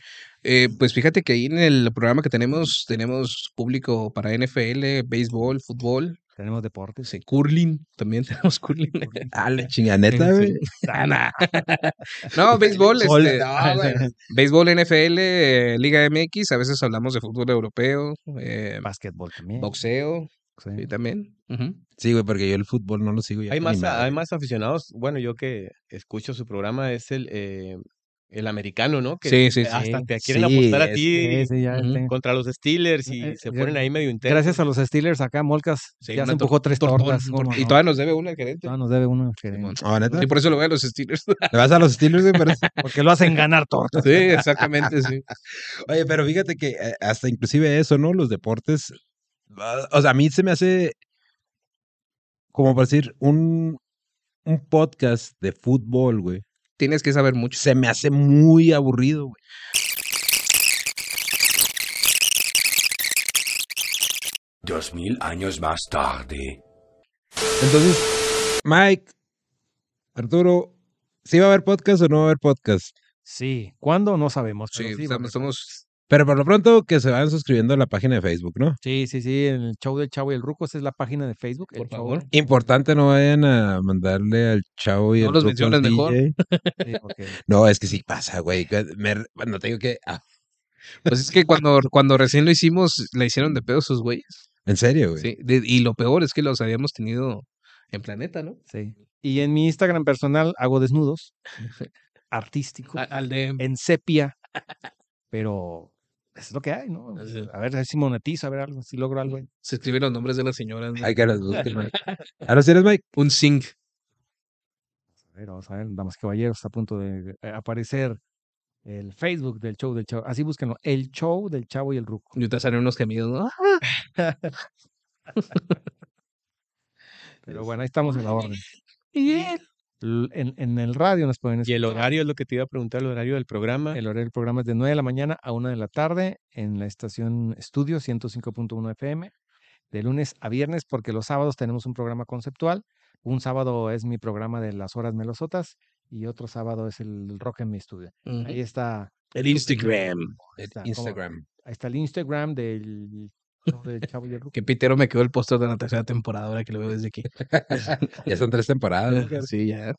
Eh, pues fíjate que ahí en el programa que tenemos, tenemos público para NFL, béisbol, fútbol, Tenemos deportes. sí, curling, también tenemos curling. Ah, la chinganeta, güey. Ah. No, béisbol, este, no, béisbol NFL, eh, Liga MX, a veces hablamos de fútbol europeo, eh, Básquetbol también. boxeo, sí. sí, también. Sí, güey, porque yo el fútbol no lo sigo ya. Hay más, hay más aficionados. Bueno, yo que escucho su programa es el, eh, el americano, ¿no? Que Sí, sí, hasta sí. te quieren Sí, apostar a ti Sí, sí, ya contra los Steelers y Eh, se ponen ahí medio intensos. Gracias a los Steelers acá, Molcas Sí, ya una se empujó tres tortas. un ¿cómo tortón. Y no? todavía nos debe una el gerente. Todavía nos debe uno. que- Simón. Ah, ¿neta? Y por eso lo veo a los Steelers. ¿Le vas a los Steelers, güey? Pero- Porque lo hacen ganar tortas. sí, exactamente, sí. Oye, pero fíjate que eh, hasta inclusive eso, ¿no? Los deportes, o sea, a mí se me hace como por decir un, un podcast de fútbol, güey. Tienes que saber mucho. Se me hace muy aburrido, güey. Dos mil años más tarde. Entonces, Mike, Arturo, ¿sí va a haber podcast o no va a haber podcast? Sí, ¿cuándo? No sabemos. Sí, pero sí, Pero por lo pronto que se vayan suscribiendo a la página de Facebook, ¿no? Sí, sí, sí, en el show del Chavo y el Ruco, esa es la página de Facebook. el Por show, favor. Importante, no vayan a mandarle al chavo y No el los Ruco al menciones mejor. Sí, No, es que sí pasa, güey. Me, bueno, tengo que. ah, Pues es que cuando, cuando recién lo hicimos, la hicieron de pedo sus güeyes. en serio, güey. Sí, de- y lo peor es que los habíamos tenido en Planeta, ¿no? sí. Y en mi Instagram personal hago desnudos artísticos A- Al de... en sepia, pero es lo que hay, ¿no? Así es. A ver si monetizo, a ver algo, si logro algo. Se escriben los nombres de las señoras. Hay que las busquen. ¿Ahora sí eres Mike? Un zinc. A ver, vamos a ver, damas y caballeros, está a punto de eh, aparecer el Facebook del show del Chavo. Así búsquenlo, el show del Chavo y el Ruco. Y te salen unos gemidos, ¿no? Pero bueno, ahí estamos en la orden. L- En, en el radio nos pueden Y el escuchar. horario es lo que te iba a preguntar, el horario del programa. El horario del programa es de 9 de la mañana a 1 de la tarde en la estación Estudio 105.1 FM, de lunes a viernes, porque los sábados tenemos un programa conceptual. Un sábado es mi programa de las horas melosotas y otro sábado es el rock en mi estudio. Ahí está, El Instagram. ¿cómo? Instagram. Ahí está el Instagram del, show del Chavo y el Ruco. Que pitero me quedó el póster de la tercera temporada ahora que lo veo desde aquí. Ya son tres temporadas. sí, ya.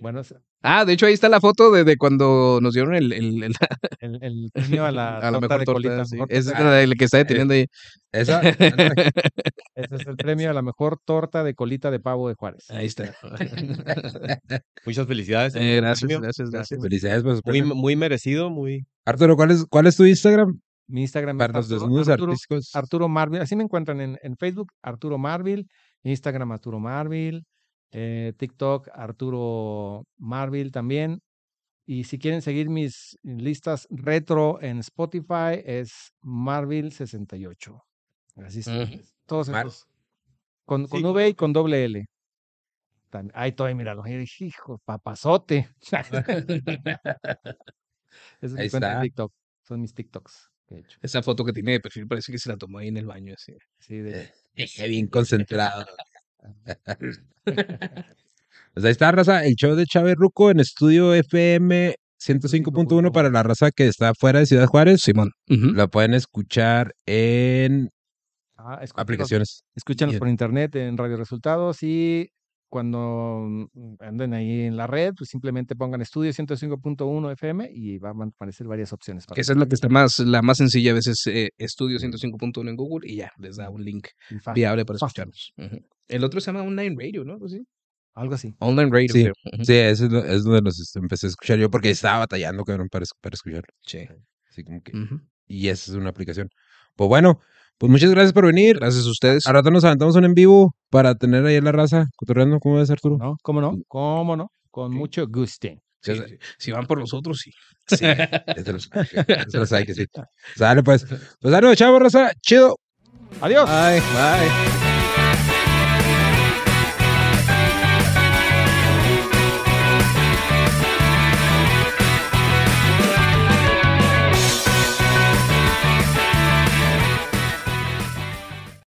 Bueno, Ah, de hecho ahí está la foto de, de cuando nos dieron el, el- el- el, el premio a la, a la torta mejor de torta. colita. sí. mejor torta- es el que está deteniendo ahí. Esa, Ese es el premio a la mejor torta de colita de pavo de Juárez. Ahí está. Muchas felicidades. Eh, gracias, premio. gracias, gracias. felicidades, pues. Muy, muy merecido, muy. Arturo, ¿cuál es, ¿cuál es tu Instagram? Mi Instagram es los Arturo, desnudos Arturo, artísticos. Arturo Marville. Así me encuentran en, en Facebook, Arturo Marville, Instagram Arturo Marville, eh, TikTok Arturo Marville también. Y si quieren seguir mis listas retro en Spotify, es Marville68. Así es. Ujú. Todos Mar- estos. Con, con. V y con doble L. Tam- Ahí estoy, míralo. Hijo, papazote. Es Ahí está. TikTok. Son mis TikToks hecho. Esa foto que tiene de perfil parece que se la tomó ahí en el baño. Así. Sí, de, Eje, bien concentrado. pues ahí está, raza. El show de Chávez Ruco en estudio FM 105.1 para la raza que está fuera de Ciudad Juárez. Simón. Ujú. Lo pueden escuchar en Ah, aplicaciones. Escúchanos por internet en Radio Resultados y cuando mm, anden ahí en la red, pues simplemente pongan estudio 105.1 FM y van a aparecer varias opciones. Para esa es la que está más, la más sencilla a veces, eh, estudio 105.1 en Google y ya, les da un link fácil, viable para escucharnos. Ujú. El otro se llama Online Radio, ¿no? Algo así. Algo así. Online Radio. Sí. Sí, ese es, donde los est- empecé a escuchar yo porque estaba batallando, cabrón, para, para escucharlo. Sí. Así como que, Ujú. y esa es una aplicación. Pues bueno, pues muchas gracias por venir. Gracias a ustedes. A rato nos aventamos un en vivo para tener ahí a la raza cotorreando. ¿Cómo ves, Arturo? ¿No? ¿Cómo no? ¿Cómo no? Con mucho gusto. Sí, sí. Si van por nosotros, sí. Sí, eso los, los hay que sí. Sale pues. Pues ánimo, chavo, raza. Chido. Adiós. Bye, bye.